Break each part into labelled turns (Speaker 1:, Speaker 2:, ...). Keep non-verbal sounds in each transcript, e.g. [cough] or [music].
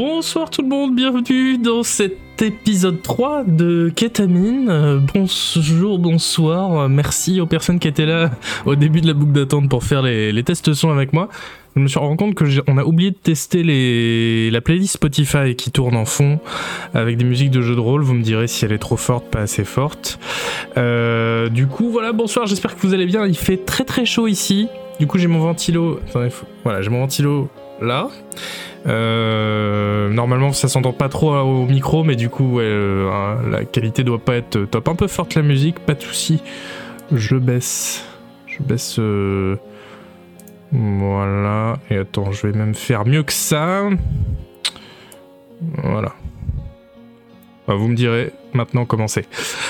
Speaker 1: Bonsoir tout le monde, bienvenue dans cet épisode 3 de Ketamine. Euh, bonjour, bonsoir, merci aux personnes qui étaient là au début de la boucle d'attente pour faire les, tests son avec moi. Je me suis rendu compte qu'on a oublié de tester la playlist Spotify qui tourne en fond avec des musiques de jeux de rôle. Vous me direz si elle est trop forte, pas assez forte. Euh, du coup, voilà, bonsoir, j'espère que vous allez bien. Il fait très très chaud ici. Du coup, j'ai mon ventilo. Voilà, j'ai mon ventilo là. Euh, normalement, ça s'entend pas trop au micro, mais du coup, euh, hein, la qualité doit pas être top. Un peu forte la musique, pas de souci. Je baisse. Je baisse. Euh, voilà. Et attends, je vais même faire mieux que ça. Voilà. Bah, vous me direz maintenant comment c'est.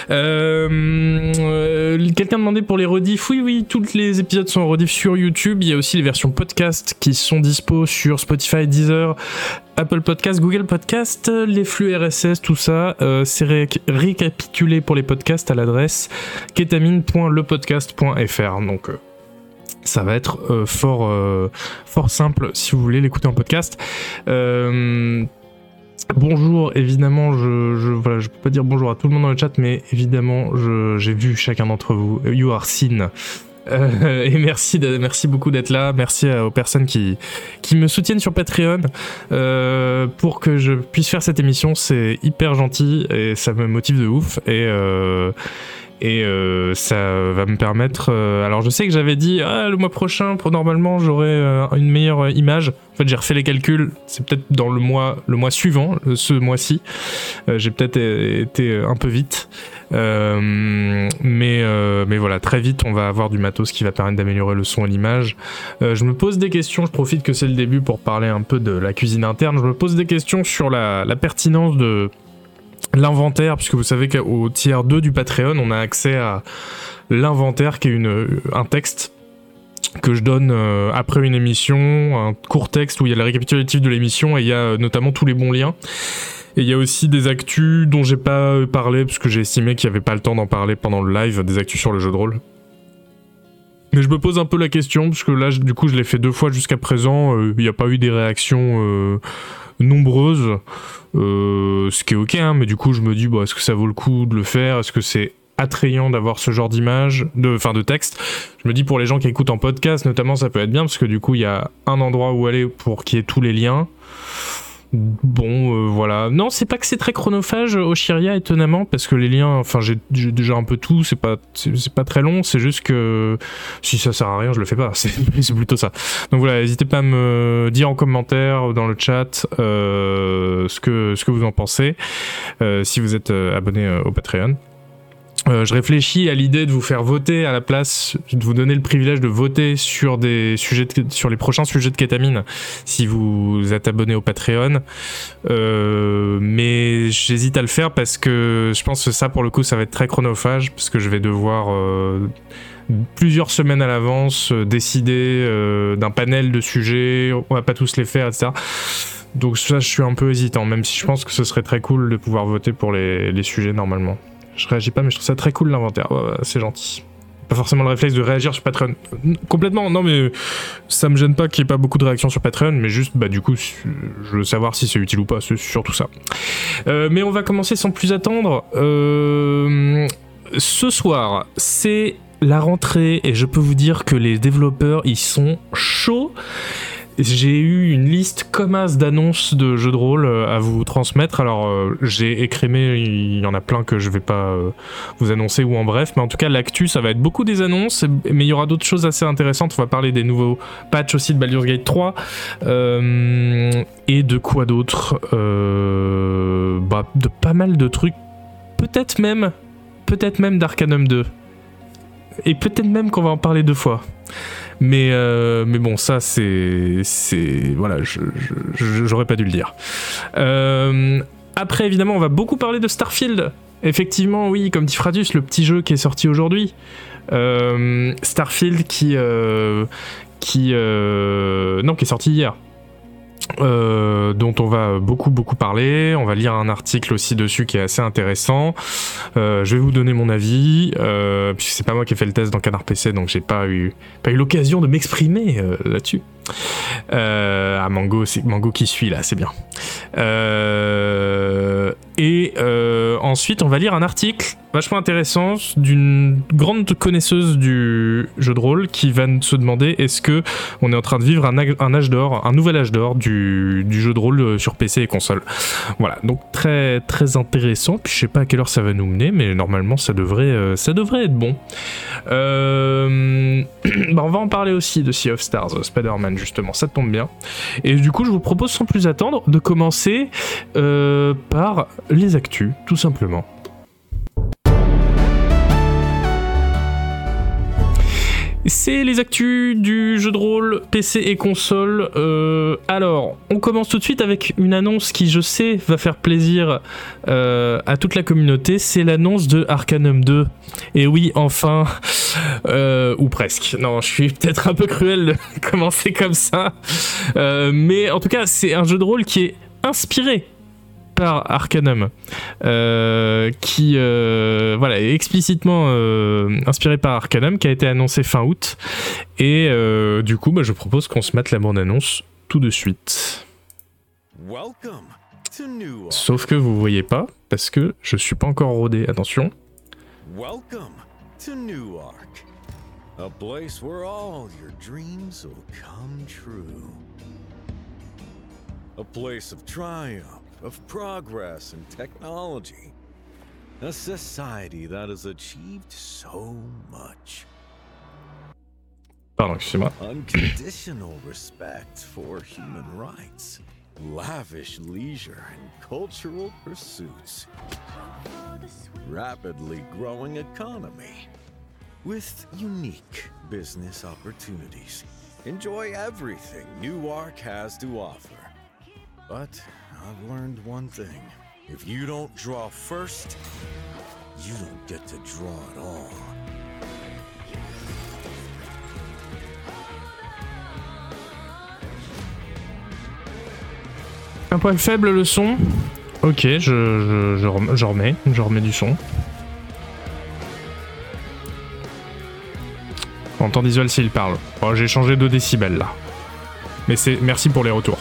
Speaker 1: Euh, euh, quelqu'un demandait pour les rediffs. Oui, oui, tous les épisodes sont en rediff sur YouTube. Il y a aussi les versions podcast qui sont dispo sur Spotify, Deezer, Apple Podcast, Google Podcast, les flux RSS, tout ça. Euh, c'est récapitulé pour les podcasts à l'adresse ketamine.lepodcast.fr. Donc ça va être fort, fort simple si vous voulez l'écouter en podcast. Bonjour, évidemment, je, peux pas dire bonjour à tout le monde dans le chat, mais évidemment, j'ai vu chacun d'entre vous. You are seen. Euh, [laughs] et merci, merci beaucoup d'être là. Merci aux personnes qui, me soutiennent sur Patreon euh, pour que je puisse faire cette émission. C'est hyper gentil et ça me motive de ouf. Et, euh, et euh, ça va me permettre. Euh, alors je sais que j'avais dit ah, le mois prochain pour normalement j'aurai euh, une meilleure image. En fait j'ai refait les calculs. C'est peut-être dans le mois suivant, ce mois-ci. j'ai peut-être été un peu vite, mais voilà très vite on va avoir du matos qui va permettre d'améliorer le son et l'image. je me pose des questions. Je profite que c'est le début pour parler un peu de la cuisine interne. Je me pose des questions sur la pertinence de l'inventaire, puisque vous savez qu'au tiers 2 du Patreon, on a accès à l'inventaire qui est une, un texte que je donne euh, après une émission, un court texte où il y a le récapitulatif de l'émission et il y a euh, notamment tous les bons liens. Et il y a aussi des actus dont j'ai pas euh, parlé parce que j'ai estimé qu'il n'y avait pas le temps d'en parler pendant le live, des actus sur le jeu de rôle. Mais je me pose un peu la question parce que là, du coup, je l'ai fait deux fois jusqu'à présent. Il n'y a pas eu des réactions nombreuses. Euh, ce qui est ok, hein, mais du coup je me dis, bon, est-ce que ça vaut le coup de le faire? Est-ce que c'est attrayant d'avoir ce genre d'image, de, enfin de texte? Je me dis pour les gens qui écoutent en podcast, notamment, ça peut être bien parce que du coup il y a un endroit où aller pour qu'il y ait tous les liens. Bon, euh, voilà. Non, c'est pas que c'est très chronophage au Chiria, étonnamment, parce que les liens, enfin, j'ai déjà un peu tout, c'est pas, c'est pas très long, c'est juste que si ça sert à rien, je le fais pas. [laughs] C'est plutôt ça. Donc voilà, n'hésitez pas à me dire en commentaire, dans le chat, euh, ce, que, ce que vous en pensez, euh, si vous êtes abonné au Patreon. Euh, je réfléchis à l'idée de vous faire voter à la place, de vous donner le privilège de voter sur des sujets, sur les prochains sujets de kétamine, si vous êtes abonné au Patreon. Euh, mais j'hésite à le faire parce que je pense que ça, pour le coup, ça va être très chronophage, parce que je vais devoir euh, plusieurs semaines à l'avance décider d'un panel de sujets. On va pas tous les faire, etc. Donc ça, je suis un peu hésitant, même si je pense que ce serait très cool de pouvoir voter pour les sujets normalement. Je réagis pas, mais je trouve ça très cool l'inventaire. c'est gentil. Pas forcément le réflexe de réagir sur Patreon. Complètement, non, mais ça me gêne pas qu'il n'y ait pas beaucoup de réactions sur Patreon, mais juste, bah, du coup, je veux savoir si c'est utile ou pas, c'est surtout ça. Euh, mais on va commencer sans plus attendre. Euh, ce soir, c'est la rentrée et je peux vous dire que les développeurs ils sont chauds j'ai eu une liste comme as d'annonces de jeux de rôle euh, à vous transmettre. Alors, euh, j'ai écrémé, il y en a plein que je vais pas euh, vous annoncer ou en bref, mais en tout cas, l'actu, ça va être beaucoup des annonces, mais il y aura d'autres choses assez intéressantes. On va parler des nouveaux patchs aussi de Baldur's Gate 3 et de quoi d'autre bah, De pas mal de trucs, peut-être même, peut-être même d'Arcanum 2. Et peut-être même qu'on va en parler deux fois. Mais, euh, mais bon, ça, c'est. voilà, j'aurais pas dû le dire. Euh, après, évidemment, on va beaucoup parler de Starfield. Effectivement, oui, comme dit Fradus, le petit jeu qui est sorti aujourd'hui. Euh, Starfield qui. qui non, qui est sorti hier. Euh, dont on va beaucoup beaucoup parler. On va lire un article aussi dessus qui est assez intéressant. Euh, je vais vous donner mon avis, euh, puisque c'est pas moi qui ai fait le test dans Canard PC, donc j'ai pas eu pas eu l'occasion de m'exprimer là-dessus. Ah Mango, c'est Mango qui suit là, c'est bien. et ensuite, on va lire un article vachement intéressant d'une grande connaisseuse du jeu de rôle qui va se demander est-ce que on est en train de vivre un, âge d'or, un nouvel âge d'or du, jeu de rôle euh, sur PC et console? Voilà, donc très très intéressant. Puis je sais pas à quelle heure ça va nous mener, mais normalement ça devrait euh, être bon. Euh, [clears throat] bah, on va en parler aussi de Sea of Stars, Spider-Man justement, ça tombe bien. Et du coup, je vous propose sans plus attendre de commencer par les actus, tout simplement. C'est les actus du jeu de rôle PC et console. Euh, alors, on commence tout de suite avec une annonce qui, je sais, va faire plaisir euh, à toute la communauté. C'est l'annonce de Arcanum 2. Et oui, enfin, [laughs] euh, ou presque. Non, je suis peut-être un peu cruel de [laughs] commencer comme ça. mais en tout cas, c'est un jeu de rôle qui est inspiré par Arcanum, euh, qui euh, voilà, est explicitement euh, inspiré par Arcanum, qui a été annoncé fin août. Et du coup, bah, je propose qu'on se mette la bande-annonce tout de suite. Sauf que vous voyez pas, parce que je suis pas encore rodé. Attention. Welcome to Newark, a place where all your dreams will come true. A place of triumph. Of progress and technology. A society that has achieved so much. Unconditional respect for human rights, lavish leisure and cultural pursuits, rapidly growing economy with unique business opportunities. Enjoy everything Newark has to offer. But I've learned one thing. If you don't draw first, you don't get to draw at all. Un point faible le son. Ok, je, je, je, remets, je remets du son. On entend visuel s'il parle. Oh, j'ai changé de décibels là. Mais c'est merci pour les retours.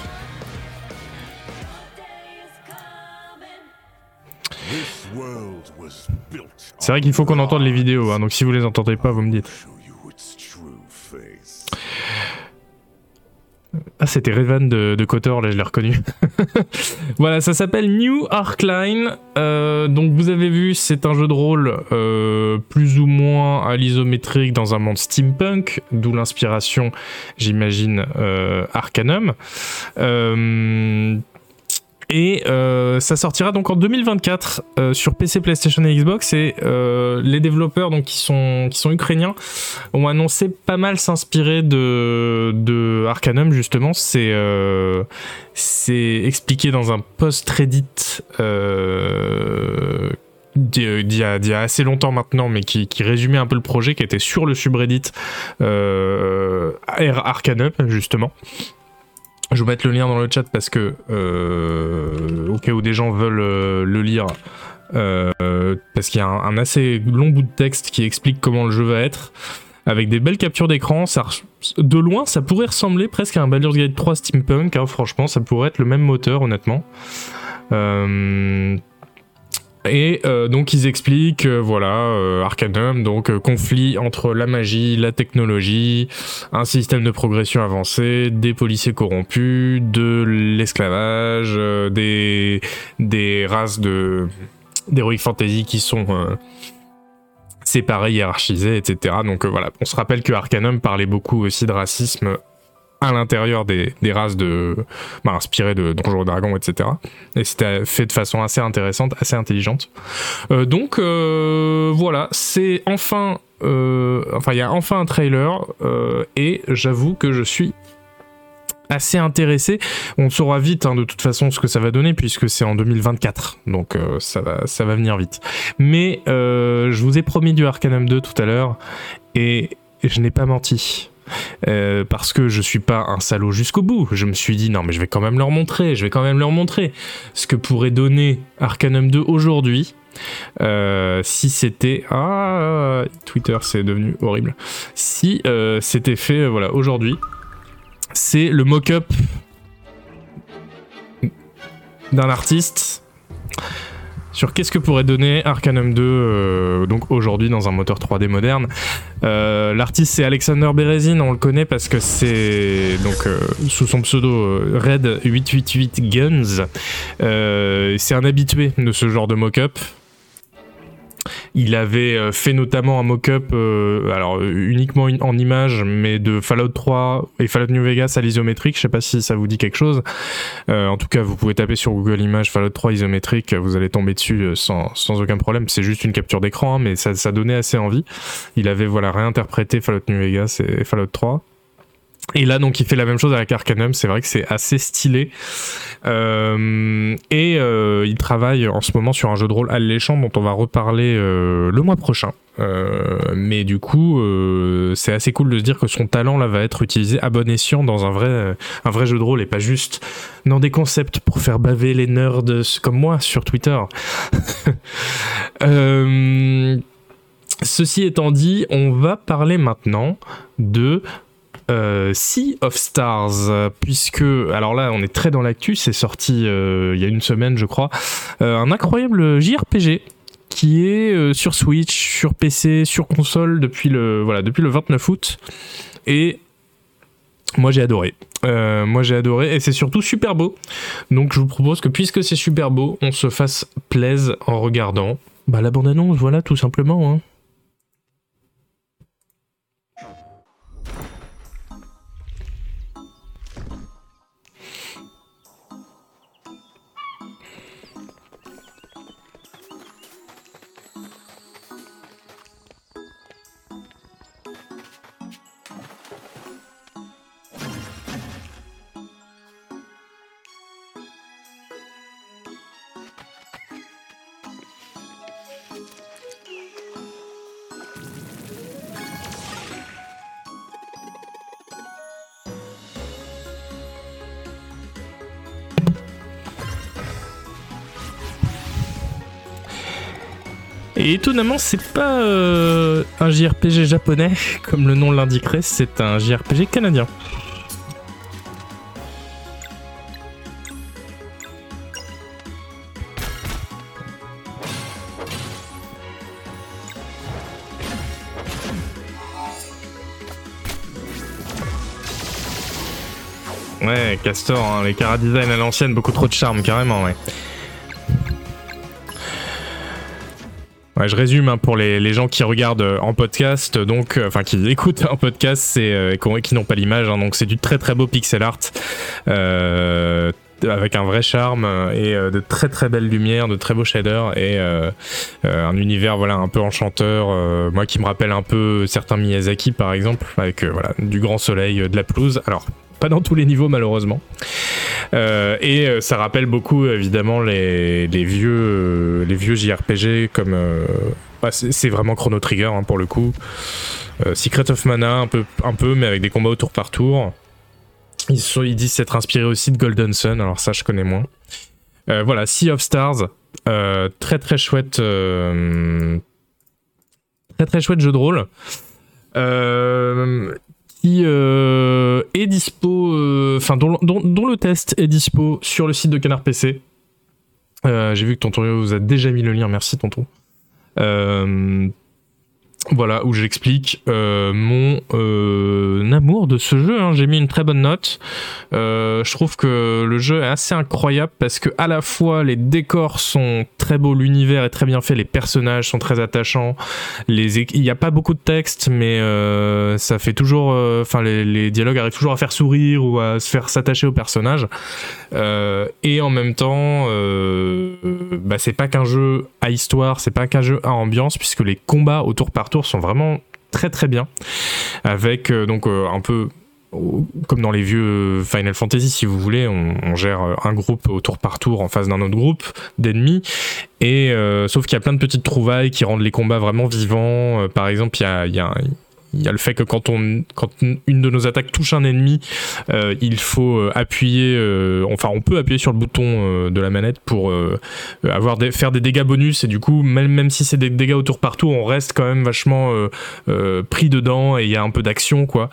Speaker 1: C'est vrai qu'il faut qu'on entende les vidéos, hein, donc si vous les entendez pas, vous me dites. Ah, c'était Revan de, de là je l'ai reconnu. [laughs] voilà, ça s'appelle New Arcline. Euh, donc vous avez vu, c'est un jeu de rôle euh, plus ou moins à l'isométrique dans un monde steampunk, d'où l'inspiration, j'imagine, euh, Arcanum. Et euh, ça sortira donc en 2024 euh, sur PC, PlayStation et Xbox. Et euh, les développeurs donc qui sont qui sont ukrainiens ont annoncé pas mal s'inspirer de de Arcanum justement. C'est expliqué dans un post Reddit d'il y, a, assez longtemps maintenant, mais qui, qui, résumait un peu le projet, qui était sur le subreddit Arcanum, justement. Je vais vous mettre le lien dans le chat parce que, euh, au cas où des gens veulent euh, le lire, euh, parce qu'il y a un, assez long bout de texte qui explique comment le jeu va être, avec des belles captures d'écran. de loin, ça pourrait ressembler presque à un Baldur's Gate 3 Steampunk. Hein, franchement, ça pourrait être le même moteur, honnêtement. Et euh, donc ils expliquent, euh, voilà, euh, Arcanum, donc conflit entre la magie, la technologie, un système de progression avancé, des policiers corrompus, de l'esclavage, des, races de d'heroic fantasy qui sont séparées, hiérarchisées, etc. Donc voilà, on se rappelle que Arcanum parlait beaucoup aussi de racisme à l'intérieur des, races de bah, inspirées de Donjons Dragons, etc. Et c'était fait de façon assez intéressante, assez intelligente. Euh, donc euh, voilà, c'est enfin, euh, enfin il y a enfin un trailer et j'avoue que je suis assez intéressé. On saura vite hein, de toute façon ce que ça va donner puisque c'est en 2024, donc ça va, ça va venir vite. Mais je vous ai promis du Arcanum 2 tout à l'heure et je n'ai pas menti. Euh, parce que je suis pas un salaud jusqu'au bout. Je me suis dit non mais je vais quand même leur montrer, je vais quand même leur montrer ce que pourrait donner Arcanum 2 aujourd'hui. Euh, si c'était ah Twitter c'est devenu horrible. Si euh, c'était fait voilà aujourd'hui, c'est le mock-up d'un artiste sur qu'est-ce que pourrait donner Arcanum 2 euh, donc aujourd'hui dans un moteur 3D moderne. Euh, l'artiste c'est Alexander Berezin, on le connaît parce que c'est donc euh, sous son pseudo Red 888 Guns. c'est un habitué de ce genre de mock-up. Il avait euh, fait notamment un mock-up, euh, alors uniquement en images, mais de Fallout 3 et Fallout New Vegas à l'isométrique. Je sais pas si ça vous dit quelque chose. Euh, en tout cas, vous pouvez taper sur Google Images Fallout 3 isométrique, vous allez tomber dessus sans, aucun problème. C'est juste une capture d'écran, hein, mais ça, ça donnait assez envie. Il avait voilà réinterprété Fallout New Vegas et Fallout 3. Et là, donc, il fait la même chose avec Arcanum. C'est vrai que c'est assez stylé. Euh, et euh, il travaille en ce moment sur un jeu de rôle alléchant dont on va reparler euh, le mois prochain. mais du coup, c'est assez cool de se dire que son talent là va être utilisé à bon escient dans un vrai, un vrai jeu de rôle et pas juste dans des concepts pour faire baver les nerds comme moi sur Twitter. [laughs] ceci étant dit, on va parler maintenant de euh, sea of Stars, puisque, alors là, on est très dans l'actu, c'est sorti euh, il y a une semaine, je crois, euh, un incroyable JRPG qui est sur Switch, sur PC, sur console depuis le, voilà, depuis le 29 août. Et moi j'ai adoré. moi j'ai adoré et c'est surtout super beau. Donc je vous propose que puisque c'est super beau, on se fasse plaise en regardant bah, la bande-annonce, voilà tout simplement. Hein. Et étonnamment, c'est pas euh, un JRPG japonais, [laughs] comme le nom l'indiquerait, c'est un JRPG canadien. Ouais, Castor, hein, les cara design à l'ancienne, beaucoup trop de charme, carrément, ouais. Je résume hein, pour les, gens qui regardent euh, en podcast, donc euh, enfin qui écoutent en podcast, c'est euh, qui n'ont pas l'image. Hein, donc c'est du très très beau pixel art. Avec un vrai charme et de très très belles lumières, de très beaux shaders et un univers voilà un peu enchanteur, moi qui me rappelle un peu certains Miyazaki par exemple, avec du grand soleil, de la pelouse. Alors pas dans tous les niveaux malheureusement. Euh, et euh, ça rappelle beaucoup évidemment les, vieux, euh, les vieux JRPG comme bah, c'est vraiment Chrono Trigger hein, pour le coup. Secret of Mana un peu, un peu mais avec des combats au tour par tour. Ils, sont, disent s'être inspirés aussi de Golden Sun, alors ça je connais moins. voilà, Sea of Stars, très très chouette, très très chouette jeu de rôle. Euh, est dispo, euh, enfin dont, le test est dispo sur le site de Canard PC. Euh, j'ai vu que Tonton vous a déjà mis le lien, merci Tonton. Voilà, où j'explique euh, mon euh, amour de ce jeu. Hein. J'ai mis une très bonne note. Euh, je trouve que le jeu est assez incroyable parce que à la fois les décors sont très beaux, l'univers est très bien fait, les personnages sont très attachants. Il n'y a pas beaucoup de texte, mais ça fait toujours, enfin les, dialogues arrivent toujours à faire sourire ou à se faire s'attacher aux personnages. et en même temps, bah, c'est pas qu'un jeu à histoire, c'est pas qu'un jeu à ambiance puisque les combats autour par tour sont vraiment très très bien. Avec euh, donc euh, un peu comme dans les vieux Final Fantasy, si vous voulez, on, gère un groupe au tour par tour en face d'un autre groupe d'ennemis. Et euh, sauf qu'il y a plein de petites trouvailles qui rendent les combats vraiment vivants. par exemple, il y a, il y a le fait que quand, on, quand une de nos attaques touche un ennemi, il faut appuyer, enfin on peut appuyer sur le bouton de la manette pour avoir faire des dégâts bonus et du coup même, même si c'est des dégâts au tour par tour, on reste quand même vachement pris dedans et il y a un peu d'action quoi.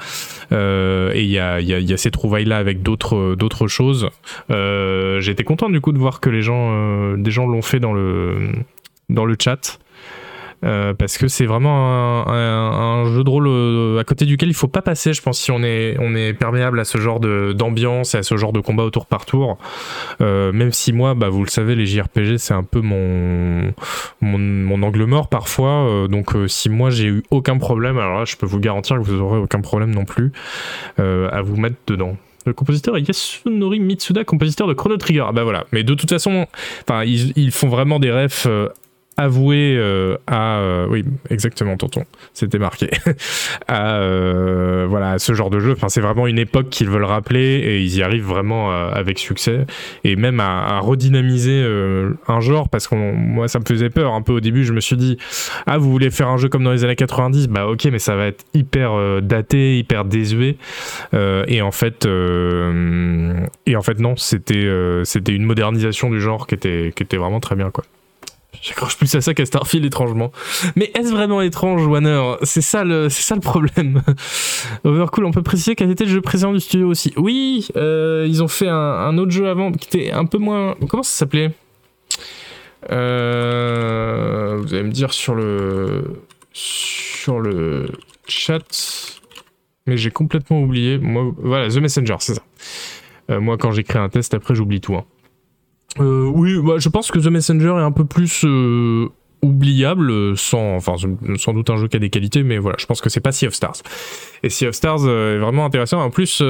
Speaker 1: et il y a, y, a, ces trouvailles là avec d'autres d'autres choses. Été content du coup de voir que les gens, des gens l'ont fait dans le dans le chat. Euh, parce que c'est vraiment un, jeu de rôle euh, à côté duquel il faut pas passer, je pense, si on est, on est perméable à ce genre d'ambiance et à ce genre de combat au tour par tour. Euh, même si moi, bah, vous le savez, les JRPG, c'est un peu mon, mon, angle mort parfois. donc si moi j'ai eu aucun problème, alors là, je peux vous garantir que vous aurez aucun problème non plus à vous mettre dedans. Le compositeur est Yasunori Mitsuda, compositeur de Chrono Trigger. Ah bah voilà. Mais de toute façon, ils, ils, font vraiment des refs avoué euh, à euh, oui exactement tonton. C'était marqué. [laughs] À euh, voilà ce genre de jeu. Enfin c'est vraiment une époque qu'ils veulent rappeler et ils y arrivent vraiment avec succès. Et même à, redynamiser un genre parce que moi ça me faisait peur un peu au début. Je me suis dit ah vous voulez faire un jeu comme dans les années 90 bah ok mais ça va être hyper daté hyper désuet. Et en fait et en fait non c'était c'était une modernisation du genre qui était qui était vraiment très bien quoi J'accroche plus à ça qu'à Starfield étrangement. Mais est-ce vraiment étrange, Warner? C'est ça le, c'est ça le problème. [laughs] Overcool, on peut préciser quel était le jeu précédent du studio aussi. Oui, euh, ils ont fait un, autre jeu avant qui était un peu moins. Comment ça s'appelait? Euh, Vous allez me dire sur le sur le chat, mais j'ai complètement oublié. Moi, voilà, The Messenger, c'est ça. Euh, moi, quand j'écris un test, après, j'oublie tout. Hein. Euh, oui, bah, je pense que The Messenger est un peu plus euh, oubliable, sans, enfin, sans doute un jeu qui a des qualités, mais voilà, je pense que c'est pas Sea of Stars. Et Sea of Stars euh, est vraiment intéressant. En plus,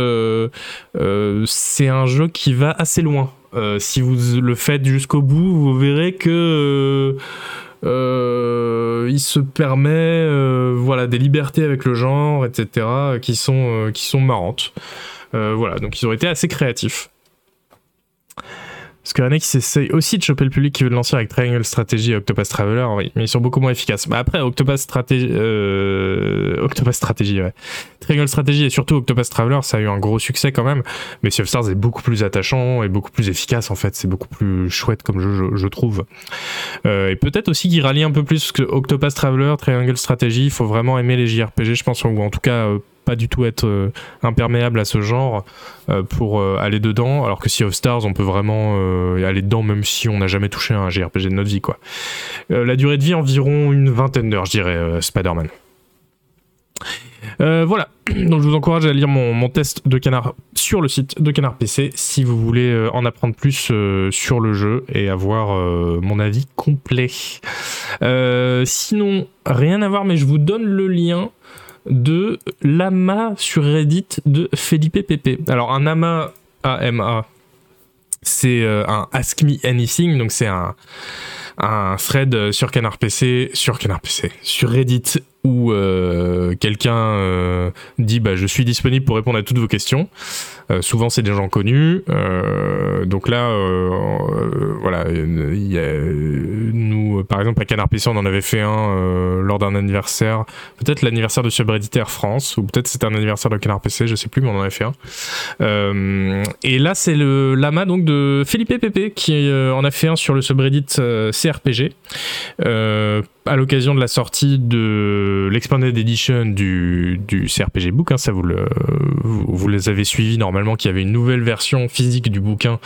Speaker 1: c'est un jeu qui va assez loin. si vous le faites jusqu'au bout, vous verrez que il se permet, voilà, des libertés avec le genre, etc., qui sont, qui sont marrantes. voilà, donc ils ont été assez créatifs. Parce que qui essaye aussi de choper le public qui veut le lancer avec Triangle Strategy et Octopus Traveler, oui, mais ils sont beaucoup moins efficaces. Bah après, Octopus Strategy, euh... Triangle Strategy et surtout Octopus Traveler, ça a eu un gros succès quand même. Mais Sea of Stars est beaucoup plus attachant et beaucoup plus efficace en fait. C'est beaucoup plus chouette comme je, trouve. Euh, et peut-être aussi qu'il rallie un peu plus que Octopus Traveler, Triangle Strategy. Il faut vraiment aimer les JRPG, je pense, ou en tout cas euh, pas du tout être euh, imperméable à ce genre euh, pour euh, aller dedans, alors que Sea of Stars, on peut vraiment aller dedans même si on n'a jamais touché un JRPG de notre vie. Quoi. la durée de vie, environ une vingtaine d'heures, je dirais, Spider-Man. voilà, [clears throat] donc je vous encourage à lire mon, test de canard sur le site de Canard PC si vous voulez en apprendre plus sur le jeu et avoir mon avis complet. sinon, rien à voir, mais je vous donne le lien de l'AMA sur Reddit de Felipe Pepe. Alors un AMA, AMA, c'est euh, un Ask Me Anything, donc c'est un, un thread sur Canard PC, sur Canard PC, sur Reddit où euh, quelqu'un euh, dit bah, je suis disponible pour répondre à toutes vos questions. Euh, souvent c'est des gens connus. donc là, voilà, y a, nous, par exemple à Canard PC, on en avait fait un lors d'un anniversaire, peut-être l'anniversaire de Subredditaire France, ou peut-être c'était un anniversaire de Canard PC, je sais plus, mais on en avait fait un. et là c'est le lama donc de Philippe Pépé qui en a fait un sur le subreddit CRPG à l'occasion de la sortie de l'Expanded Edition du, CRPG Book, hein, ça vous, vous, les avez suivis normalement, qu'il y avait une nouvelle version physique du bouquin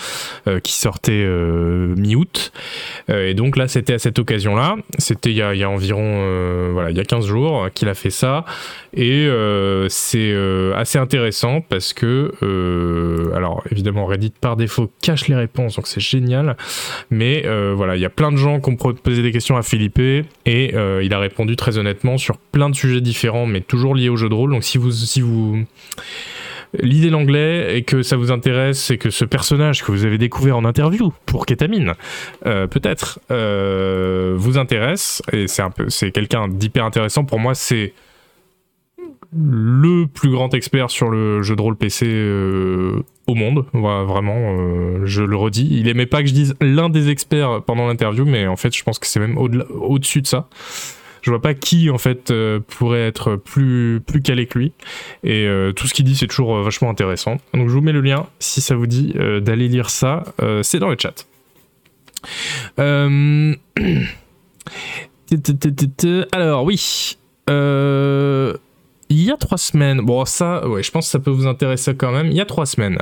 Speaker 1: euh, qui sortait euh, mi-août. Euh, et donc là, c'était à cette occasion-là, c'était il, il y a environ voilà, il y a 15 jours qu'il a fait ça. Et c'est assez intéressant parce que, alors évidemment, Reddit par défaut cache les réponses, donc c'est génial. Mais voilà, il y a plein de gens qui ont posé des questions à Philippe et il a répondu très honnêtement sur plein de sujets différents, mais toujours liés au jeu de rôle. Donc si vous, si vous lisez l'anglais et que ça vous intéresse et que ce personnage que vous avez découvert en interview pour Ketamine, euh, peut-être, euh, vous intéresse, et c'est un peu, c'est quelqu'un d'hyper intéressant. Pour moi, c'est le plus grand expert sur le jeu de rôle PC au monde, vraiment, euh, je le redis. Il aimait pas que je dise l'un des experts pendant l'interview, mais en fait, je pense que c'est même au-dessus de ça. Je vois pas qui en fait euh, pourrait être plus plus calé que lui. Et euh, tout ce qu'il dit c'est toujours euh, vachement intéressant. Donc je vous mets le lien si ça vous dit d'aller lire ça. c'est dans le chat. [clears throat] Alors oui. il y a trois semaines, bon ça, ouais, je pense que ça peut vous intéresser quand même. Il y a trois semaines,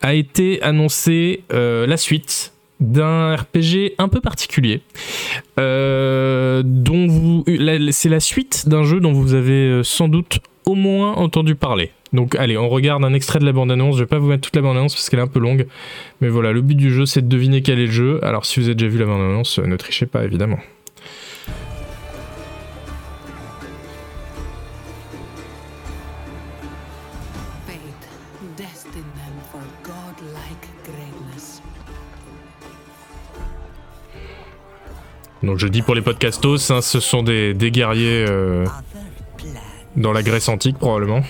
Speaker 1: a été annoncé la suite d'un RPG un peu particulier, euh, c'est la suite d'un jeu dont vous avez euh, sans doute au moins entendu parler. Donc allez, on regarde un extrait de la bande-annonce. Je vais pas vous mettre toute la bande-annonce parce qu'elle est un peu longue, mais voilà, le but du jeu c'est de deviner quel est le jeu. Alors si vous avez déjà vu la bande-annonce, ne trichez pas évidemment. Donc je dis pour les podcastos, hein, ce sont des, guerriers euh, dans la Grèce antique probablement.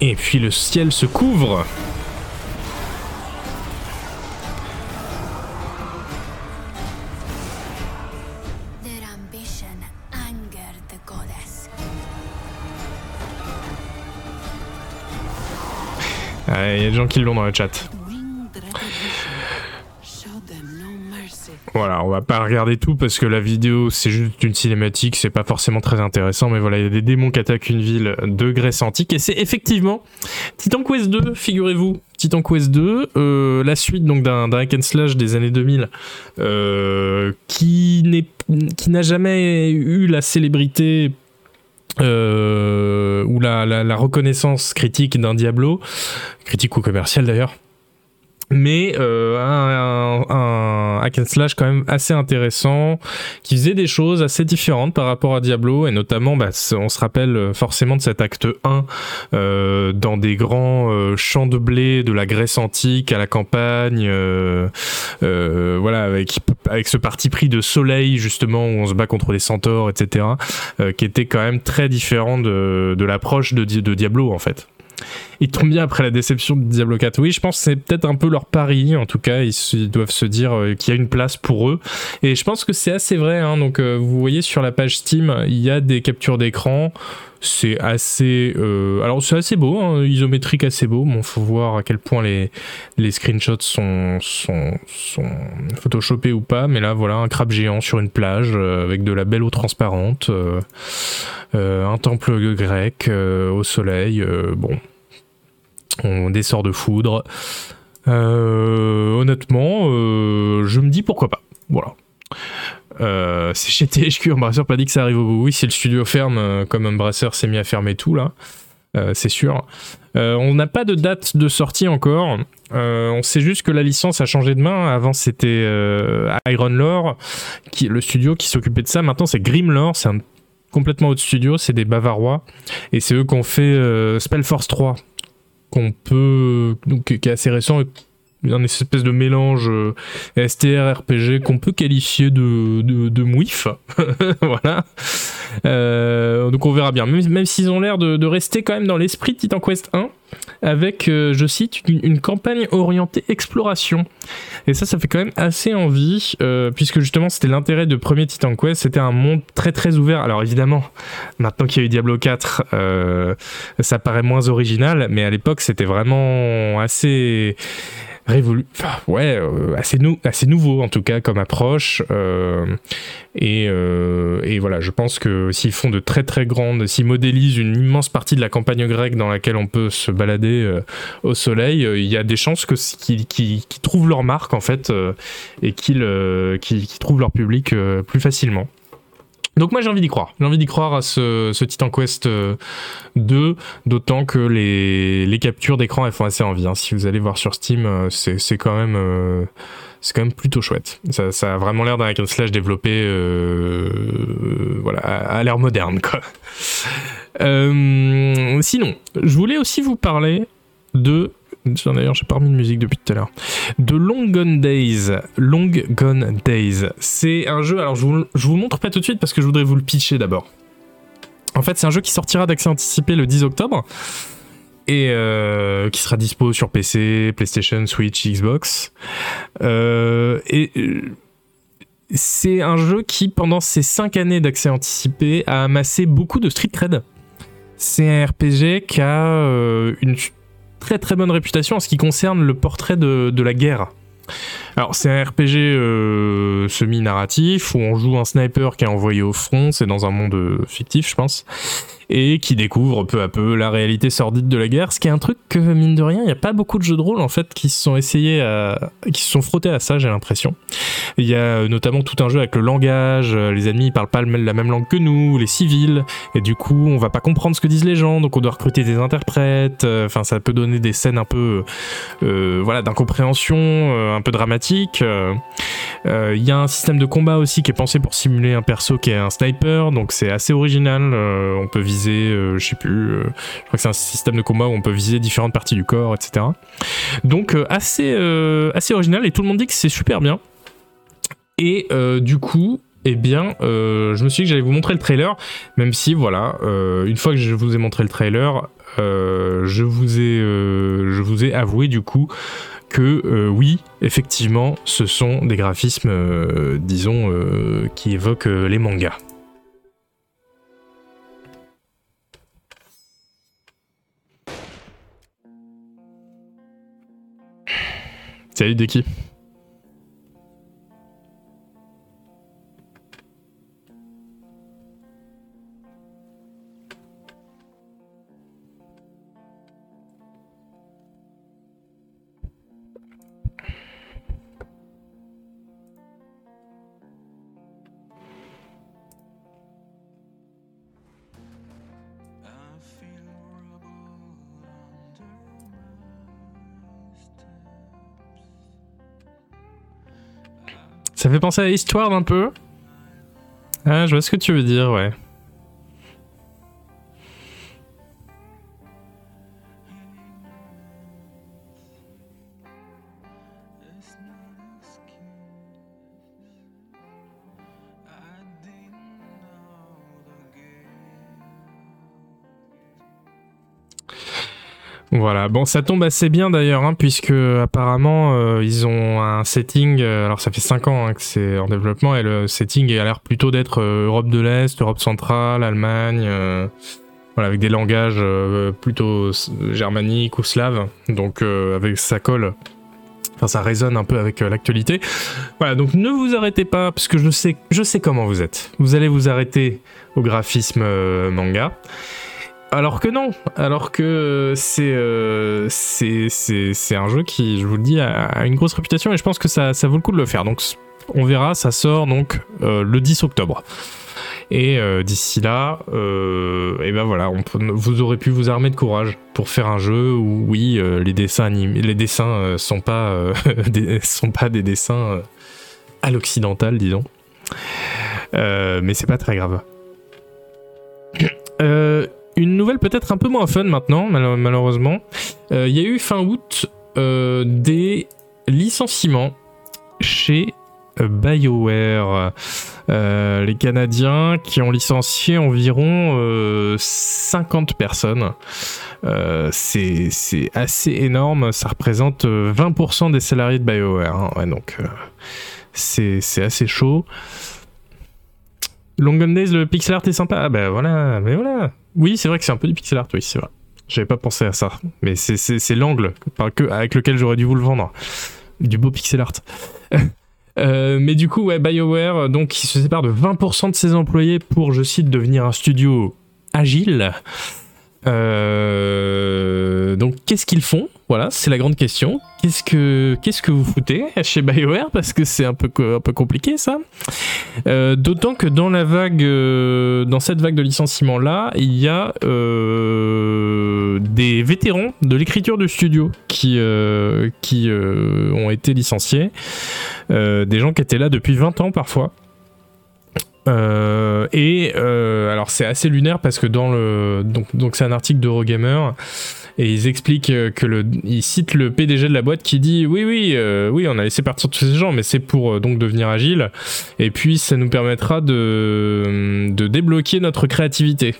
Speaker 1: Et puis le ciel se couvre. Il y a des gens qui l'ont dans le chat. Voilà, on va pas regarder tout parce que la vidéo c'est juste une cinématique, c'est pas forcément très intéressant, mais voilà, il y a des démons qui attaquent une ville de Grèce antique et c'est effectivement Titan Quest 2, figurez-vous. Titan Quest 2, euh, la suite donc d'un hack and slash des années 2000 euh, qui n'a jamais eu la célébrité euh, ou la, la, reconnaissance critique d'un Diablo, critique ou commercial d'ailleurs, mais euh, un, un, hack and slash quand même assez intéressant qui faisait des choses assez différentes par rapport à Diablo et notamment bah, on se rappelle forcément de cet acte 1 euh, dans des grands euh, champs de blé de la Grèce antique à la campagne euh, euh, voilà avec, avec ce parti pris de soleil justement où on se bat contre des centaures etc qui était quand même très différent de, de l'approche de Diablo en fait ils tombent bien après la déception de Diablo 4. Oui, je pense que c'est peut-être un peu leur pari. En tout cas, ils, doivent se dire euh, qu'il y a une place pour eux. Et je pense que c'est assez vrai. Hein. Donc, euh, vous voyez sur la page Steam, il y a des captures d'écran. C'est assez, euh, alors c'est assez beau, hein, isométrique assez beau. Bon, faut voir à quel point les, screenshots sont photoshopés ou pas. Mais là, voilà, un crabe géant sur une plage avec de la belle eau transparente, un temple grec au soleil. bon, on des de foudre. Euh, honnêtement, euh, je me dis pourquoi pas. Voilà. Euh, c'est chez THQ, Embracer pas dit que ça arrive au bout. Oui, si le studio ferme, comme Embracer s'est mis à fermer tout là, c'est sûr. on n'a pas de date de sortie encore. on sait juste que la licence a changé de main. Avant, c'était Iron Lore, qui, le studio qui s'occupait de ça. Maintenant, c'est Grimlore. C'est un complètement autre studio. C'est des Bavarois. Et c'est eux qui ont fait Spellforce 3 qu'on peut, donc, qui est assez récent, un espèce de mélange euh, STR RPG qu'on peut qualifier de, de, mouif. [laughs] voilà. Euh, donc on verra bien. Même, s'ils ont l'air de, rester quand même dans l'esprit de Titan Quest 1, avec, euh, je cite, une, campagne orientée exploration. Et ça, ça fait quand même assez envie, puisque justement c'était l'intérêt de premier Titan Quest, c'était un monde très très ouvert. Alors évidemment, maintenant qu'il y a eu Diablo 4, ça paraît moins original, mais à l'époque c'était vraiment assez révolu, enfin, ouais, euh, assez, nou assez nouveau en tout cas comme approche. Euh, et, euh, et, voilà, je pense que s'ils font de très très grandes, s'ils modélisent une immense partie de la campagne grecque dans laquelle on peut se balader au soleil, il y a des chances que qu'ils trouvent leur marque en fait et qu'ils trouvent leur public plus facilement. Donc moi j'ai envie d'y croire. J'ai envie d'y croire à ce, ce, Titan Quest 2, euh, d'autant que les, captures d'écran elles font assez envie. Hein. Si vous allez voir sur Steam, euh, c'est quand même euh, c'est quand même plutôt chouette. Ça, a vraiment l'air d'un hack slash développé voilà à, à l'ère moderne quoi. Sinon, je voulais aussi vous parler de D'ailleurs, j'ai pas remis de musique depuis tout à l'heure. De Long Gone Days. Long Gone Days. C'est un jeu. Alors, je vous, je vous montre pas tout de suite parce que je voudrais vous le pitcher d'abord. En fait, c'est un jeu qui sortira d'accès anticipé le 10 octobre et euh, qui sera dispo sur PC, PlayStation, Switch, Xbox. Euh, et euh, c'est un jeu qui, pendant ses 5 années d'accès anticipé, a amassé beaucoup de street cred. C'est un RPG qui a une très très bonne réputation en ce qui concerne le portrait de, de la guerre. Alors c'est un RPG euh, semi-narratif où on joue un sniper qui est envoyé au front, c'est dans un monde fictif je pense et qui découvre peu à peu la réalité sordide de la guerre, ce qui est un truc que, mine de rien, il n'y a pas beaucoup de jeux de rôle, en fait, qui se sont essayés à... qui se sont frottés à ça, j'ai l'impression. Il y a euh, notamment tout un jeu avec le langage, euh, les ennemis parlent pas la même langue que nous, les civils, et du coup, on va pas comprendre ce que disent les gens, donc on doit recruter des interprètes, euh, enfin, ça peut donner des scènes un peu, voilà, d'incompréhension, un peu dramatique. Il y a un système de combat aussi qui est pensé pour simuler un perso qui est un sniper, donc c'est assez original, on peut viser euh, je sais plus, euh, je crois que c'est un système de combat où on peut viser différentes parties du corps, etc. Donc euh, assez, assez original et tout le monde dit que c'est super bien. Et du coup, eh bien, je me suis dit que j'allais vous montrer le trailer, même si, voilà, une fois que je vous ai montré le trailer, je, vous ai, je vous ai avoué du coup que oui, effectivement, ce sont des graphismes, disons, qui évoquent les mangas. Salut Deki. Ça fait penser à l'histoire un peu. Ah, je vois ce que tu veux dire, ouais. Voilà, bon, ça tombe assez bien d'ailleurs, hein, puisque apparemment euh, ils ont un setting. Euh, alors ça fait 5 ans hein, que c'est en développement et le setting a l'air plutôt d'être euh, Europe de l'Est, Europe centrale, Allemagne, avec des langages plutôt germaniques ou slaves. Donc avec ça colle. Enfin, ça résonne un peu avec l'actualité. Voilà, donc ne vous arrêtez pas, parce que je sais, je sais comment vous êtes. Vous allez vous arrêter au graphisme manga. Alors que non, alors que euh, c'est un jeu qui, je vous le dis, a, une grosse réputation et je pense que ça, vaut le coup de le faire. Donc on verra, ça sort donc euh, le 10 octobre. Et euh, d'ici là, et ben voilà, vous aurez pu vous armer de courage pour faire un jeu où oui, les dessins animés, les dessins sont pas [laughs] des, sont pas des dessins à l'occidental, disons. mais c'est pas très grave. Peut-être un peu moins fun maintenant, malheureusement. Euh, il y a eu fin août euh, des licenciements chez euh, BioWare. les Canadiens qui ont licencié environ 50 personnes. c'est assez énorme, ça représente 20% des salariés de BioWare. Hein. donc c'est assez chaud. Long Days, le pixel art est sympa. Ah ben voilà, mais voilà. Oui, c'est vrai que c'est un peu du pixel art, oui, c'est vrai. J'avais pas pensé à ça. Mais c'est l'angle avec lequel j'aurais dû vous le vendre. Du beau pixel art. [laughs] Euh, mais du coup, ouais, BioWare, donc, qui se sépare de 20% de ses employés pour, je cite, devenir un studio agile. Euh, donc, qu'est-ce qu'ils font? Voilà, c'est la grande question. Qu'est-ce que, qu'est-ce que vous foutez chez BioWare? Parce que c'est un peu, un peu compliqué, ça. Euh, d'autant que dans la vague, euh, dans cette vague de licenciement là, il y a des vétérans de l'écriture du studio qui, qui ont été licenciés. des gens qui étaient là depuis 20 ans parfois. Euh, et euh, alors c'est assez lunaire parce que dans le donc c'est un article d'Eurogamer et ils expliquent que le ils citent le PDG de la boîte qui dit oui oui euh, oui on a laissé partir tous ces gens mais c'est pour donc devenir agile et puis ça nous permettra de de débloquer notre créativité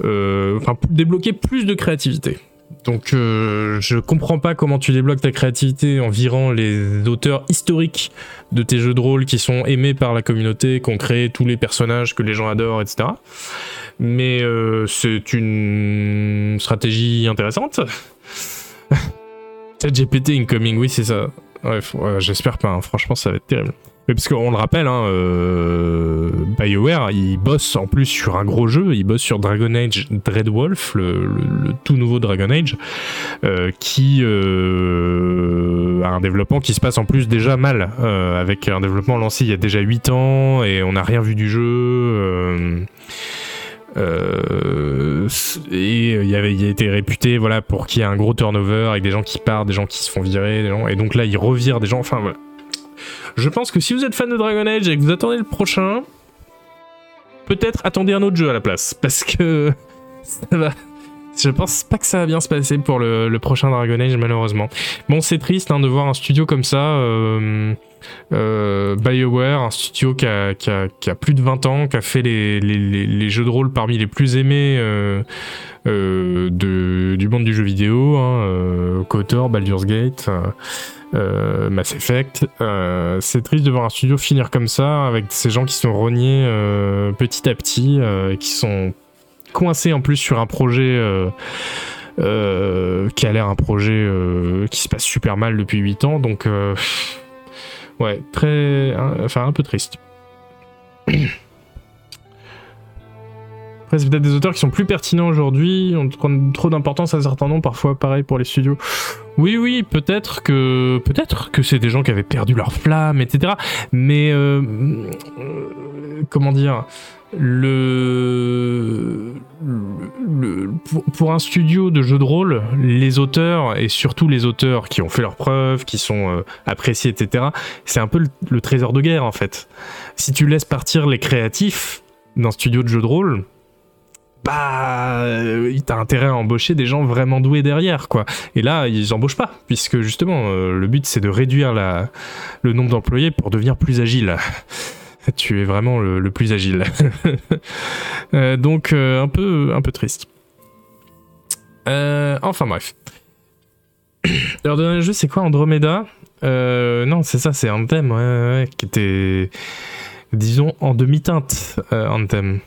Speaker 1: enfin débloquer plus de créativité. Donc je comprends pas comment tu débloques ta créativité en virant les auteurs historiques de tes jeux de rôle qui sont aimés par la communauté, qui ont créé tous les personnages que les gens adorent, etc. Mais c'est une stratégie intéressante. [laughs] GPT incoming, oui c'est ça. Ouais, j'espère pas, hein. franchement ça va être terrible. Mais parce qu'on le rappelle, hein, euh, BioWare, il bosse en plus sur un gros jeu, il bosse sur Dragon Age Dreadwolf, le, tout nouveau Dragon Age, euh, qui euh, a un développement qui se passe en plus déjà mal, avec un développement lancé il y a déjà 8 ans, et on n'a rien vu du jeu. et il, a été réputé voilà, pour qu'il y ait un gros turnover avec des gens qui partent, des gens qui se font virer, des gens, et donc là il revire des gens, enfin voilà je pense que si vous êtes fan de Dragon Age et que vous attendez le prochain, peut-être attendez un autre jeu à la place. Parce que [laughs] ça va. Je pense pas que ça va bien se passer pour le, prochain Dragon Age, malheureusement. Bon, c'est triste hein, de voir un studio comme ça. Euh, euh, BioWare, un studio qui a, plus de 20 ans, qui a fait les, jeux de rôle parmi les plus aimés euh, du monde du jeu vidéo, hein, KOTOR, Baldur's Gate. Mass Effect. C'est triste de voir un studio finir comme ça, avec ces gens qui sont rognés petit à petit, et qui sont coincés en plus sur un projet qui a l'air un projet qui se passe super mal depuis 8 ans. Donc, ouais, très. enfin, un peu triste. Après, c'est peut-être des auteurs qui sont plus pertinents aujourd'hui, ont trop d'importance à certains noms, parfois pareil pour les studios. Oui, oui, peut-être que peut-être que c'est des gens qui avaient perdu leur flamme, etc. Mais euh, euh, comment dire le, pour, un studio de jeux de rôle, les auteurs et surtout les auteurs qui ont fait leurs preuves, qui sont euh, appréciés, etc. C'est un peu le, trésor de guerre en fait. Si tu laisses partir les créatifs d'un studio de jeux de rôle, bah, euh, t'as intérêt à embaucher des gens vraiment doués derrière, quoi. Et là, ils embauchent pas, puisque justement, euh, le but c'est de réduire la, le nombre d'employés pour devenir plus agile. [laughs] tu es vraiment le, plus agile. [laughs] Euh, donc, un, peu, un peu triste. enfin, bref. [clears throat] Leur dernier jeu, c'est quoi Andromeda? Non, c'est ça, c'est Anthem, ouais, qui était, disons, en demi-teinte, Anthem.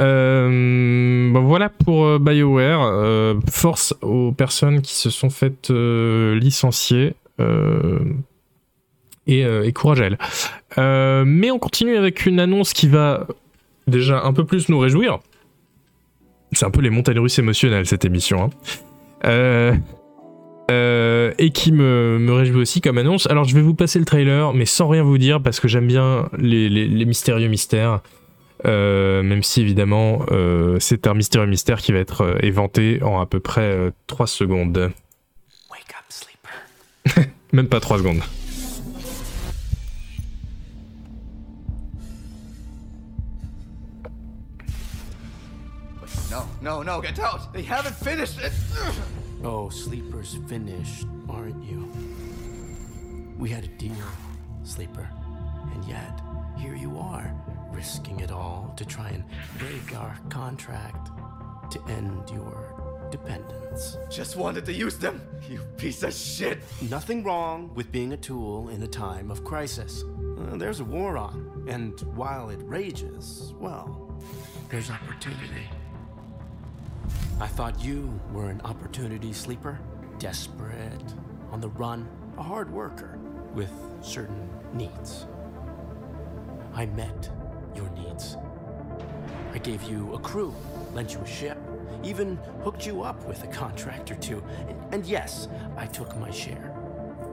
Speaker 1: Euh, voilà pour euh, BioWare. Euh, force aux personnes qui se sont faites licencier. Et, courage à elles. mais on continue avec une annonce qui va déjà un peu plus nous réjouir. C'est un peu les montagnes russes émotionnelles cette émission. Hein. et qui me, réjouit aussi comme annonce. Alors je vais vous passer le trailer, mais sans rien vous dire parce que j'aime bien les mystérieux mystères. Euh, même si évidemment euh, c'est un mystérieux mystère qui va être euh, éventé en à peu près 3 secondes. Wake up, sleeper. [laughs] même pas 3 secondes. No, no, get out! They haven't finished it! Oh, Sleeper's finished, aren't you? We had a deal, Sleeper. And yet, here you are. risking it all to try and break our contract to end your dependence. Just wanted to use them, you piece of shit! Nothing wrong with being a tool in a time of crisis. Uh, there's a war on, and while it rages, well, there's opportunity. I thought you were an opportunity sleeper, desperate, on the run, a hard worker with certain needs. I met your needs. I gave you a crew, lent you a ship, even hooked you up with a contract or two. And, yes, I took my share.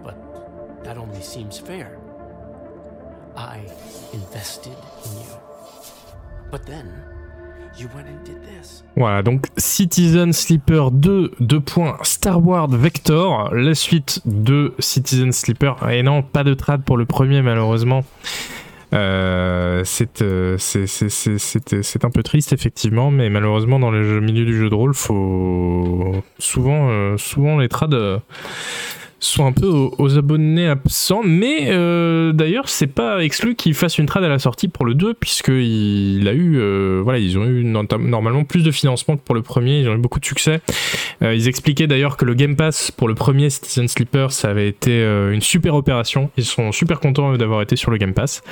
Speaker 1: But that only seems fair. I invested in you. But then, Voilà, donc Citizen Sleeper 2, 2 points, Star Wars Vector, la suite de Citizen Sleeper. Et non, pas de trad pour le premier malheureusement. Euh, euh, c'est un peu triste effectivement, mais malheureusement dans le milieu du jeu de rôle, faut souvent, euh, souvent les trades sont un peu aux, abonnés absents, mais euh, d'ailleurs c'est pas exclu qu'il fasse une trade à la sortie pour le 2 puisqu'il a eu, euh, voilà, ils ont eu normalement plus de financement que pour le premier, ils ont eu beaucoup de succès. Euh, ils expliquaient d'ailleurs que le Game Pass pour le premier Citizen Sleeper ça avait été une super opération, ils sont super contents d'avoir été sur le Game Pass.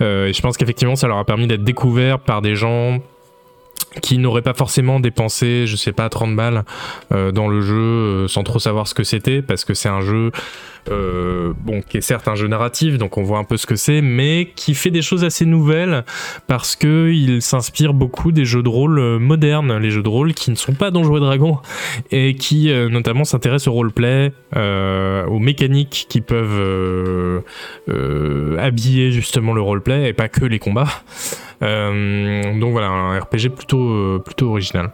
Speaker 1: et je pense qu'effectivement ça leur a permis d'être découverts par des gens qui n'aurait pas forcément dépensé, je sais pas, 30 balles euh, dans le jeu euh, sans trop savoir ce que c'était, parce que c'est un jeu, euh, bon, qui est certes un jeu narratif, donc on voit un peu ce que c'est, mais qui fait des choses assez nouvelles, parce que il s'inspire beaucoup des jeux de rôle modernes, les jeux de rôle qui ne sont pas Donjons et Dragons, et qui notamment s'intéressent au roleplay, aux mécaniques qui peuvent habiller justement le roleplay, et pas que les combats. Euh, donc voilà, un RPG plutôt, euh, plutôt original.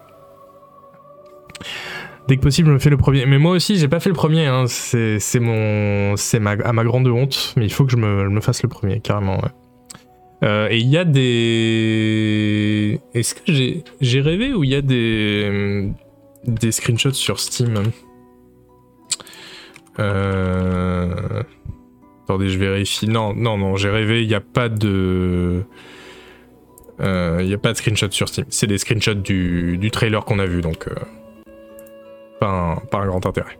Speaker 1: Dès que possible, je me fais le premier. Mais moi aussi, j'ai pas fait le premier. Hein. C'est mon, c'est à ma grande honte. Mais il faut que je me, fasse le premier, carrément. Euh, et il y a des. Est-ce que j'ai, rêvé ou il y a des, des screenshots sur Steam? Attendez, je vérifie. Non, non, non, j'ai rêvé. Il n'y a pas de. Il euh, n'y a pas de screenshot sur Steam. C'est des screenshots du, trailer qu'on a vu, donc euh, pas, un, grand intérêt.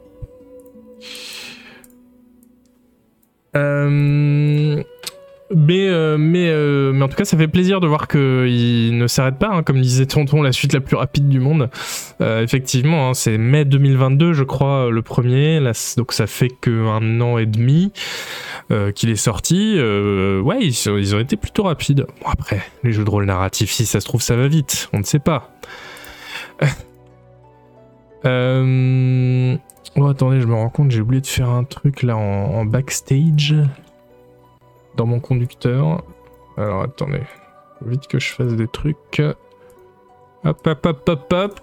Speaker 1: Euh, mais, mais, mais en tout cas, ça fait plaisir de voir qu'il ne s'arrête pas. Hein. comme disait Tonton, la suite la plus rapide du monde. effectivement, hein, c'est mai 2022, je crois, le premier. donc ça fait qu'un an et demi. Euh, qu'il est sorti, euh, ouais, ils, ont été plutôt rapides. Bon, après, les jeux de rôle narratifs, si ça se trouve, ça va vite, on ne sait pas. Euh, oh, attendez, je me rends compte, j'ai oublié de faire un truc là en, backstage dans mon conducteur. Alors, attendez, vite que je fasse des trucs. Hop, hop, hop, hop, hop.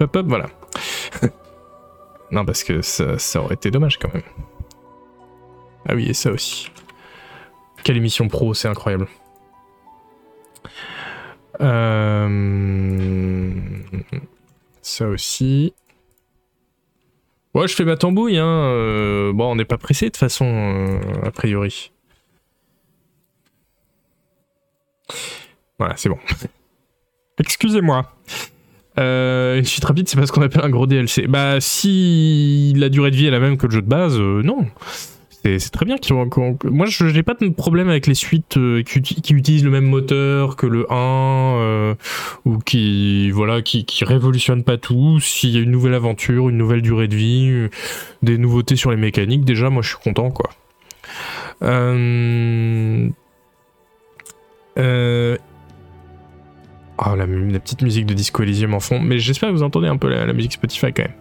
Speaker 1: Hop, hop, voilà. [laughs] Non, parce que ça, aurait été dommage quand même. Ah oui, et ça aussi. Quelle émission pro, c'est incroyable. Euh, ça aussi. Ouais, je fais ma tambouille, hein. Euh, bon, on n'est pas pressé de toute façon, euh, a priori. Voilà, c'est bon. [laughs] Excusez-moi. Une suite rapide, c'est parce qu'on appelle un gros DLC. Bah, si la durée de vie est la même que le jeu de base, non. C'est très bien Moi, je n'ai pas de problème avec les suites euh, qui, utilisent le même moteur que le 1, euh, ou qui, voilà, qui, révolutionnent pas tout. S'il y a une nouvelle aventure, une nouvelle durée de vie, des nouveautés sur les mécaniques, déjà, moi, je suis content, quoi. Euh... Euh, Oh, la, petite musique de Disco Elysium en fond. Mais j'espère que vous entendez un peu la, musique Spotify quand même.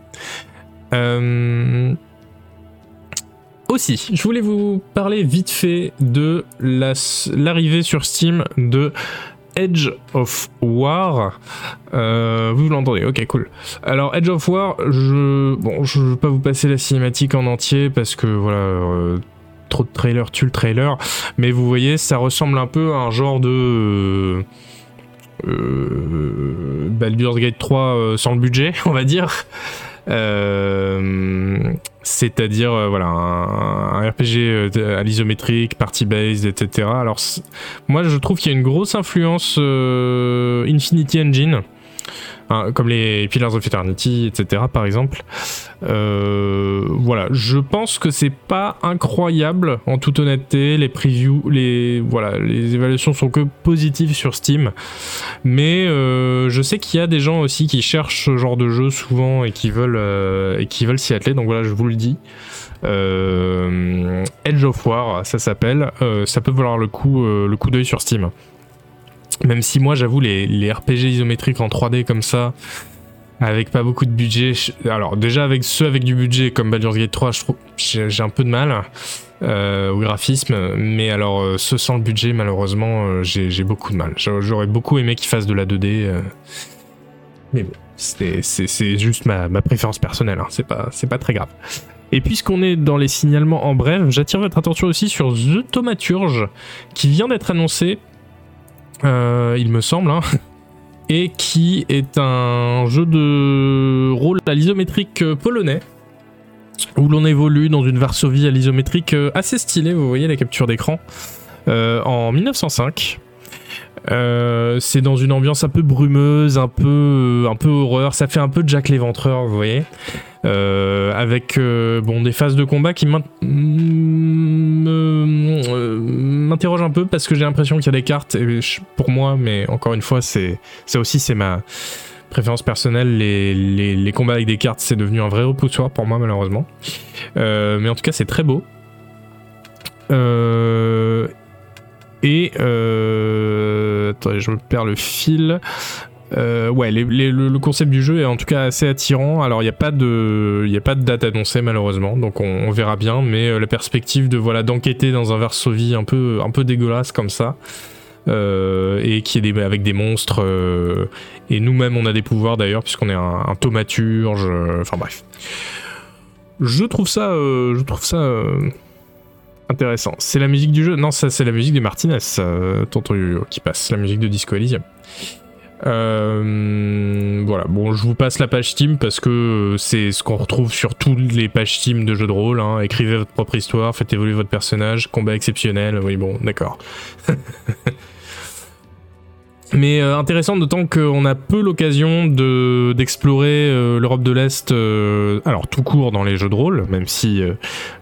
Speaker 1: Euh, aussi, je voulais vous parler vite fait de l'arrivée sur Steam de Edge of War. Euh, vous l'entendez, ok, cool. Alors, Edge of War, je. Bon, je vais pas vous passer la cinématique en entier parce que voilà. Euh, trop de trailers tue le trailer. Mais vous voyez, ça ressemble un peu à un genre de euh, Baldur's Gate 3 euh, sans le budget, [laughs] on va dire. Euh, c'est-à-dire voilà un, RPG à l'isométrique, party-based, etc. Alors moi je trouve qu'il y a une grosse influence Infinity Engine Comme les Pillars of Eternity, etc. par exemple. Euh, voilà, je pense que c'est pas incroyable en toute honnêteté. Les previews, les voilà, les évaluations sont que positives sur Steam, mais euh, je sais qu'il y a des gens aussi qui cherchent ce genre de jeu souvent et qui veulent euh, veulent s'y atteler. Donc voilà, je vous le dis. Edge of War, ça s'appelle. ça peut valoir le coup, le coup d'œil sur Steam. Même si moi, j'avoue, les, RPG isométriques en 3D comme ça, avec pas beaucoup de budget. Alors, déjà, avec ceux avec du budget comme Baldur's Gate 3, je trouve j'ai un peu de mal euh, au graphisme. Mais alors, euh, ceux sans le budget, malheureusement, euh, j'ai beaucoup de mal. J'aurais beaucoup aimé qu'ils fassent de la 2D. mais bon, c'est juste ma, préférence personnelle. Hein. C'est pas, pas très grave. Et puisqu'on est dans les signalements en bref, j'attire votre attention aussi sur The Thaumaturge, qui vient d'être annoncé il me semble. Hein. [laughs] et qui est un jeu de rôle à l'isométrique polonais où l'on évolue dans une Varsovie à l'isométrique assez stylée, vous voyez la capture d'écran, en 1905. Euh, c'est dans une ambiance un peu brumeuse, un peu, un peu horreur. Ça fait un peu Jack l'Éventreur, vous voyez. Euh, avec bon, des phases de combat qui m'interrogent un peu parce que j'ai l'impression qu'il y a des cartes, pour moi, mais encore une fois, c'est ça aussi, c'est ma préférence personnelle. Les, les, combats avec des cartes, c'est devenu un vrai repoussoir pour moi, malheureusement. Euh, mais en tout cas, c'est très beau. Euh, et euh, attendez, je me perds le fil. Euh, ouais, le, concept du jeu est en tout cas assez attirant. Alors il n'y a pas de, il a pas de date annoncée malheureusement, donc on, verra bien. Mais euh, la perspective de voilà d'enquêter dans un Varsovie un peu, un peu dégueulasse comme ça, et qui est des, avec des monstres. et nous-mêmes on a des pouvoirs d'ailleurs puisqu'on est un, un thaumaturge. Enfin bref, je trouve ça, je trouve ça Intéressant. C'est la musique du jeu Non, ça c'est la musique de Martinez, euh, Tonton qui passe, la musique de Disco Elysium. Euh, voilà, bon, je vous passe la page Steam parce que c'est ce qu'on retrouve sur toutes les pages Steam de jeux de rôle. Hein. Écrivez votre propre histoire, faites évoluer votre personnage, combat exceptionnel. Oui, bon, d'accord. [laughs] Mais euh, intéressant d'autant qu'on a peu l'occasion de, d'explorer euh, l'Europe de l'Est, euh, alors tout court dans les jeux de rôle, même si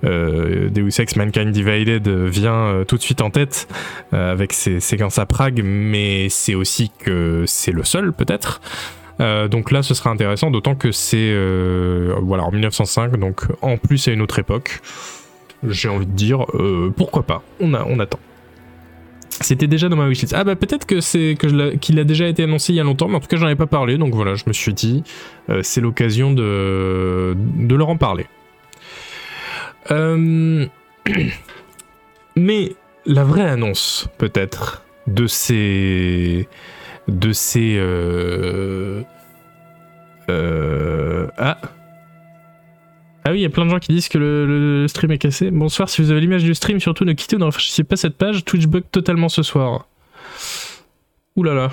Speaker 1: Deus Ex Mankind Divided vient tout de suite en tête avec ses séquences à Prague, mais c'est aussi que c'est le seul peut-être. donc là, ce sera intéressant, d'autant que c'est voilà en 1905, donc en plus à une autre époque. J'ai envie de dire pourquoi pas. On a, on attend. C'était déjà dans ma wishlist. Ah bah peut-être que c'est que qu'il a déjà été annoncé il y a longtemps, mais en tout cas j'en ai pas parlé, donc voilà, je me suis dit euh, c'est l'occasion de de leur en parler. Euh, [clears throat] mais la vraie annonce peut-être de ces de ces euh... Ah ah oui, il y a plein de gens qui disent que le, stream est cassé. Bonsoir, si vous avez l'image du stream, surtout ne quittez ou ne rafraîchissez pas cette page. Twitch bug totalement ce soir. Ouh là.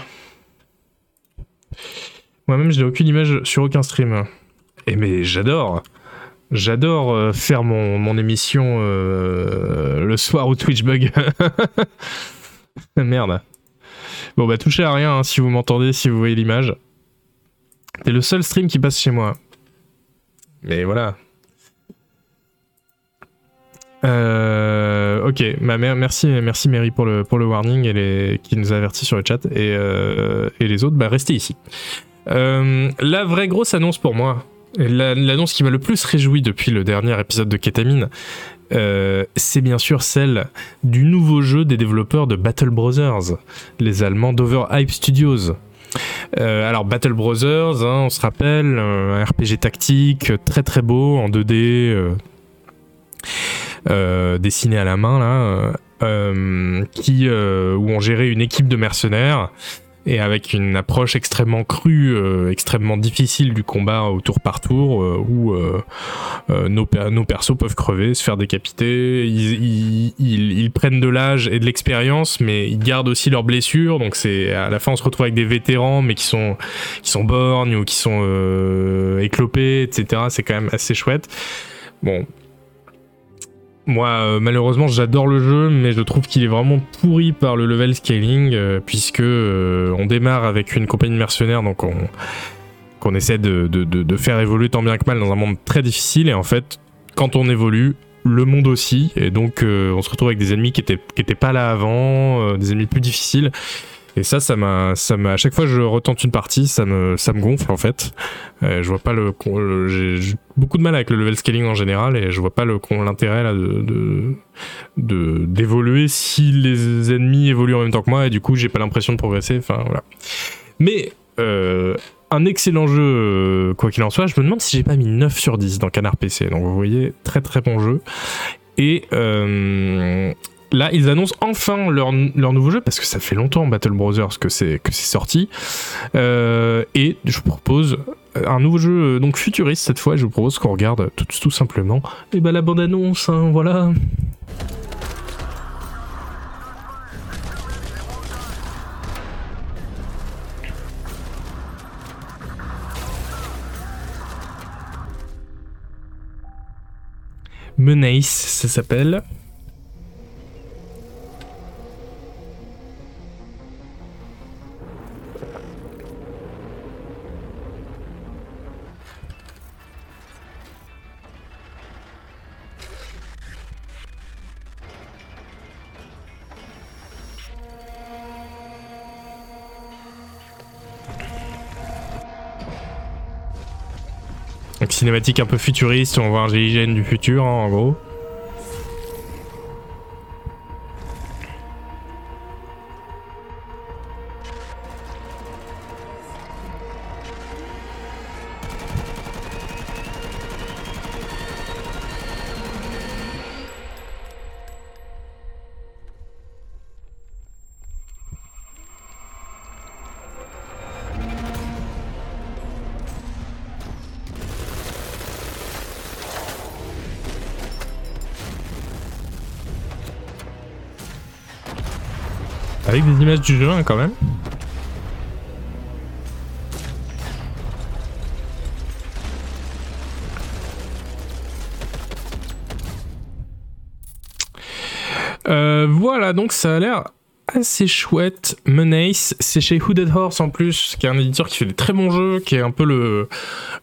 Speaker 1: Moi-même, je n'ai aucune image sur aucun stream. Et mais j'adore. J'adore euh, faire mon, émission euh, le soir où Twitch bug. [laughs] Merde. Bon bah touchez à rien hein, si vous m'entendez, si vous voyez l'image. C'est le seul stream qui passe chez moi. Mais voilà, euh, ok, ma mère, merci, merci Mary pour le, pour le warning et qui nous a sur le chat. Et, euh, et les autres, bah restez ici. Euh, la vraie grosse annonce pour moi, l'annonce qui m'a le plus réjoui depuis le dernier épisode de Ketamine, c'est bien sûr celle du nouveau jeu des développeurs de Battle Brothers, les Allemands d'Overhype Studios. Alors Battle Brothers, hein, on se rappelle, un RPG tactique très très beau en 2D. Euh, dessiné à la main là, euh, euh, qui où on gérait une équipe de mercenaires et avec une approche extrêmement crue, extrêmement difficile du combat au tour par tour, où nos, nos, persos peuvent crever, se faire décapiter, ils, ils, prennent de l'âge et de l'expérience, mais ils gardent aussi leurs blessures, donc c'est à la fin on se retrouve avec des vétérans, mais qui sont qui sont borgnes ou qui sont éclopés, etc. C'est quand même assez chouette. Bon, moi, euh, malheureusement, j'adore le jeu, mais je trouve qu'il est vraiment pourri par le level scaling, euh, puisque euh, on démarre avec une compagnie de mercenaires, donc on qu'on essaie de, faire évoluer tant bien que mal dans un monde très difficile, et en fait, quand on évolue, le monde aussi, et donc on se retrouve avec des ennemis qui étaient, qui étaient pas là avant, des ennemis plus difficiles, et ça, ça m'a, ça m'a, à chaque fois que je retente une partie, ça me, ça me gonfle en fait. Euh, je vois pas le, j'ai beaucoup de mal avec le level scaling en général et je vois pas le, l'intérêt de, de, d'évoluer si les ennemis évoluent en même temps que moi et du coup j'ai pas l'impression de progresser. Enfin voilà. Mais euh, un excellent jeu, euh, quoi qu'il en soit. Je me demande si j'ai pas mis 9 sur 10 dans Canard PC. Donc vous voyez, très très bon jeu. Et là, ils annoncent enfin leur, nouveau jeu, parce que ça fait longtemps Battle Brothers que c'est sorti. Euh, et je vous propose un nouveau jeu, euh, donc futuriste cette fois, je vous propose qu'on regarde tout, simplement et ben, la bande-annonce, hein, voilà. Menace, ça s'appelle. Cinématique un peu futuriste, on voit un GIGN du futur hein, en gros. Des images du jeu hein, quand même. Euh, voilà, donc ça a l'air assez chouette. Menace, c'est chez Hooded Horse en plus, qui est un éditeur qui fait des très bons jeux, qui est un peu le,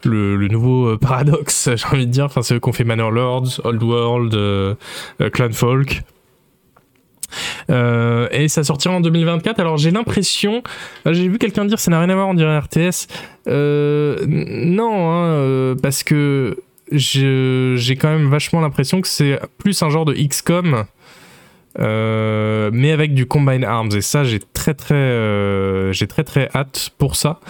Speaker 1: le, nouveau euh, paradoxe, [laughs] j'ai envie de dire. Enfin, c'est eux qu'on fait Manor Lords, Old World, euh, Clan Folk. Euh, et ça sortira en 2024. Alors j'ai l'impression, j'ai vu quelqu'un dire ça n'a rien à voir, on dirait RTS. Euh, non, hein, euh, parce que j'ai quand même vachement l'impression que c'est plus un genre de XCOM. mais avec du Combine Arms et ça j'ai très très j'ai très très hâte pour ça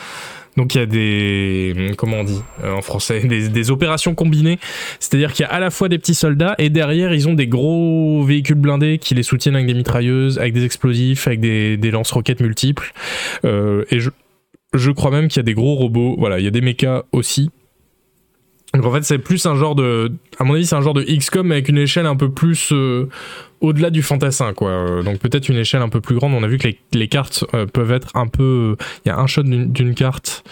Speaker 1: donc il y a des, comment on dit euh, en français, des, opérations combinées. C'est-à-dire qu'il y a à la fois des petits soldats et derrière ils ont des gros véhicules blindés qui les soutiennent avec des mitrailleuses, avec des explosifs, avec des, des lance-roquettes multiples. Euh, et je, je crois même qu'il y a des gros robots. Voilà, il y a des mechas aussi. Donc en fait, c'est plus un genre de, à mon avis, c'est un genre de XCOM avec une échelle un peu plus euh, au-delà du fantassin, quoi. Euh, donc peut-être une échelle un peu plus grande. On a vu que les, cartes euh, peuvent être un peu. Il y a un shot d'une carte.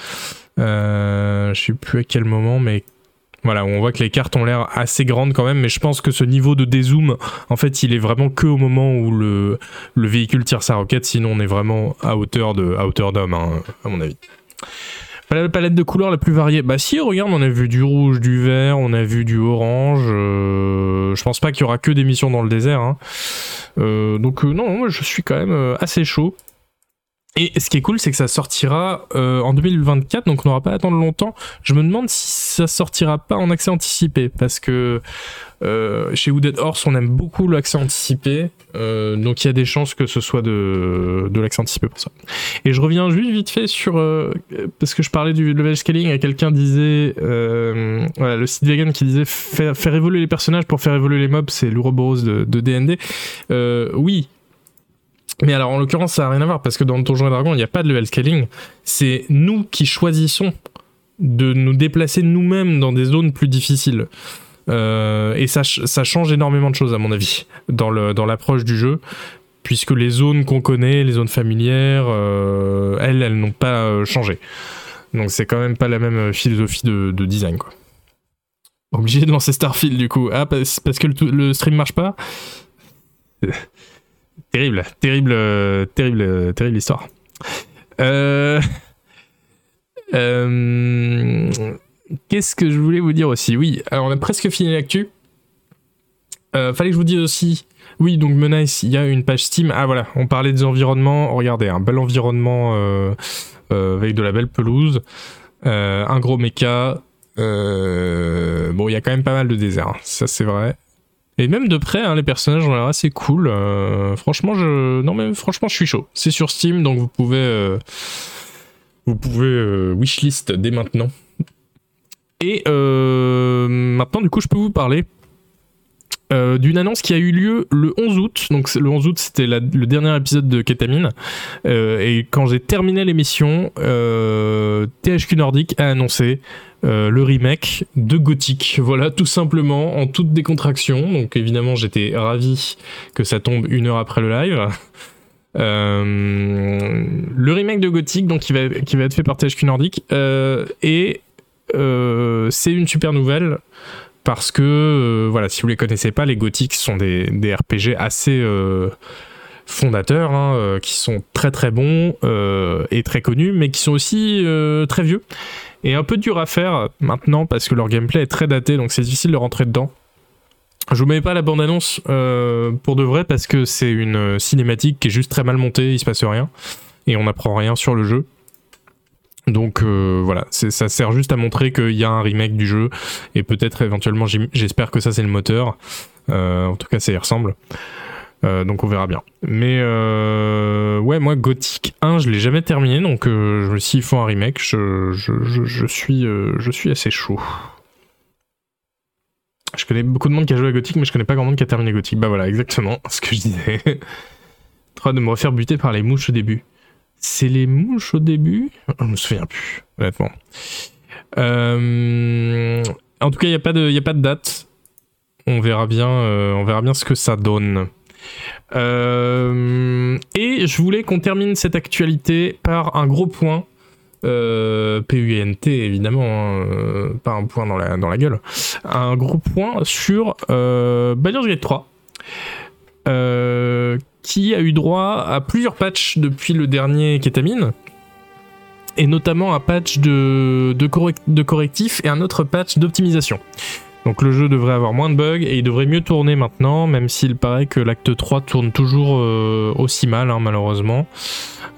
Speaker 1: je sais plus à quel moment, mais voilà, on voit que les cartes ont l'air assez grandes quand même, mais je pense que ce niveau de dézoom, en fait, il est vraiment que au moment où le, le véhicule tire sa roquette, sinon on est vraiment à hauteur à hauteur d'homme, hein, à mon avis. La palette de couleurs la plus variée. Bah si, regarde, on a vu du rouge, du vert, on a vu du orange. Euh, je pense pas qu'il y aura que des missions dans le désert. Hein. Euh, donc euh, non, moi je suis quand même assez chaud. Et ce qui est cool, c'est que ça sortira euh, en 2024, donc on n'aura pas à attendre longtemps. Je me demande si ça sortira pas en accès anticipé, parce que euh, chez Wooded Horse, on aime beaucoup l'accès anticipé, euh, donc il y a des chances que ce soit de, de l'accès anticipé pour ça. Et je reviens juste vite fait sur, parce que je parlais du level scaling, et quelqu'un disait, voilà, le site vegan qui disait faire, évoluer les personnages pour faire évoluer les mobs, c'est l'Ouroboros de, de DND. oui, mais alors, en l'occurrence, ça n'a rien à voir parce que dans Donjons et Dragons, il n'y a pas de level scaling. C'est nous qui choisissons de nous déplacer nous-mêmes dans des zones plus difficiles. Euh, et ça, change énormément de choses, à mon avis, dans l'approche du jeu. Puisque les zones qu'on connaît, les zones familières, euh, elles, elles n'ont pas euh, changé. Donc c'est quand même pas la même philosophie de, de, design, quoi. Obligé de lancer Starfield, du coup. Ah, parce, que le, le stream marche pas? Terrible, terrible, terrible, terrible histoire. Euh, euh, qu'est-ce que je voulais vous dire aussi? Oui, alors on a presque fini l'actu. Euh, fallait que je vous dise aussi. Oui, donc Menace, il y a une page Steam. Ah voilà, on parlait des environnements. Regardez, un bel environnement avec de la belle pelouse, un gros méca. bon, il y a quand même pas mal de désert, hein. ça c'est vrai. Et même de près, hein, les personnages ont l'air assez cool. Euh, franchement, je, non mais franchement, je suis chaud. C'est sur Steam, donc vous pouvez, euh, vous pouvez euh, wishlist dès maintenant. Et maintenant, du coup, je peux vous parler d'une annonce qui a eu lieu le 11 août. Donc le 11 août, c'était le dernier épisode de Ketamine. et quand j'ai terminé l'émission, THQ Nordic a annoncé euh, le remake de Gothic. Voilà, tout simplement, en toute décontraction. Donc évidemment, j'étais ravi que ça tombe une heure après le live. Euh, le remake de Gothic, donc qui va, qui va être fait par THQ Nordic, euh, et c'est une super nouvelle parce que voilà, si vous les connaissez pas, les gothiques sont des, des RPG assez fondateurs, hein, qui sont très très bons et très connus, mais qui sont aussi très vieux et un peu dur à faire maintenant parce que leur gameplay est très daté, donc c'est difficile de rentrer dedans. Je vous mets pas la bande-annonce euh, pour de vrai parce que c'est une cinématique qui est juste très mal montée, il se passe rien et on n'apprend rien sur le jeu. Donc euh, voilà, ça sert juste à montrer qu'il y a un remake du jeu et peut-être éventuellement, j'espère que ça c'est le moteur. Euh, en tout cas, ça y ressemble. Donc on verra bien. Mais ouais, moi Gothic 1, je l'ai jamais terminé, donc dit, il faut un remake. Je, je suis, assez chaud. Je connais beaucoup de monde qui a joué à Gothic, mais je connais pas grand monde qui a terminé Gothic. Bah voilà, exactement [laughs] ce que je disais. Trop de me refaire buter par les mouches au début. C'est les mouches au début? Je me souviens plus, honnêtement. Euh, en tout cas, il n'y a, pas de, a pas de date. On verra bien, euh, on verra bien ce que ça donne. Euh, et je voulais qu'on termine cette actualité par un gros point. Euh, PUNT évidemment, hein, euh, pas un point dans la, gueule, un gros point sur euh, Baldur's Gate 3, euh, qui a eu droit à plusieurs patchs depuis le dernier Ketamine, et notamment un patch de correctif et un autre patch d'optimisation. Donc le jeu devrait avoir moins de bugs et il devrait mieux tourner maintenant, même s'il paraît que l'acte 3 tourne toujours euh, aussi mal, hein, malheureusement.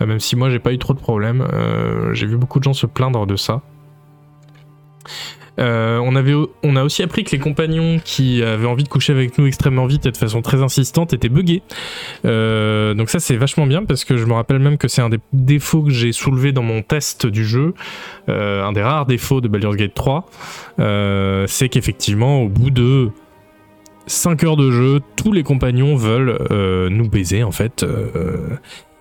Speaker 1: Euh, même si moi j'ai pas eu trop de problèmes. Euh, j'ai vu beaucoup de gens se plaindre de ça. Euh, on, a aussi appris que les compagnons qui avaient envie de coucher avec nous extrêmement vite et de façon très insistante étaient buggés. Euh, donc ça c'est vachement bien parce que je me rappelle même que c'est un des défauts que j'ai soulevé dans mon test du jeu. Euh, un des rares défauts de Baldur's Gate 3. c'est qu'effectivement au bout de 5 heures de jeu, tous les compagnons veulent nous baiser en fait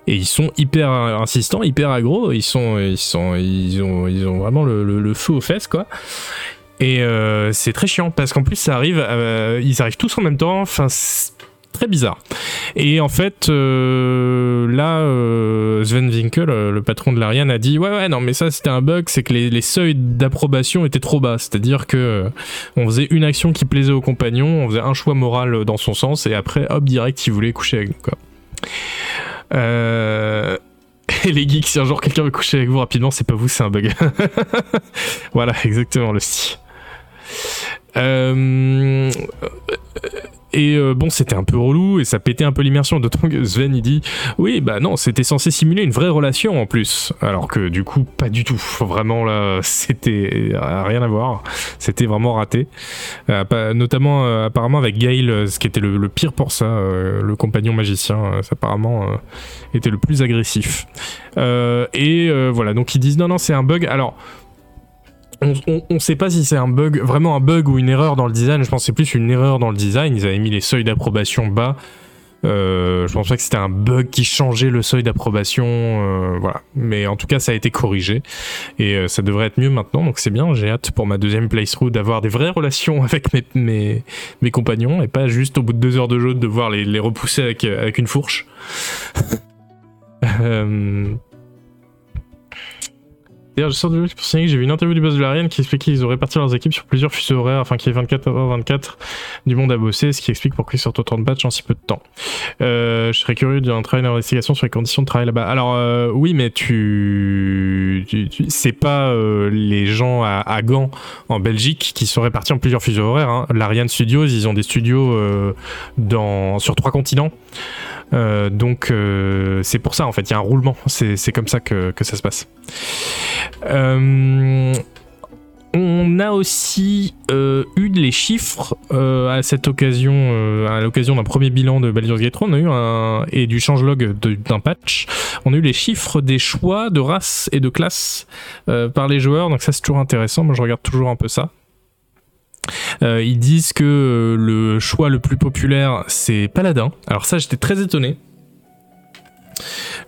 Speaker 1: et ils sont hyper insistants, hyper aggro. Ils sont, ils sont, ils ont, ils ont vraiment le, feu aux fesses, quoi. Et euh, c'est très chiant parce qu'en plus ça arrive, euh, ils arrivent tous en même temps. Enfin, très bizarre. Et en fait, euh, là, Sven Winkel, le patron de l'Ariane, a dit ouais ouais non mais ça c'était un bug, c'est que les, les seuils d'approbation étaient trop bas. C'est-à-dire que on faisait une action qui plaisait aux compagnons, on faisait un choix moral dans son sens et après hop direct il voulait coucher avec nous quoi. Euh... [laughs] Et les geeks, si un jour quelqu'un veut coucher avec vous rapidement, c'est pas vous, c'est un bug. [laughs] voilà, exactement le style. Euh, et euh, bon, c'était un peu relou et ça pétait un peu l'immersion. D'autant que Sven il dit Oui, bah non, c'était censé simuler une vraie relation en plus. Alors que du coup, pas du tout. Vraiment là, c'était rien à voir. C'était vraiment raté. Euh, notamment, apparemment, avec Gail, ce qui était le, pire pour ça, le compagnon magicien, apparemment était le plus agressif. et voilà, donc ils disent Non, non, c'est un bug. Alors on, on, sait pas si c'est un bug, vraiment un bug ou une erreur dans le design. Je pense que c'est plus une erreur dans le design. Ils avaient mis les seuils d'approbation bas. Euh, je pense pas que c'était un bug qui changeait le seuil d'approbation, euh, voilà. Mais en tout cas, ça a été corrigé et euh, ça devrait être mieux maintenant. Donc c'est bien. J'ai hâte pour ma deuxième playthrough d'avoir des vraies relations [laughs] avec mes, compagnons et pas juste au bout de deux heures de jeu de devoir les, repousser avec, avec une fourche. [laughs] D'ailleurs, je sors de pour signaler que j'ai vu une interview du boss de l'Ariane qui expliquait qu'ils auraient réparti leurs équipes sur plusieurs fuseaux horaires afin qu'il y ait 24 h 24 du monde à bosser, ce qui explique pourquoi ils sortent autant de batchs en si peu de temps. Euh, je serais curieux d'un travail d'investigation sur les conditions de travail là-bas. Alors, euh, oui, mais tu. c'est pas euh, les gens à, Gand, en Belgique, qui sont répartis en plusieurs fuseaux horaires. Hein. L'Ariane Studios, ils ont des studios dans, sur trois continents. Euh, donc euh, c'est pour ça en fait, il y a un roulement, c'est comme ça que, que, ça se passe. Euh, on a aussi eu les chiffres à cette occasion, à l'occasion d'un premier bilan de Baldur's Gate 3, on a eu un, et du changelog d'un patch, on a eu les chiffres des choix de race et de classe par les joueurs, donc ça c'est toujours intéressant, moi je regarde toujours un peu ça. Euh, ils disent que euh, le choix le plus populaire c'est Paladin. Alors ça j'étais très étonné.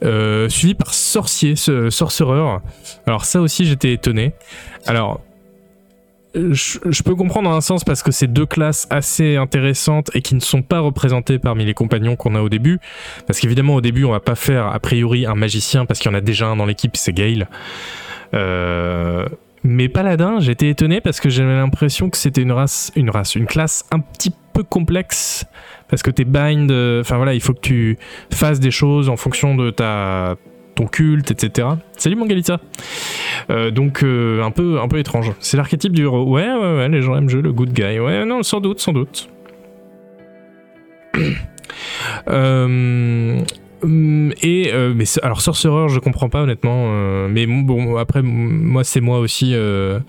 Speaker 1: Euh, suivi par Sorcier, Sorcereur. Alors ça aussi j'étais étonné. Alors je, peux comprendre dans un sens parce que c'est deux classes assez intéressantes et qui ne sont pas représentées parmi les compagnons qu'on a au début. Parce qu'évidemment au début on va pas faire a priori un magicien parce qu'il y en a déjà un dans l'équipe, c'est Gale. Mais paladin, j'étais étonné parce que j'avais l'impression que c'était une race, une race, une classe un petit peu complexe parce que t'es bind, euh, enfin voilà, il faut que tu fasses des choses en fonction de ta ton culte, etc. Salut mon Galita. Euh, donc euh, un peu un peu étrange. C'est l'archétype du héros. Ouais ouais ouais, les gens aiment jouer le good guy. Ouais non, sans doute, sans doute. [clears throat] euh, et euh, mais alors sorcereur, je comprends pas honnêtement. Euh, mais bon, après moi c'est moi aussi. Euh,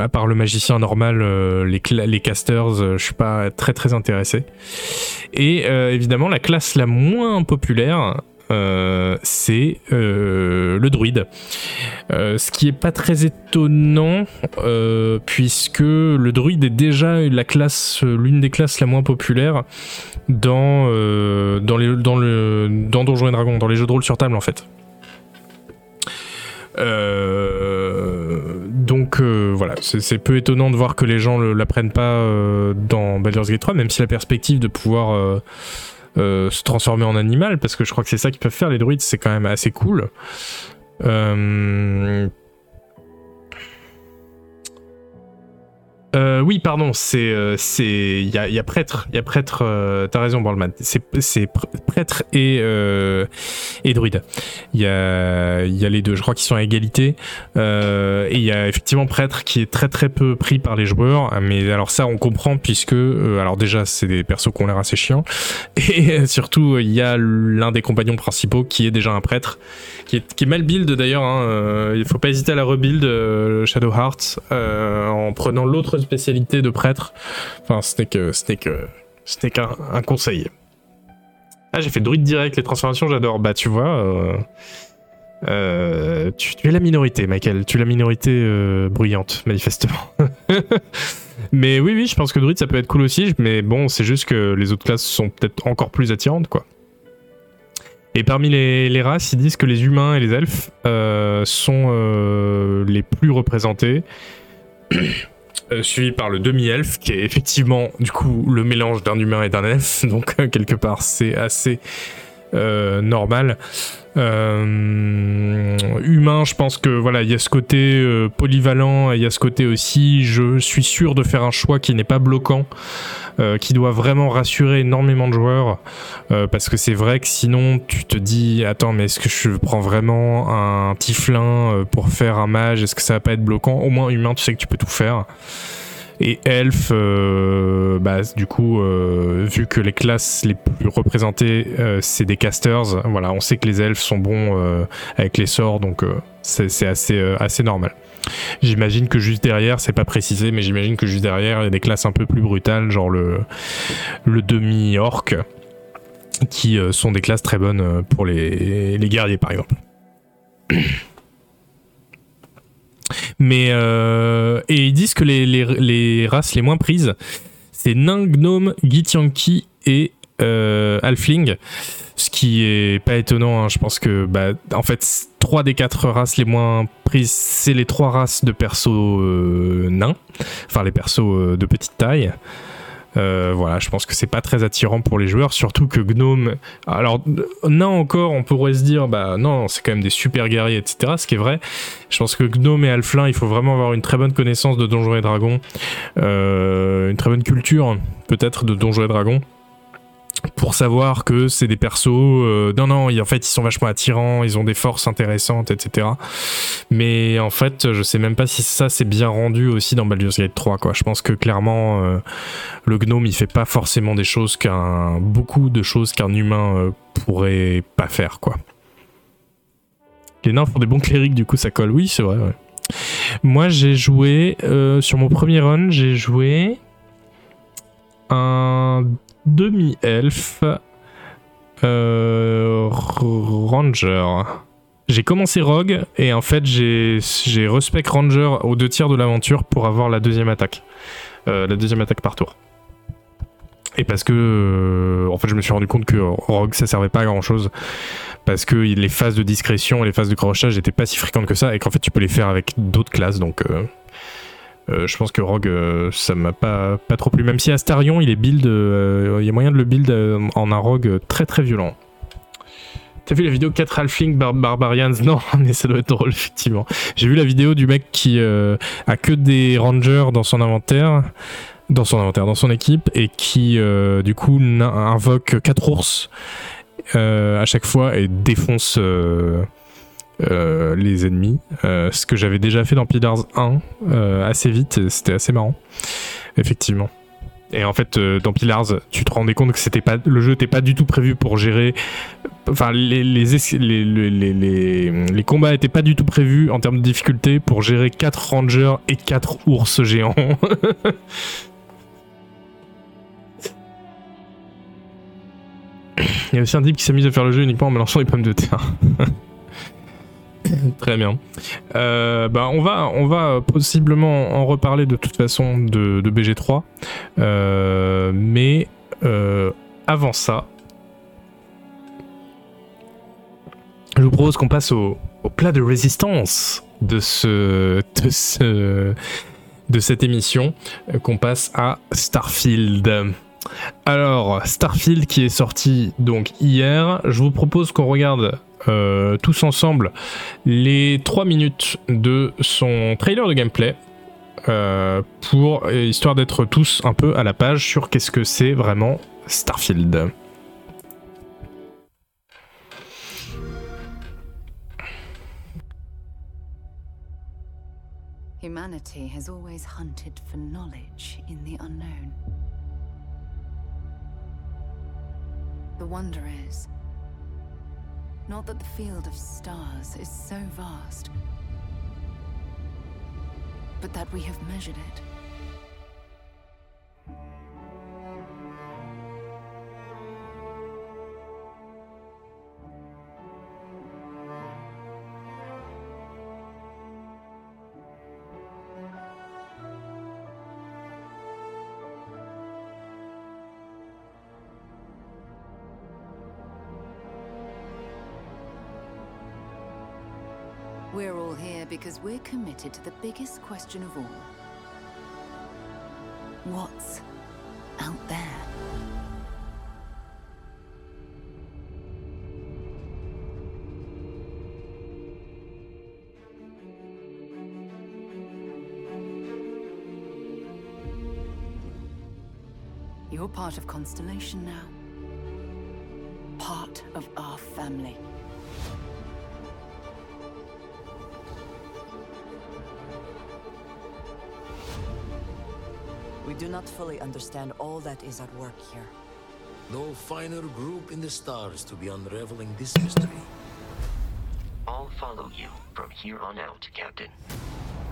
Speaker 1: à part le magicien normal, les, les casters, je suis pas très très intéressé. Et évidemment la classe la moins populaire, euh, c'est euh, le druide. Euh, ce qui est pas très étonnant, puisque le druide est déjà l'une des classes la moins populaire dans, Donjons et Dragons, dans les jeux de rôle sur table en fait. donc voilà, c'est peu étonnant de voir que les gens l'apprennent pas dans Baldur's Gate 3, même si la perspective de pouvoir euh, se transformer en animal, parce que je crois que c'est ça qu'ils peuvent faire, les druides, c'est quand même assez cool. Euh, Euh, oui, pardon, c'est euh, c'est il y a, prêtre, il y a prêtre. Euh, T'as raison, Borlman. C'est prêtre et et druide. Il y a y a les deux. Je crois qu'ils sont à égalité. Et il y a effectivement prêtre qui est très très peu pris par les joueurs. Mais alors ça, on comprend puisque alors déjà c'est des persos qui ont l'air assez chiants [laughs] et surtout il y a l'un des compagnons principaux qui est déjà un prêtre qui est, qui mal build d'ailleurs. Hein. il faut pas hésiter à la rebuild Shadow Heart en prenant l'autre spécialité de prêtre. Enfin, c'était que, c'était que, c'était qu'un conseil. Ah, j'ai fait druide direct, les transformations, j'adore. Bah, tu vois, euh, euh, tu, es la minorité, Michael. Tu es la minorité euh, bruyante, manifestement. [laughs] mais oui, oui, je pense que druide, ça peut être cool aussi. Mais bon, c'est juste que les autres classes sont peut-être encore plus attirantes, quoi. Et parmi les, races, ils disent que les humains et les elfes sont les plus représentés. [clears throat] Euh, suivi par le demi-elfe, qui est effectivement du coup le mélange d'un humain et d'un elfe, [laughs] donc euh, quelque part c'est assez euh, humain, je pense que voilà, il y a ce côté polyvalent, il y a ce côté aussi, je suis sûr de faire un choix qui n'est pas bloquant. qui doit vraiment rassurer énormément de joueurs parce que c'est vrai que sinon tu te dis attends mais est-ce que je prends vraiment un tiflin pour faire un mage? Est-ce que ça va pas être bloquant? Au moins humain tu sais que tu peux tout faire et elf, euh, bah, du coup, euh, vu que les classes les plus représentées, euh, c'est des casters, voilà, on sait que les elfes sont bons avec les sorts, donc c'est assez, assez normal. J'imagine que juste derrière, c'est pas précisé, mais j'imagine que juste derrière, il y a des classes un peu plus brutales, genre le, le demi-orc, qui sont des classes très bonnes pour les, les guerriers, par exemple. Mais euh, et ils disent que les, races les moins prises, c'est nain, gnome, githyanki et euh, halfling. Ce qui est pas étonnant, hein. je pense que bah, en fait trois des quatre races les moins prises, c'est les trois races de persos euh, nains, enfin les persos de petite taille. Euh, voilà, je pense que c'est pas très attirant pour les joueurs, surtout que Gnome. Alors, non, encore, on pourrait se dire, bah non, c'est quand même des super guerriers, etc. Ce qui est vrai. Je pense que Gnome et Alflin, il faut vraiment avoir une très bonne connaissance de Donjons et Dragons, euh, une très bonne culture, peut-être, de Donjons et Dragons pour savoir que c'est des persos euh, non non en fait ils sont vachement attirants ils ont des forces intéressantes etc mais en fait je sais même pas si ça c'est bien rendu aussi dans Baldur's Gate 3 quoi. Je pense que clairement euh, le gnome il fait pas forcément des choses qu'un beaucoup de choses qu'un humain euh, pourrait pas faire quoi. Les nains font des bons clérics du coup ça colle. Oui c'est vrai ouais. moi j'ai joué sur mon premier run j'ai joué un demi-elfe euh, ranger. J'ai commencé Rogue et en fait j'ai respect Ranger aux deux tiers de l'aventure pour avoir la deuxième attaque. Euh, la deuxième attaque par tour. Et parce que euh, en fait je me suis rendu compte que Rogue ça servait pas à grand chose. Parce que les phases de discrétion et les phases de crochage n'étaient pas si fréquentes que ça et qu'en fait tu peux les faire avec d'autres classes donc euh, je pense que Rogue, euh, ça m'a pas, pas trop plu. Même si Astarion, il est build, euh, il y a moyen de le build en un Rogue très très violent. T'as vu la vidéo 4 Halfling Barbarians? [laughs] Non, mais ça doit être drôle, effectivement. J'ai vu la vidéo du mec qui euh, a que des rangers dans son inventaire, dans son inventaire, dans son équipe, et qui, euh, du coup, invoque 4 ours euh, à chaque fois et défonce les ennemis. ce que j'avais déjà fait dans Pillars 1 assez vite, c'était assez marrant, effectivement. Et en fait, euh, dans Pillars, tu te rendais compte que c'était pas le jeu n'était pas du tout prévu pour gérer. Enfin, les, les, les, les, combats n'étaient pas du tout prévus en termes de difficulté pour gérer 4 rangers et 4 ours géants. [laughs] Il y a aussi un type qui s'amuse à faire le jeu uniquement en mélangeant les pommes de terre. [laughs] [coughs] Très bien. Euh, bah, on, va, on va possiblement en reparler de toute façon de, BG3. Euh, mais euh, avant ça, je vous propose qu'on passe au, plat de résistance de, de cette émission, qu'on passe à Starfield. Alors, Starfield qui est sorti donc hier, je vous propose qu'on regarde euh, tous ensemble les 3 minutes de son trailer de gameplay. Euh, pour histoire d'être tous un peu à la page sur qu'est-ce que c'est vraiment Starfield. Humanity has always hunted for knowledge in the unknown. The wonder is Not that the field of stars is so vast, but that we have measured it. Here because we're committed to the biggest question of all. What's out there? You're part of Constellation now. Part of our family. We do not fully understand all that is at work here. No finer group in the stars to be unraveling this mystery. I'll follow you from here on out, Captain.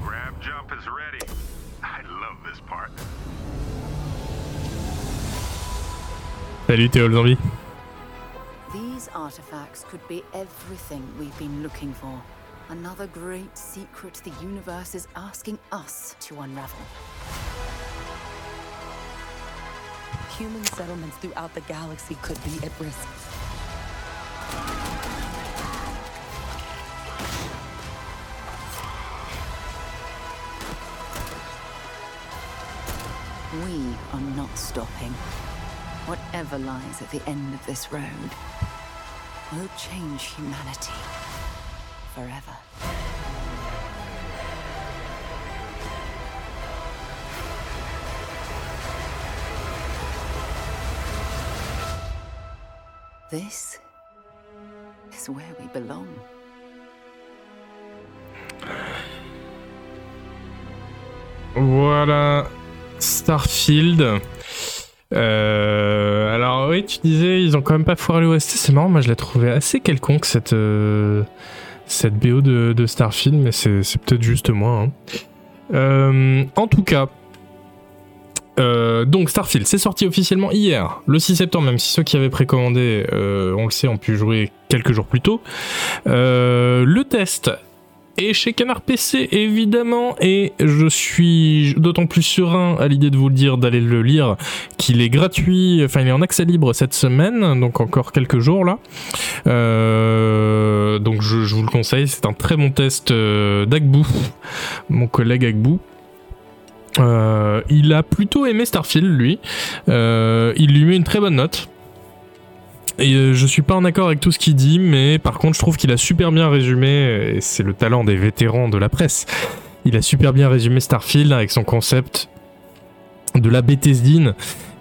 Speaker 1: Grab jump is ready. I love this part. Salut Théo le zombie. These artifacts could be everything we've been looking for. Another great secret the universe is asking us to unravel. Human settlements throughout the galaxy could be at risk. We are not stopping. Whatever lies at the end of this road will change humanity forever. This is where we belong. Voilà, Starfield. Euh, alors oui, tu disais, ils ont quand même pas foiré l'OST, c'est marrant, moi je l'ai trouvé assez quelconque cette, euh, cette BO de, Starfield, mais c'est peut-être juste moi. Hein. Euh, en tout cas, euh, donc Starfield, c'est sorti officiellement hier, le 6 septembre, même si ceux qui avaient précommandé, euh, on le sait, ont pu jouer quelques jours plus tôt. Euh, le test est chez Canard PC évidemment, et je suis d'autant plus serein à l'idée de vous le dire, d'aller le lire, qu'il est gratuit, enfin il est en accès libre cette semaine, donc encore quelques jours là. donc je, vous le conseille, c'est un très bon test d'Agbou, mon collègue Agbou. Euh, il a plutôt aimé Starfield, lui. Euh, il lui met une très bonne note. Et euh, je suis pas en accord avec tout ce qu'il dit, mais par contre, je trouve qu'il a super bien résumé, et c'est le talent des vétérans de la presse. Il a super bien résumé Starfield avec son concept de la Bethesdine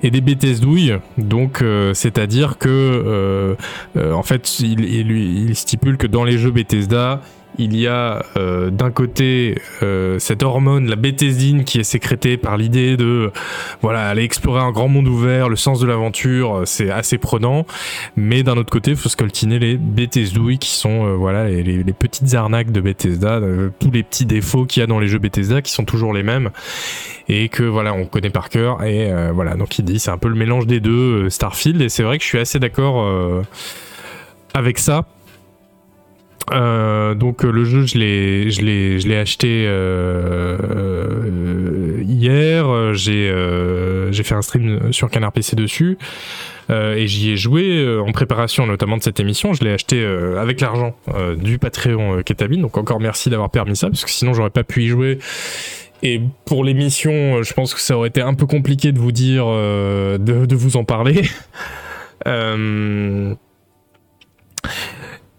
Speaker 1: et des Bethesdouilles. Donc, c'est-à-dire que, en fait, il stipule que dans les jeux Bethesda, il y a euh, d'un côté euh, cette hormone, la béthésine, qui est sécrétée par l'idée de voilà aller explorer un grand monde ouvert, le sens de l'aventure, euh, c'est assez prenant. Mais d'un autre côté, faut scoltiner les Bethesdouilles qui sont voilà les, petites arnaques de Bethesda, tous les petits défauts qu'il y a dans les jeux Bethesda qui sont toujours les mêmes. Et que voilà on connaît par cœur. Et voilà donc il dit c'est un peu le mélange des deux Starfield. Et c'est vrai que je suis assez d'accord avec ça euh, donc le jeu, je l'ai, je l'ai, je l'ai acheté euh, euh, hier. J'ai, euh, j'ai fait un stream sur Canard PC dessus et j'y ai joué en préparation, notamment de cette émission. Je l'ai acheté avec l'argent du Patreon Ketabine. Donc encore merci d'avoir permis ça, parce que sinon j'aurais pas pu y jouer. Et pour l'émission, je pense que ça aurait été un peu compliqué de vous dire, de, de vous en parler. [laughs] euh...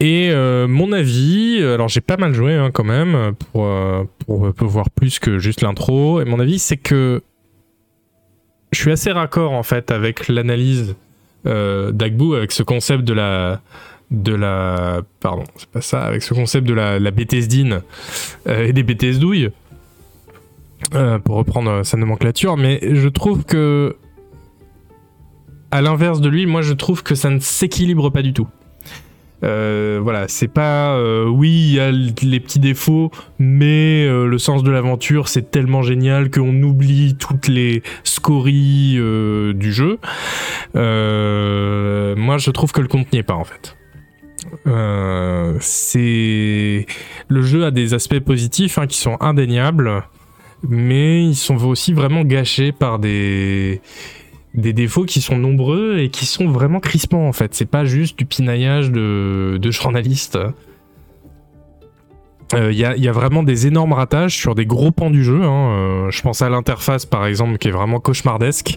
Speaker 1: Et euh, mon avis, alors j'ai pas mal joué hein, quand même pour, euh, pour, voir plus que juste l'intro. Et mon avis, c'est que je suis assez raccord en fait avec l'analyse euh, d'Agbu, avec ce concept de la de la pardon c'est pas ça avec ce concept de la, la Bethesdine euh, et des Bethesdouilles euh, pour reprendre sa nomenclature mais je trouve que à l'inverse de lui moi je trouve que ça ne s'équilibre pas du tout euh, voilà, c'est pas euh, oui, il y a les petits défauts, mais euh, le sens de l'aventure c'est tellement génial qu'on oublie toutes les scories du jeu. Moi, je trouve que le compte n'y est pas en fait. c'est le jeu a des aspects positifs hein, qui sont indéniables, mais ils sont aussi vraiment gâchés par des des défauts qui sont nombreux et qui sont vraiment crispants en fait. C'est pas juste du pinaillage de, de journalistes. Il euh, y, a, y, a, vraiment des énormes ratages sur des gros pans du jeu. Hein. Euh, je pense à l'interface par exemple qui est vraiment cauchemardesque.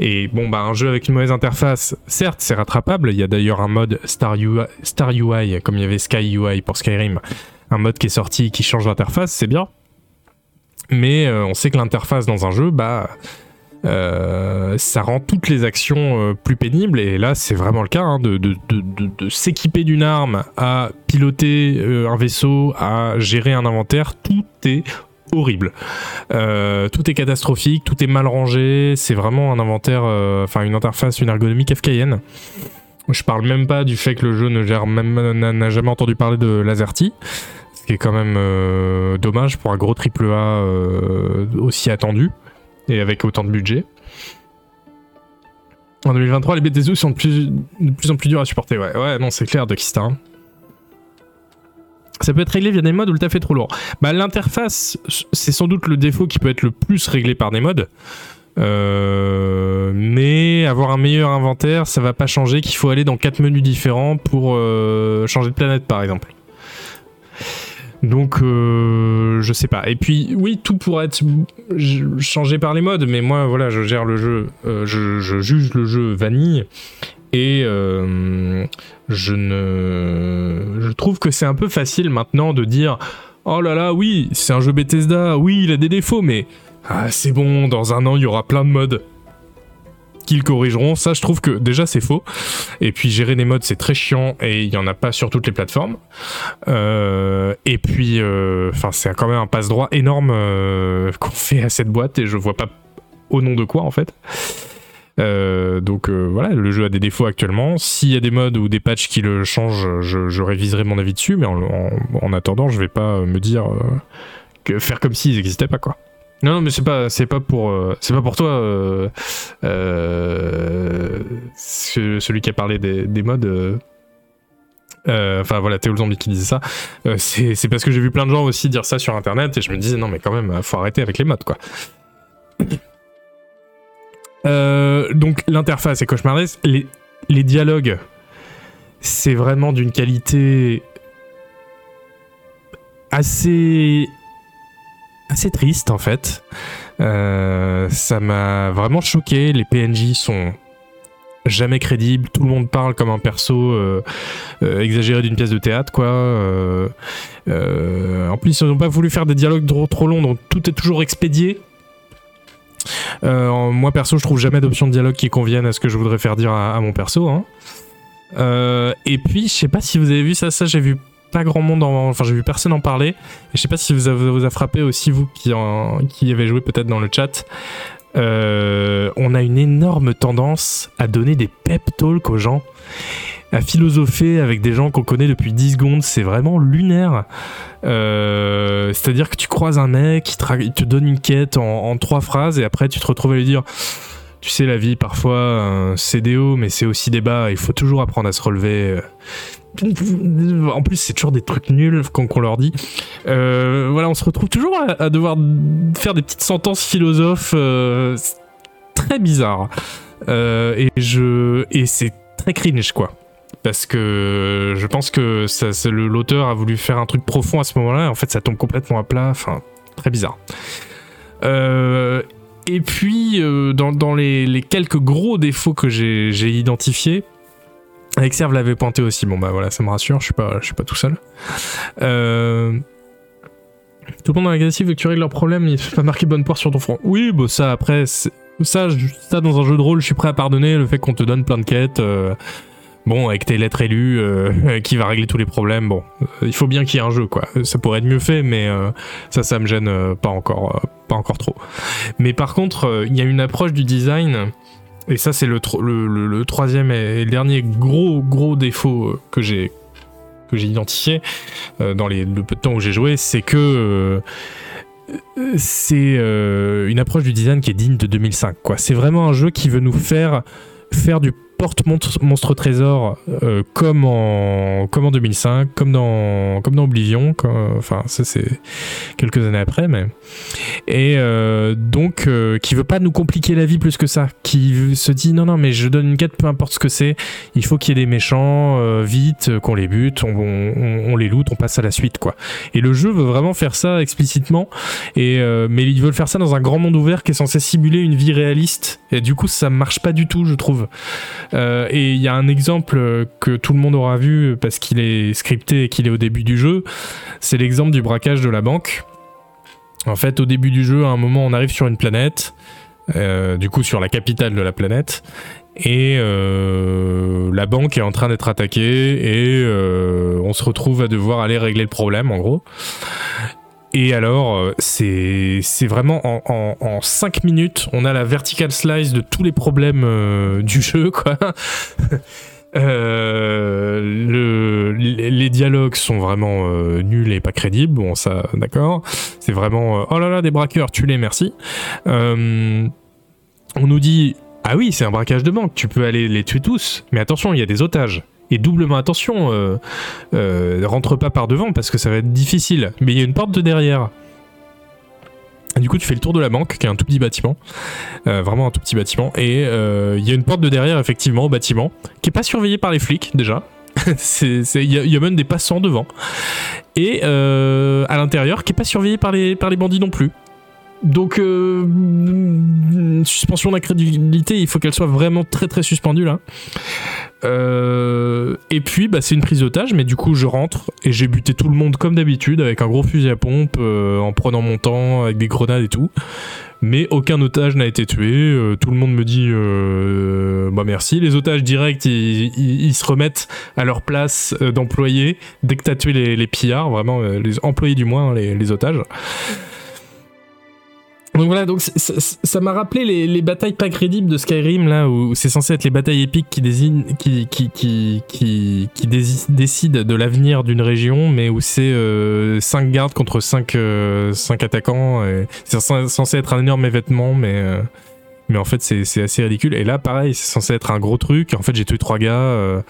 Speaker 1: Et bon bah un jeu avec une mauvaise interface, certes c'est rattrapable. Il y a d'ailleurs un mode Star UI, Star UI comme il y avait Sky UI pour Skyrim, un mode qui est sorti qui change l'interface, c'est bien. Mais euh, on sait que l'interface dans un jeu, bah euh, ça rend toutes les actions euh, plus pénibles. Et là c'est vraiment le cas hein, de, s'équiper d'une arme à piloter euh, un vaisseau à gérer un inventaire. Tout est horrible. Tout est catastrophique tout est mal rangé. C'est vraiment un inventaire enfin une interface une ergonomie kafkaïenne. Je parle même pas du fait que le jeu ne gère même n'a jamais entendu parler de Laserty ce qui est quand même dommage pour un gros triple A aussi attendu et avec autant de budget. En 2023, les BTSO sont de plus, de plus en plus durs à supporter. Ouais, ouais, non, c'est clair, Duckista. Ça peut être réglé via des modes ou le taf est trop lourd. Bah, l'interface, c'est sans doute le défaut qui peut être le plus réglé par des modes. Euh, mais avoir un meilleur inventaire, ça va pas changer qu'il faut aller dans quatre menus différents pour euh, changer de planète, par exemple. Donc, euh, je sais pas. Et puis, oui, tout pourrait être changé par les modes, mais moi, voilà, je gère le jeu, euh, je, juge le jeu vanille, et euh, je ne, je trouve que c'est un peu facile maintenant de dire, oh là là, oui, c'est un jeu Bethesda, oui, il a des défauts, mais ah, c'est bon, dans un an, il y aura plein de modes qu'ils corrigeront. Ça, je trouve que déjà c'est faux. Et puis gérer des modes, c'est très chiant et il y en a pas sur toutes les plateformes. Euh, et puis, enfin, euh, c'est quand même un passe droit énorme euh, [laughs] qu'on fait à cette boîte et je vois pas au nom de quoi en fait. Donc voilà, le jeu a des défauts actuellement. S'il y a des modes ou des patchs qui le changent, je, réviserai mon avis dessus. Mais en attendant, je vais pas me dire que faire comme s'ils n'existaient pas quoi. Non, non, mais c'est pas, c'est pas pour, euh, c'est pas pour toi, euh, euh, celui qui a parlé des, des modes. Enfin voilà, Théo le zombie qui disait ça. c'est parce que j'ai vu plein de gens aussi dire ça sur internet et je me disais non mais quand même, faut arrêter avec les modes quoi. [coughs] donc l'interface est cauchemardesque. Les, les dialogues, c'est vraiment d'une qualité assez assez triste en fait. Euh, ça m'a vraiment choqué. Les PNJ sont jamais crédible. Tout le monde parle comme un perso exagéré d'une pièce de théâtre, quoi. en plus, ils n'ont pas voulu faire des dialogues trop, trop longs, donc tout est toujours expédié. moi perso, je trouve jamais d'option de dialogue qui convienne à ce que je voudrais faire dire à, mon perso. Hein. et puis, je sais pas si vous avez vu ça, ça j'ai vu pas grand monde, en... enfin j'ai vu personne en parler. Et je sais pas si vous, vous a frappé aussi vous qui, en... qui avez joué peut-être dans le chat. Euh, on a une énorme tendance à donner des pep talks aux gens, à philosopher avec des gens qu'on connaît depuis 10 secondes, c'est vraiment lunaire. Euh, c'est-à-dire que tu croises un mec, il te, donne une quête en, en, trois phrases et après tu te retrouves à lui dire tu sais la vie parfois c'est des hauts mais c'est aussi des bas, il faut toujours apprendre à se relever. En plus, c'est toujours des trucs nuls qu'on leur dit. Euh, voilà, on se retrouve toujours à, devoir faire des petites sentences philosophes euh, très bizarres. Euh, et je et c'est très cringe quoi. Parce que je pense que l'auteur a voulu faire un truc profond à ce moment-là. En fait, ça tombe complètement à plat. Enfin, très bizarre. et puis, dans, les, quelques gros défauts que j'ai identifiés, Exerve l'avait pointé aussi. Bon bah voilà, ça me rassure, je suis pas, suis pas tout seul. Euh... Tout le monde dans la veut que tu règles leurs problèmes, il pas marqué bonne poire sur ton front. Oui, bah ça après, ça, ça dans un jeu de rôle, je suis prêt à pardonner le fait qu'on te donne plein de quêtes. Euh, bon, avec tes lettres élues, euh, [laughs] qui va régler tous les problèmes. Bon, il faut bien qu'il y ait un jeu, quoi. Ça pourrait être mieux fait, mais ça, ça me gêne pas encore, pas encore trop. Mais par contre, il y a une approche du design et ça, c'est le, le, troisième et dernier gros, défaut euh, que j'ai identifié euh, dans le peu de temps où j'ai joué, c'est que euh, c'est une approche du design qui est digne de 2005. Quoi. C'est vraiment un jeu qui veut nous faire faire du porte monstre trésor euh, comme en comme en 2005 comme dans comme dans Oblivion enfin ça c'est quelques années après mais. Et euh, donc euh, qui veut pas nous compliquer la vie plus que ça qui se dit non non mais je donne une quête peu importe ce que c'est il faut qu'il y ait des méchants vite qu'on les bute on, on, les loot on passe à la suite quoi. Et le jeu veut vraiment faire ça explicitement et mais ils veulent faire ça dans un grand monde ouvert qui est censé simuler une vie réaliste et du coup ça marche pas du tout je trouve euh, et il y a un exemple que tout le monde aura vu parce qu'il est scripté et qu'il est au début du jeu, c'est l'exemple du braquage de la banque. En fait, au début du jeu, à un moment, on arrive sur une planète, euh, du coup sur la capitale de la planète, et euh, la banque est en train d'être attaquée et on se retrouve à devoir aller régler le problème en gros. Et alors, euh, c'est vraiment en, 5 minutes, on a la vertical slice de tous les problèmes euh, du jeu. [laughs] Euh, le, les dialogues sont vraiment nuls et pas crédibles, bon ça d'accord. C'est vraiment oh là là des braqueurs, tu les merci. on nous dit ah oui c'est un braquage de banque, tu peux aller les tuer tous, mais attention il y a des otages. Et doublement attention, euh, euh, rentre pas par devant parce que ça va être difficile. Mais il y a une porte de derrière. du coup, tu fais le tour de la banque, qui est un tout petit bâtiment, euh, vraiment un tout petit bâtiment, et il y a une porte de derrière, effectivement, au bâtiment, qui est pas surveillée par les flics déjà. [laughs] Il y, a même des passants devant. Et à l'intérieur, qui est pas surveillée par les, par les bandits non plus. Donc, euh, suspension d'incrédulité, il faut qu'elle soit vraiment très très suspendue là. Euh, et puis, bah, c'est une prise d'otage, mais du coup, je rentre et j'ai buté tout le monde comme d'habitude avec un gros fusil à pompe, euh, en prenant mon temps, avec des grenades et tout. Mais aucun otage n'a été tué. tout le monde me dit bah merci. Les otages directs, ils, se remettent à leur place d'employés dès que t'as tué les, pillards, vraiment les employés du moins, les, les otages. Donc voilà, donc ça m'a rappelé les, batailles pas crédibles de Skyrim, là, où c'est censé être les batailles épiques qui, désignent, qui, qui, décident de l'avenir d'une région, mais où c'est 5 euh, gardes contre 5, euh, attaquants. C'est censé être un énorme événement, mais, euh, en fait c'est assez ridicule. Et là, pareil, c'est censé être un gros truc. En fait, j'ai tué 3 gars,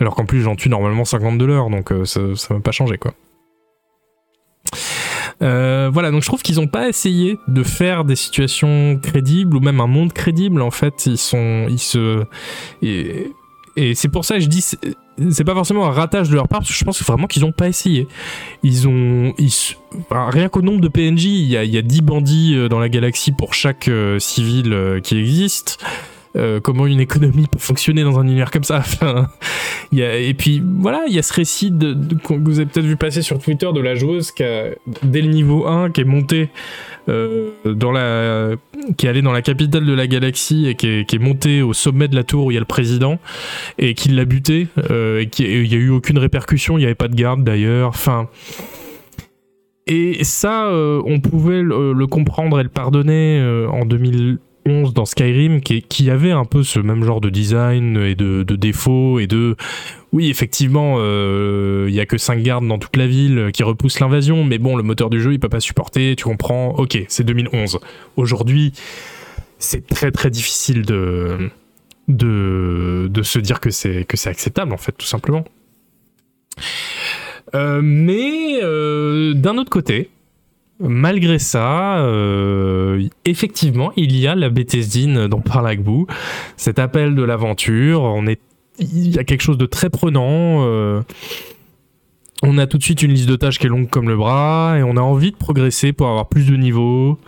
Speaker 1: alors qu'en plus j'en tue normalement 50 de l'heure, donc ça m'a pas changé, quoi. Euh, voilà, donc je trouve qu'ils n'ont pas essayé de faire des situations crédibles ou même un monde crédible. En fait, ils sont, ils se, et, c'est pour ça que je dis, c'est pas forcément un ratage de leur part, parce que je pense vraiment qu'ils n'ont pas essayé. Ils ont, rien qu'au nombre de PNJ, il y a, y a 10 bandits euh, dans la galaxie pour chaque euh, civil qui existe. Euh, comment une économie peut fonctionner dans un univers comme ça. [laughs] Et puis voilà, il y a ce récit que vous avez peut-être vu passer sur Twitter de la joueuse qui a, dès le niveau 1 qui est montée euh, dans la, qui est allée dans la capitale de la galaxie et qui est, montée au sommet de la tour où il y a le président et qui l'a buté euh, et qu'il n'y a eu aucune répercussion, il n'y avait pas de garde d'ailleurs. Et ça, on pouvait le, comprendre et le pardonner en 2000, dans Skyrim qui, avait un peu ce même genre de design et de, défauts et de oui effectivement il euh, y a que 5 gardes dans toute la ville qui repoussent l'invasion mais bon le moteur du jeu il peut pas supporter tu comprends. Ok c'est 2011 aujourd'hui c'est très très difficile de de, de se dire que c'est que c'est acceptable en fait tout simplement. Euh, mais euh, d'un autre côté Malgré ça, euh, effectivement, il y a la Bethesdine dont parle Agbu, cet appel de l'aventure. On il y a quelque chose de très prenant. Euh, on a tout de suite une liste de tâches qui est longue comme le bras et on a envie de progresser pour avoir plus de niveaux,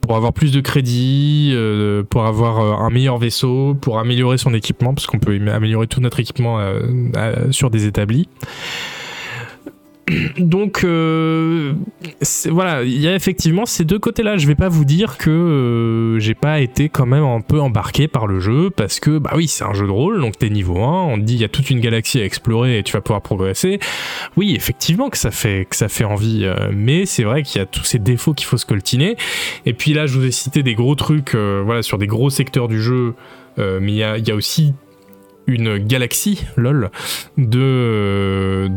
Speaker 1: pour avoir plus de crédits, euh, pour avoir euh, un meilleur vaisseau, pour améliorer son équipement, parce qu'on peut améliorer tout notre équipement sur des établis. [clears throat] Donc euh, voilà, il y a effectivement ces deux côtés-là. Je vais pas vous dire que euh, j'ai pas été quand même un peu embarqué par le jeu parce que bah oui, c'est un jeu de rôle, donc t'es niveau 1, on dit il y a toute une galaxie à explorer et tu vas pouvoir progresser. Oui, effectivement que ça fait que ça fait envie, euh, mais c'est vrai qu'il y a tous ces défauts qu'il faut se coltiner. Et puis là, je vous ai cité des gros trucs, voilà, sur des gros secteurs du jeu. Mais il y a aussi une galaxie, lol, de,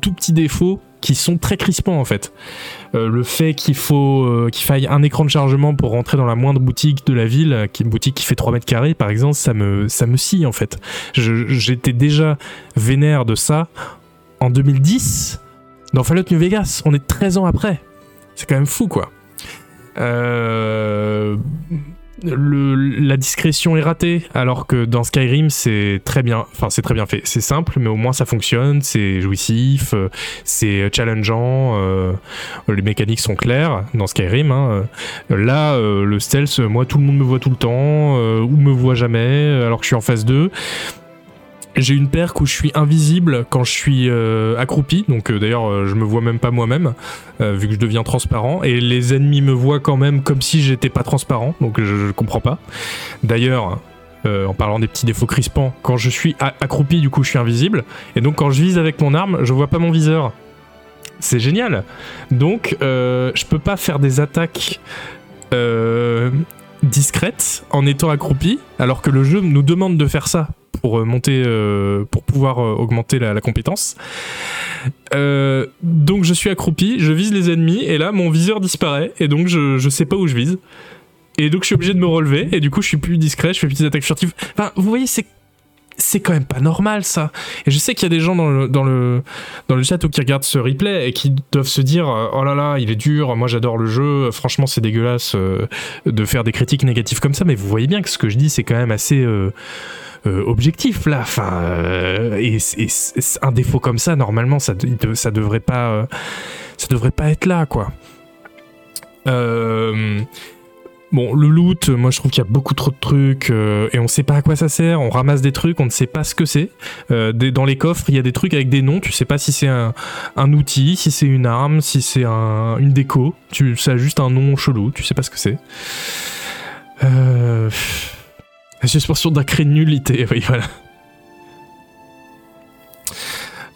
Speaker 1: tout petits défauts qui sont très crispants en fait. Euh, le fait qu'il faut euh, faille un écran de chargement pour rentrer dans la moindre boutique de la ville, qui une boutique qui fait 3 mètres carrés par exemple, ça me, ça me scie en fait. J'étais déjà vénère de ça en 2010 dans Fallout New Vegas. On est 13 ans après. C'est quand même fou quoi. Euh le, la discrétion est ratée, alors que dans Skyrim c'est très bien, enfin c'est très bien fait. C'est simple, mais au moins ça fonctionne, c'est jouissif, euh, c'est challengeant, euh, les mécaniques sont claires dans Skyrim. Hein. Là, euh, le stealth, moi tout le monde me voit tout le temps, ou me voit jamais, alors que je suis en phase 2. J'ai une perque où je suis invisible quand je suis euh, accroupi, donc euh, d'ailleurs euh, je me vois même pas moi-même, vu que je deviens transparent, et les ennemis me voient quand même comme si j'étais pas transparent, donc je, je comprends pas. D'ailleurs, en parlant des petits défauts crispants, quand je suis accroupi, du coup je suis invisible, et donc quand je vise avec mon arme, je vois pas mon viseur. C'est génial. Donc je peux pas faire des attaques discrètes en étant accroupi, alors que le jeu nous demande de faire ça pour euh, monter, euh, pour pouvoir euh, augmenter la, compétence. Donc je suis accroupi, je vise les ennemis et là mon viseur disparaît et donc je, je sais pas où je vise. Et donc je suis obligé de me relever et du coup je suis plus discret, je fais petites attaques furtives. Enfin, vous voyez, c'est c'est quand même pas normal ça. Et je sais qu'il y a des gens dans le, dans le, dans le chat qui regardent ce replay et qui doivent se dire Oh là là, il est dur, moi j'adore le jeu, franchement c'est dégueulasse de faire des critiques négatives comme ça, mais vous voyez bien que ce que je dis c'est quand même assez. Objectif là. Enfin, euh, et, un défaut comme ça, normalement, ça, ça devrait pas, euh, ça devrait pas être là, quoi. Euh, bon, le loot, moi je trouve qu'il y a beaucoup trop de trucs euh, et on sait pas à quoi ça sert. On ramasse des trucs, on ne sait pas ce que c'est. Euh, dans les coffres, il y a des trucs avec des noms, tu sais pas si c'est un, un, outil, si c'est une arme, si c'est un, une déco. Tu, ça a juste un nom chelou, tu sais pas ce que c'est. Euh. La suspension d'incrédulité, oui, voilà.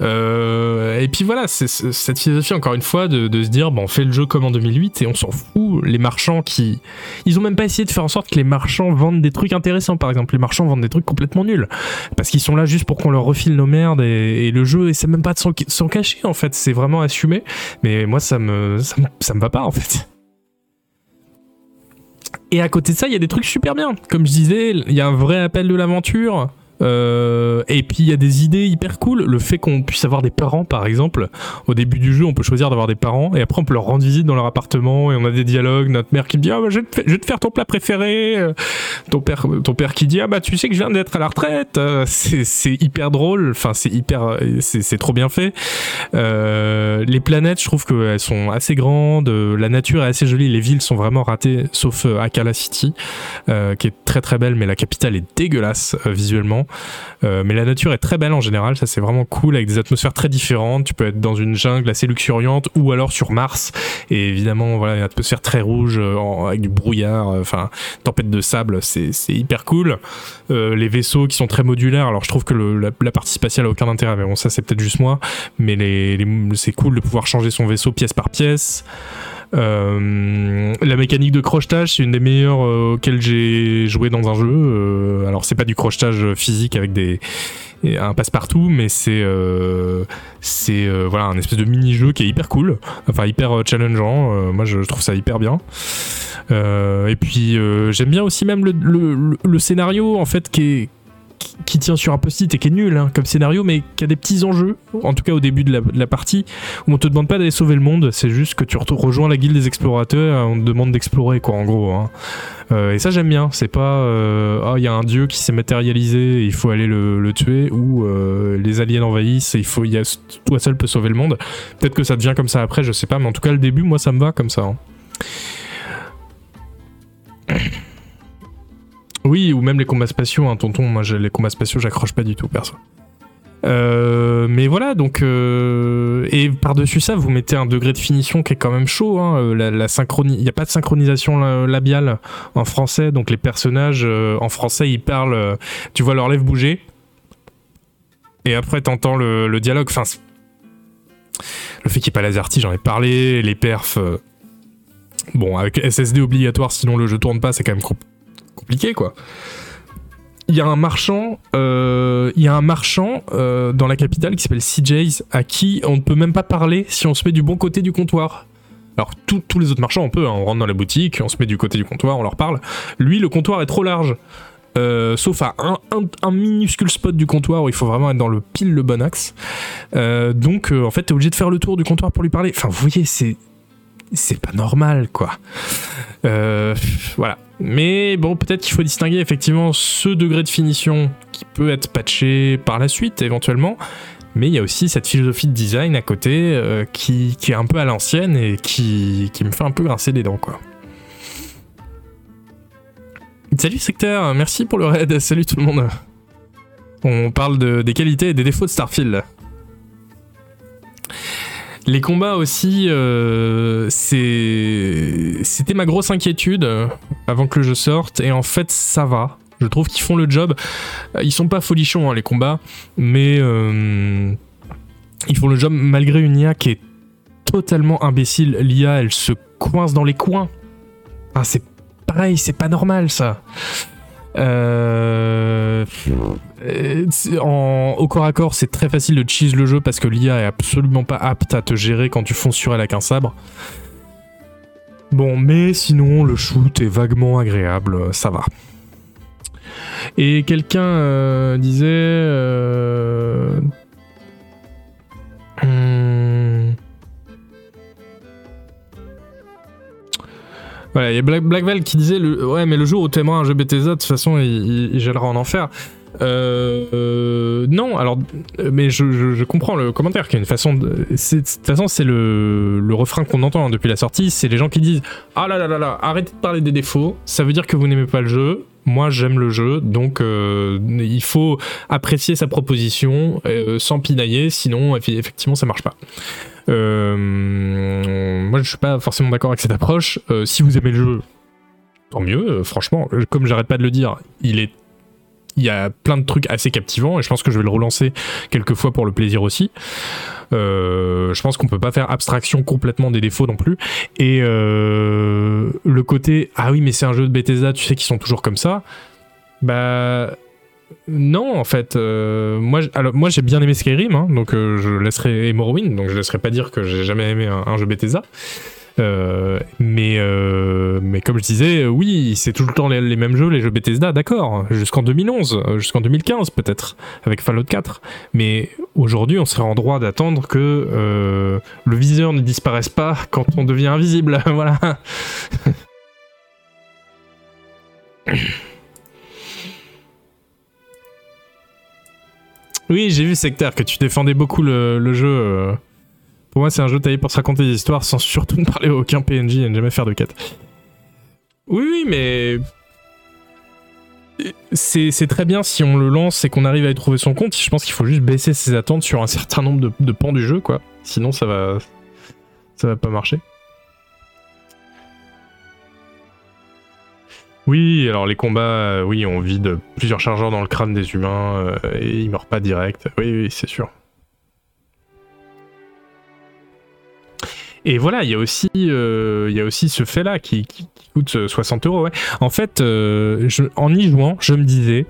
Speaker 1: Euh, et puis voilà, c'est cette philosophie encore une fois de, se dire bon, on fait le jeu comme en 2008 et on s'en fout. Les marchands qui, ils ont même pas essayé de faire en sorte que les marchands vendent des trucs intéressants. Par exemple, les marchands vendent des trucs complètement nuls parce qu'ils sont là juste pour qu'on leur refile nos merdes et, et le jeu essaie même pas de s'en cacher en fait. C'est vraiment assumé. Mais moi, ça me, ça me, ça me va pas en fait. Et à côté de ça, il y a des trucs super bien. Comme je disais, il y a un vrai appel de l'aventure. Euh, et puis il y a des idées hyper cool. Le fait qu'on puisse avoir des parents, par exemple. Au début du jeu, on peut choisir d'avoir des parents et après on peut leur rendre visite dans leur appartement et on a des dialogues. Notre mère qui dit ah bah, je, vais te, faire ton plat préféré. Ton père, ton père qui dit ah bah tu sais que je viens d'être à la retraite. C'est hyper drôle. Enfin c'est hyper, c'est trop bien fait. les planètes, je trouve qu'elles sont assez grandes. La nature est assez jolie. Les villes sont vraiment ratées, sauf Akala City, qui est très très belle, mais la capitale est dégueulasse visuellement. Euh, mais la nature est très belle en général, ça c'est vraiment cool avec des atmosphères très différentes. Tu peux être dans une jungle assez luxuriante ou alors sur Mars et évidemment voilà une atmosphère très rouge euh, avec du brouillard, euh, enfin tempête de sable, c'est hyper cool. les vaisseaux qui sont très modulaires, alors je trouve que la, partie spatiale a aucun intérêt, mais bon ça c'est peut-être juste moi, mais c'est cool de pouvoir changer son vaisseau pièce par pièce. Euh, la mécanique de crochetage, c'est une des meilleures euh, auxquelles j'ai joué dans un jeu. Euh, alors c'est pas du crochetage physique avec des un passe-partout, mais c'est c'est voilà un espèce de mini-jeu qui est hyper cool, enfin hyper challengeant. moi je, trouve ça hyper bien. et puis j'aime bien aussi même le, le, le, scénario en fait qui est qui tient sur un post-it et qui est nul hein, comme scénario, mais qui a des petits enjeux, en tout cas au début de la, partie, où on te demande pas d'aller sauver le monde, c'est juste que tu rejoins la guilde des explorateurs, on te demande d'explorer, quoi, en gros. Hein. Euh, et ça, j'aime bien. C'est pas, euh, ah, il y a un dieu qui s'est matérialisé, il faut aller le, tuer, ou euh, les aliens envahissent, et il faut, y a, toi seul peut sauver le monde. Peut-être que ça devient comme ça après, je sais pas, mais en tout cas, le début, moi, ça me va comme ça. Hein. Oui, ou même les combats spatiaux, hein, tonton. Moi, les combats spatiaux, j'accroche pas du tout, perso. Euh, mais voilà, donc euh, et par-dessus ça, vous mettez un degré de finition qui est quand même chaud. Hein, euh, la, il n'y a pas de synchronisation labiale en français, donc les personnages en français ils parlent, tu vois leurs lèvres bouger, et après t'entends le, le dialogue. Enfin, le fait qu'il n'y ait pas Lazarty, j'en ai parlé, les perfs. bon, avec SSD obligatoire, sinon le jeu tourne pas, c'est quand même quoi. Il y a un marchand, euh, il y a un marchand euh, dans la capitale qui s'appelle CJ's à qui on ne peut même pas parler si on se met du bon côté du comptoir. Alors tous les autres marchands on peut, hein. on rentre dans la boutique, on se met du côté du comptoir, on leur parle. Lui le comptoir est trop large. Euh, sauf à un, minuscule spot du comptoir où il faut vraiment être dans le pile le bon axe. donc en fait t'es obligé de faire le tour du comptoir pour lui parler. Enfin vous voyez c'est c'est pas normal quoi. voilà. Mais bon, peut-être qu'il faut distinguer effectivement ce degré de finition qui peut être patché par la suite éventuellement, mais il y a aussi cette philosophie de design à côté euh, qui, est un peu à l'ancienne et qui, me fait un peu grincer les dents quoi. Salut secteur, merci pour le raid, salut tout le monde. On parle des qualités et des défauts de Starfield. Les combats aussi, euh, c'était ma grosse inquiétude euh, avant que le jeu sorte, et en fait ça va. Je trouve qu'ils font le job. Euh, ils sont pas folichons hein, les combats, mais ils font le job malgré une IA qui est totalement imbécile. L'IA, elle se coince dans les coins. Ah, c'est pareil, c'est pas normal ça. Euh, en, au corps à corps, c'est très facile de cheese le jeu parce que l'IA est absolument pas apte à te gérer quand tu fonces sur elle avec un sabre. Bon, mais sinon, le shoot est vaguement agréable, ça va. Et quelqu'un euh, disait... Euh, hmm, Il y a Black, Black qui disait Ouais, mais le jour où tu aimeras un jeu Bethesda, de toute façon, il, gèlera en enfer. Euh, non, alors, mais je, comprends le commentaire, qui est une façon de. Toute façon, c'est le, refrain qu'on entend hein, depuis la sortie c'est les gens qui disent Ah là là là là, arrêtez de parler des défauts, ça veut dire que vous n'aimez pas le jeu. Moi, j'aime le jeu, donc euh, il faut apprécier sa proposition euh, sans pinailler, sinon, effectivement, ça marche pas. Euh, moi, je suis pas forcément d'accord avec cette approche. Euh, si vous aimez le jeu, tant mieux. Euh, franchement, comme j'arrête pas de le dire, il est il y a plein de trucs assez captivants et je pense que je vais le relancer quelques fois pour le plaisir aussi. je pense qu'on peut pas faire abstraction complètement des défauts non plus. Et le côté ah oui mais c'est un jeu de Bethesda, tu sais qu'ils sont toujours comme ça. Bah non, en fait, euh, moi, j'ai bien aimé Skyrim, hein, donc euh, je laisserai et Morrowind, donc je laisserai pas dire que j'ai jamais aimé un, jeu Bethesda. mais, mais comme je disais, oui, c'est tout le temps les, mêmes jeux, les jeux Bethesda, d'accord, jusqu'en 2011, jusqu'en 2015 peut-être, avec Fallout 4. Mais aujourd'hui, on serait en droit d'attendre que le viseur ne disparaisse pas quand on devient invisible. [laughs] voilà. Oui, j'ai vu Sectaire que tu défendais beaucoup le, jeu. Euh. Pour moi, c'est un jeu taillé pour se raconter des histoires sans surtout ne parler à aucun PNJ et ne jamais faire de quête. Oui, oui, mais. C'est très bien si on le lance et qu'on arrive à y trouver son compte. Je pense qu'il faut juste baisser ses attentes sur un certain nombre de pans du jeu, quoi. Sinon, ça va. Ça va pas marcher. Oui, alors les combats, euh, oui, on vide plusieurs chargeurs dans le crâne des humains euh, et ils meurent pas direct. Oui, oui, c'est sûr. Et voilà, il y a aussi, euh, il y a aussi ce fait-là qui, coûte 60 euros. En fait, en y jouant, je me disais,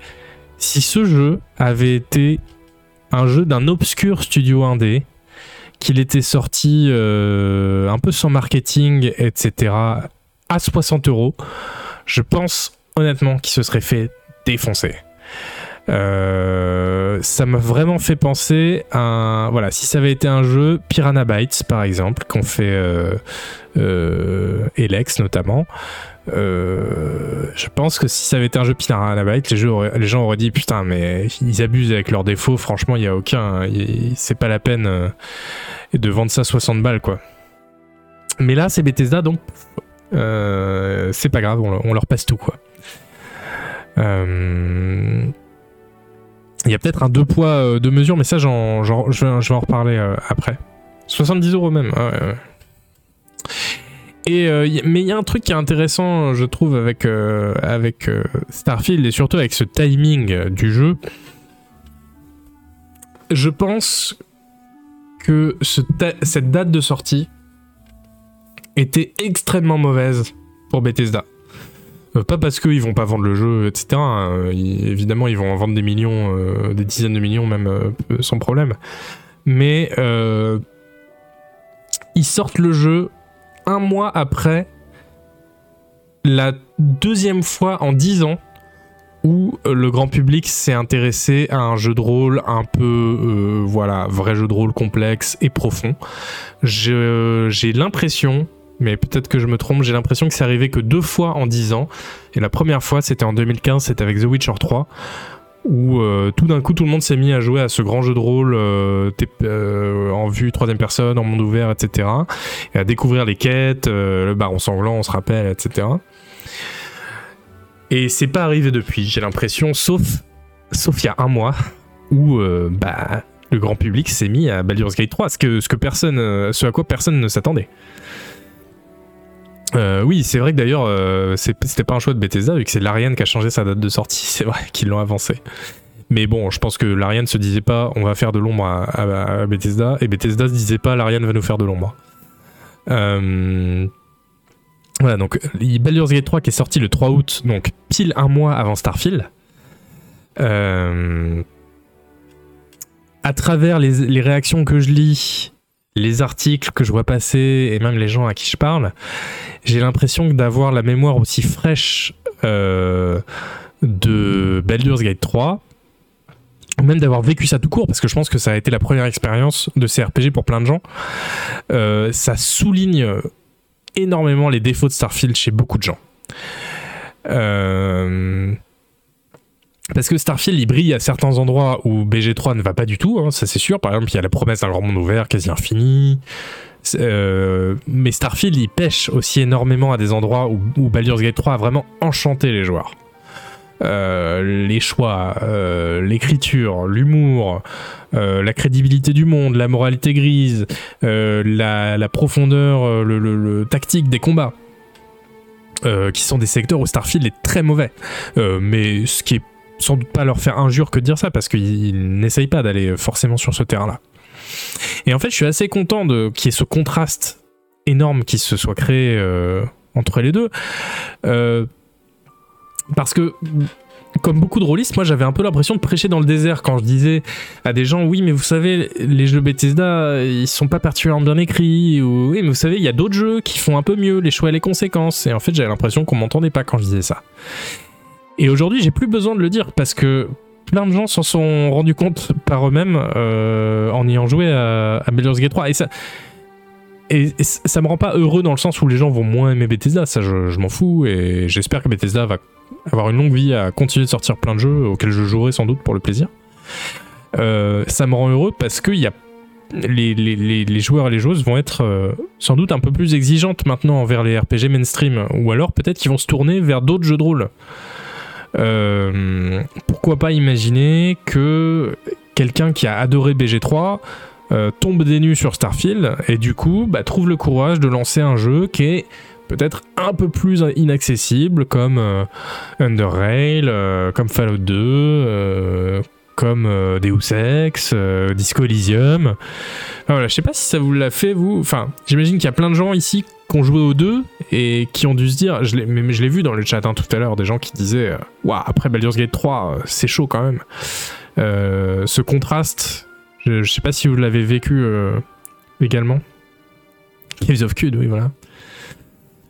Speaker 1: si ce jeu avait été un jeu d'un obscur studio indé, qu'il était sorti un peu sans marketing, etc., à 60 euros, je pense honnêtement qu'il se serait fait défoncer. Euh, ça m'a vraiment fait penser à voilà si ça avait été un jeu Piranha Bytes par exemple qu'on fait euh, euh, Elex notamment je pense que si ça avait été un jeu Piranha Bytes les, les gens auraient dit putain mais ils abusent avec leurs défauts franchement il y a aucun c'est pas la peine de vendre ça 60 balles quoi mais là c'est Bethesda donc euh, c'est pas grave, on, leur passe tout quoi. Euh, il y a peut-être un deux poids, euh, deux mesures, mais ça, je, vais, en reparler après. 70 euros même. Et, mais il y a un truc qui est intéressant, je trouve, avec, avec Starfield et surtout avec ce timing du jeu. Je pense que cette date de sortie était extrêmement mauvaise pour Bethesda. Euh, pas parce qu'ils vont pas vendre le jeu, etc. Hein. évidemment, ils vont en vendre des millions, euh, des dizaines de millions même euh, sans problème. Mais ils sortent le jeu un mois après la deuxième fois en dix ans où le grand public s'est intéressé à un jeu de rôle un peu, voilà, vrai jeu de rôle complexe et profond. J'ai l'impression mais peut-être que je me trompe, j'ai l'impression que c'est arrivé que deux fois en dix ans. Et la première fois, c'était en 2015, c'était avec The Witcher 3, où euh, tout d'un coup, tout le monde s'est mis à jouer à ce grand jeu de rôle euh, euh, en vue troisième personne, en monde ouvert, etc. Et à découvrir les quêtes, le baron sanglant, on se rappelle, etc. Et c'est pas arrivé depuis, j'ai l'impression, sauf, sauf il y a un mois, où bah, le grand public s'est mis à Baldur's Gate 3, ce, que, ce, que personne, ce à quoi personne ne s'attendait. Euh, oui, c'est vrai que d'ailleurs, euh, c'était pas un choix de Bethesda, vu que c'est l'Ariane qui a changé sa date de sortie, [laughs] c'est vrai qu'ils l'ont avancé. Mais bon, je pense que l'Ariane se disait pas on va faire de l'ombre à, Bethesda, et Bethesda se disait pas l'Ariane va nous faire de l'ombre. Euh, voilà, donc Baldur's Gate 3 qui est sorti le 3 août, donc pile un mois avant Starfield. à travers les, les réactions que je lis, les articles que je vois passer et même les gens à qui je parle, j'ai l'impression d'avoir la mémoire aussi fraîche euh, de Baldur's Gate 3 ou même d'avoir vécu ça tout court, parce que je pense que ça a été la première expérience de CRPG pour plein de gens, euh, ça souligne énormément les défauts de Starfield chez beaucoup de gens. Euh, parce que Starfield, il brille à certains endroits où BG3 ne va pas du tout, hein, ça c'est sûr. Par exemple, il y a la promesse d'un grand monde ouvert quasi infini. Euh, mais Starfield, il pêche aussi énormément à des endroits où, Baldur's Gate 3 a vraiment enchanté les joueurs. Euh, les choix, euh, l'écriture, l'humour, la crédibilité du monde, la moralité grise, la, profondeur, le, tactique des combats. qui sont des secteurs où Starfield est très mauvais. mais ce qui est sans doute pas leur faire injure que de dire ça parce qu'ils n'essayent pas d'aller forcément sur ce terrain-là. Et en fait, je suis assez content qu'il y ait ce contraste énorme qui se soit créé euh, entre les deux. Euh, parce que comme beaucoup de rôlistes, moi j'avais un peu l'impression de prêcher dans le désert quand je disais à des gens oui mais vous savez les jeux Bethesda ils sont pas particulièrement bien écrits ou oui mais vous savez il y a d'autres jeux qui font un peu mieux les choix et les conséquences et en fait j'avais l'impression qu'on m'entendait pas quand je disais ça. Et aujourd'hui j'ai plus besoin de le dire parce que plein de gens s'en sont rendus compte par eux-mêmes euh, en ayant joué à, à Gate 3 et ça et, ça me rend pas heureux dans le sens où les gens vont moins aimer Bethesda, ça je, m'en fous et j'espère que Bethesda va avoir une longue vie à continuer de sortir plein de jeux auxquels je jouerai sans doute pour le plaisir. Euh, ça me rend heureux parce que y a les, joueurs et les joueuses vont être euh, sans doute un peu plus exigeantes maintenant envers les RPG mainstream ou alors peut-être qu'ils vont se tourner vers d'autres jeux de rôle. Euh, pourquoi pas imaginer que quelqu'un qui a adoré BG3 euh, tombe des nues sur Starfield et du coup bah, trouve le courage de lancer un jeu qui est peut-être un peu plus inaccessible comme euh, Under Rail, euh, comme Fallout 2, comme Deus Ex, Disco Elysium. voilà, je sais pas si ça vous l'a fait vous. Enfin, j'imagine qu'il y a plein de gens ici qui ont joué aux deux et qui ont dû se dire, je mais je l'ai vu dans le chat hein, tout à l'heure, des gens qui disaient, waouh, après Baldur's Gate 3, c'est chaud quand même. ce contraste je, sais pas si vous l'avez vécu euh, également. Caves of Cud, oui, voilà.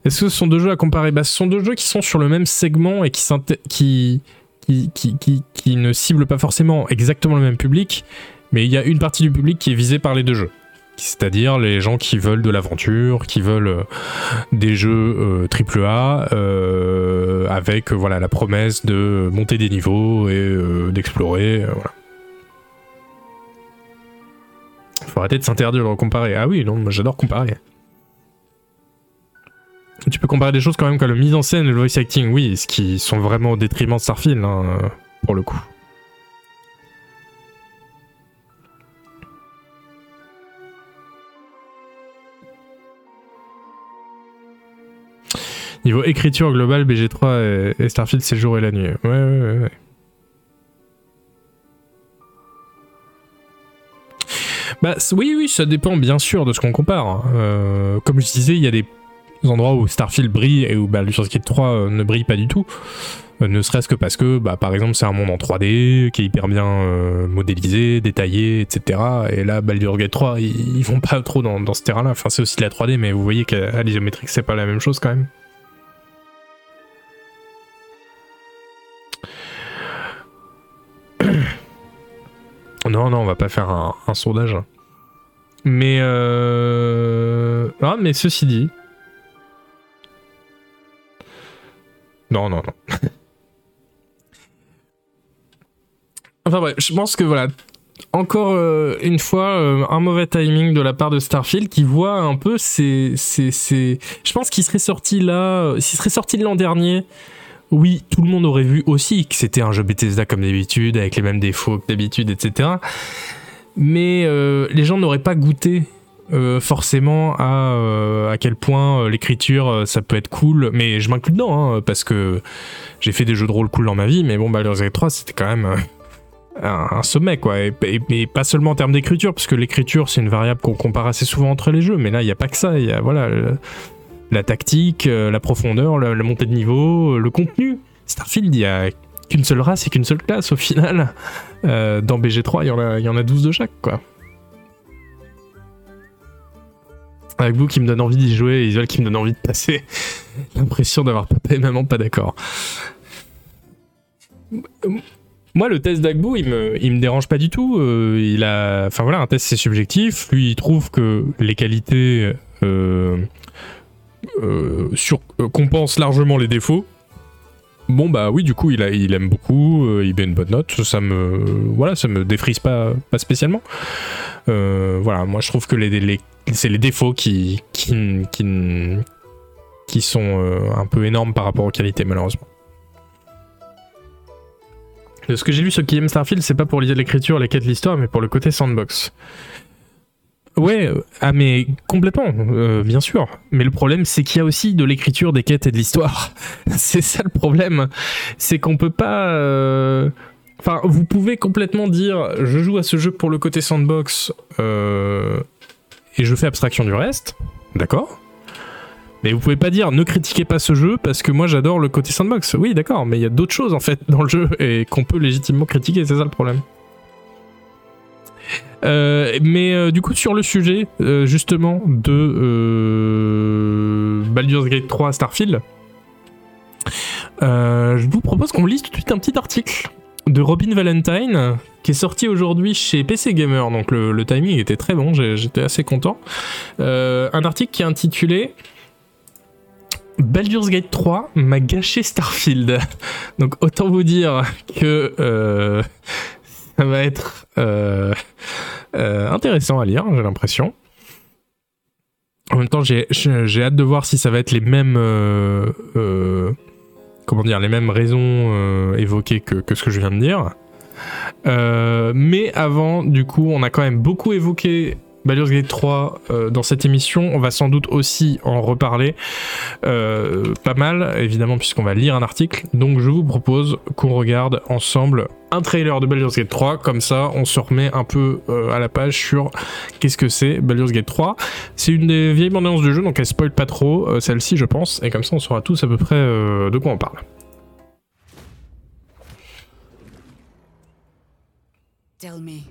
Speaker 1: Est-ce que ce sont deux jeux à comparer? Bah, Ce sont deux jeux qui sont sur le même segment et qui, qui, qui, ne ciblent pas forcément exactement le même public, mais il y a une partie du public qui est visée par les deux jeux. C'est-à-dire les gens qui veulent de l'aventure, qui veulent euh, des jeux AAA euh, avec voilà la promesse de monter des niveaux et d'explorer. voilà. Faut arrêter de s'interdire de comparer. Ah oui, non, j'adore comparer. Tu peux comparer des choses quand même comme le mise en scène et le voice acting, oui, ce qui sont vraiment au détriment de Starfield, hein, pour le coup. Niveau écriture globale, BG3 et, Starfield, c'est le jour et la nuit. Ouais, ouais, ouais. ouais. Bah oui, oui, ça dépend bien sûr de ce qu'on compare. Hein. Euh, comme je disais, il y a des endroits où Starfield brille et où Baldur's Gate 3 euh, ne brille pas du tout. Euh, ne serait-ce que parce que, bah, par exemple, c'est un monde en 3D qui est hyper bien modélisé, détaillé, etc. Et là, Baldur's Gate 3, ils, vont pas trop dans, ce terrain-là. Enfin, c'est aussi de la 3D, mais vous voyez qu'à l'isométrique, c'est pas la même chose quand même. [coughs] Non, non, on va pas faire un, sondage. Mais euh... Ah, mais ceci dit. Non, non, non. [laughs] enfin bref, je pense que voilà. Encore euh, une fois, euh, un mauvais timing de la part de Starfield qui voit un peu c'est Je pense qu'il serait sorti là. Euh, s'il serait sorti l'an dernier oui, tout le monde aurait vu aussi que c'était un jeu Bethesda comme d'habitude, avec les mêmes défauts que d'habitude, etc. Mais les gens n'auraient pas goûté euh, forcément à, euh, à quel point l'écriture ça peut être cool. Mais je m'inclus dedans, hein, parce que j'ai fait des jeux de rôle cool dans ma vie, mais bon, Baldur's Gate 3 c'était quand même un, sommet, quoi. Et, pas seulement en termes d'écriture, parce que l'écriture c'est une variable qu'on compare assez souvent entre les jeux, mais là il n'y a pas que ça, il y a voilà la tactique, euh, la profondeur, la, montée de niveau, euh, le contenu. Starfield, il y a qu'une seule race et qu'une seule classe au final. Euh, dans BG3, il y, en a, il y en a 12 de chaque, quoi. Avec qui me donne envie d'y jouer Isuel qui me donne envie de passer. [laughs] L'impression d'avoir papa et maman pas d'accord. Moi, le test d'Agbou, il me, il me dérange pas du tout. il a, enfin voilà, un test c'est subjectif. Lui, il trouve que les qualités euh, sur, euh, compense largement les défauts. Bon bah oui, du coup il, a, il aime beaucoup, euh, il met une bonne note, ça me voilà, ça me défrise pas, pas spécialement. voilà, moi je trouve que les, c'est les défauts qui qui, qui, sont un peu énormes par rapport aux qualités malheureusement. De ce que j'ai lu, ceux qui aiment Starfield, c'est pas pour l'écriture, les quêtes, l'histoire, mais pour le côté sandbox. Ouais, euh, ah mais complètement, euh, bien sûr. Mais le problème, c'est qu'il y a aussi de l'écriture, des quêtes et de l'histoire. [laughs] c'est ça le problème. C'est qu'on peut pas. Euh, enfin, vous pouvez complètement dire, je joue à ce jeu pour le côté sandbox et je fais abstraction du reste, d'accord. Mais vous pouvez pas dire ne critiquez pas ce jeu parce que moi j'adore le côté sandbox. Oui, d'accord, mais il y a d'autres choses en fait dans le jeu et qu'on peut légitimement critiquer, c'est ça le problème. Euh, mais euh, du coup, sur le sujet euh, justement de Baldur's Gate 3 Starfield, je vous propose qu'on lise tout de suite un petit article de Robin Valentine qui est sorti aujourd'hui chez PC Gamer. Donc le, timing était très bon, j'étais assez content. un article qui est intitulé Baldur's Gate 3 m'a gâché Starfield. [laughs] Donc autant vous dire que euh, ça va être euh, euh, intéressant à lire, j'ai l'impression. En même temps, j'ai hâte de voir si ça va être les mêmes, comment dire, les mêmes raisons évoquées que, ce que je viens de dire. mais avant, du coup, on a quand même beaucoup évoqué Baldur's Gate 3 euh, dans cette émission. On va sans doute aussi en reparler euh, pas mal, évidemment, puisqu'on va lire un article. Donc je vous propose qu'on regarde ensemble un trailer de Baldur's Gate 3. Comme ça, on se remet un peu euh, à la page sur qu'est-ce que c'est Baldur's Gate 3. C'est une des vieilles bandes annonces du jeu, donc elle spoil pas trop, celle-ci, je pense. Et comme ça, on saura tous à peu près de quoi on parle.
Speaker 2: Tell me,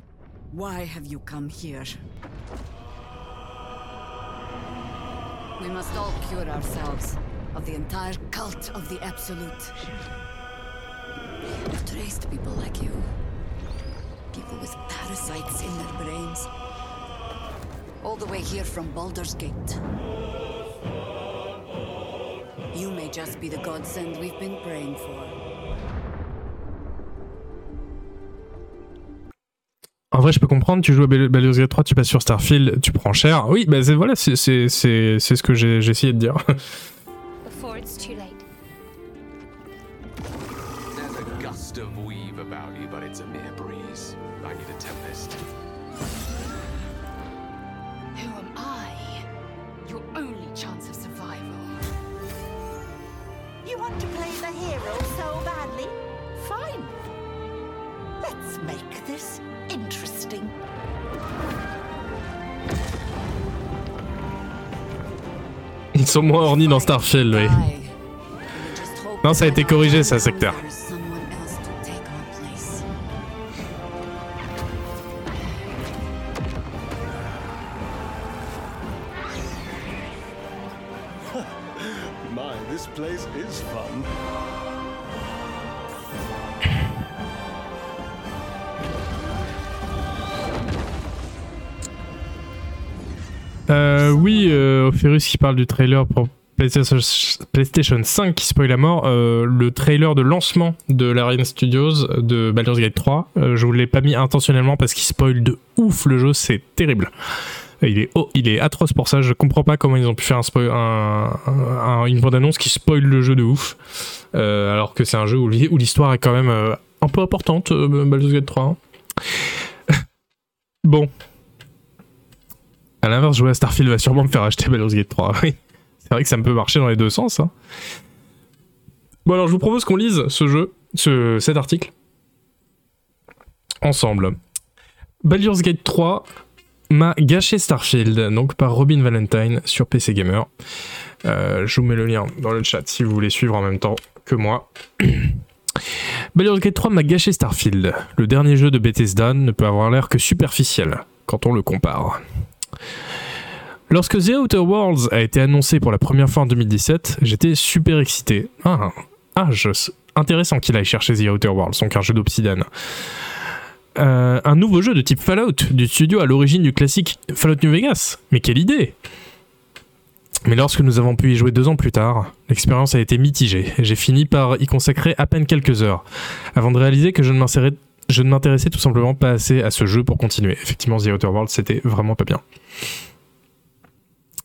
Speaker 2: why have you come here? We must all cure ourselves of the entire cult of the Absolute. I've traced people like you. People with parasites in their brains. All the way here from Baldur's Gate. You may just be the godsend we've been praying for.
Speaker 1: En vrai, je peux comprendre, tu joues à Baldur's Gate 3, tu passes sur Starfield, tu prends cher. Oui, bah voilà, c'est ce que j'ai essayé de dire. [laughs] Ils sont moins ornis dans Starfield, oui. Non, ça a été corrigé, ça, secteur. Ferus qui parle du trailer pour PlayStation 5 qui spoil la mort, euh, le trailer de lancement de l'Ariane Studios de Baldur's Gate 3, euh, je vous l'ai pas mis intentionnellement parce qu'il spoil de ouf le jeu, c'est terrible. Il est, oh, il est atroce pour ça, je comprends pas comment ils ont pu faire une bande-annonce qui spoil le jeu de ouf, euh, alors que c'est un jeu où l'histoire est quand même un peu importante, Baldur's Gate 3. Hein. [laughs] bon, à l'inverse, jouer à Starfield va sûrement me faire acheter Baldur's Gate 3. [laughs] Oui. C'est vrai que ça me peut marcher dans les deux sens. Hein. Bon alors je vous propose qu'on lise ce jeu, ce, cet article, ensemble. Baldur's Gate 3 m'a gâché Starfield, donc par Robin Valentine sur PC Gamer. Euh, je vous mets le lien dans le chat si vous voulez suivre en même temps que moi. [clears throat] Baldur's Gate 3 m'a gâché Starfield. Le dernier jeu de Bethesda ne peut avoir l'air que superficiel quand on le compare. Lorsque The Outer Worlds a été annoncé pour la première fois en 2017, j'étais super excité. Ah, ah intéressant qu'il aille chercher The Outer Worlds, donc un jeu d'Obsidian. Euh, un nouveau jeu de type Fallout, du studio à l'origine du classique Fallout New Vegas. Mais quelle idée mais lorsque nous avons pu y jouer deux ans plus tard, l'expérience a été mitigée. J'ai fini par y consacrer à peine quelques heures, avant de réaliser que je ne je ne m'intéressais tout simplement pas assez à ce jeu pour continuer. Effectivement, The Outer Worlds, c'était vraiment pas bien.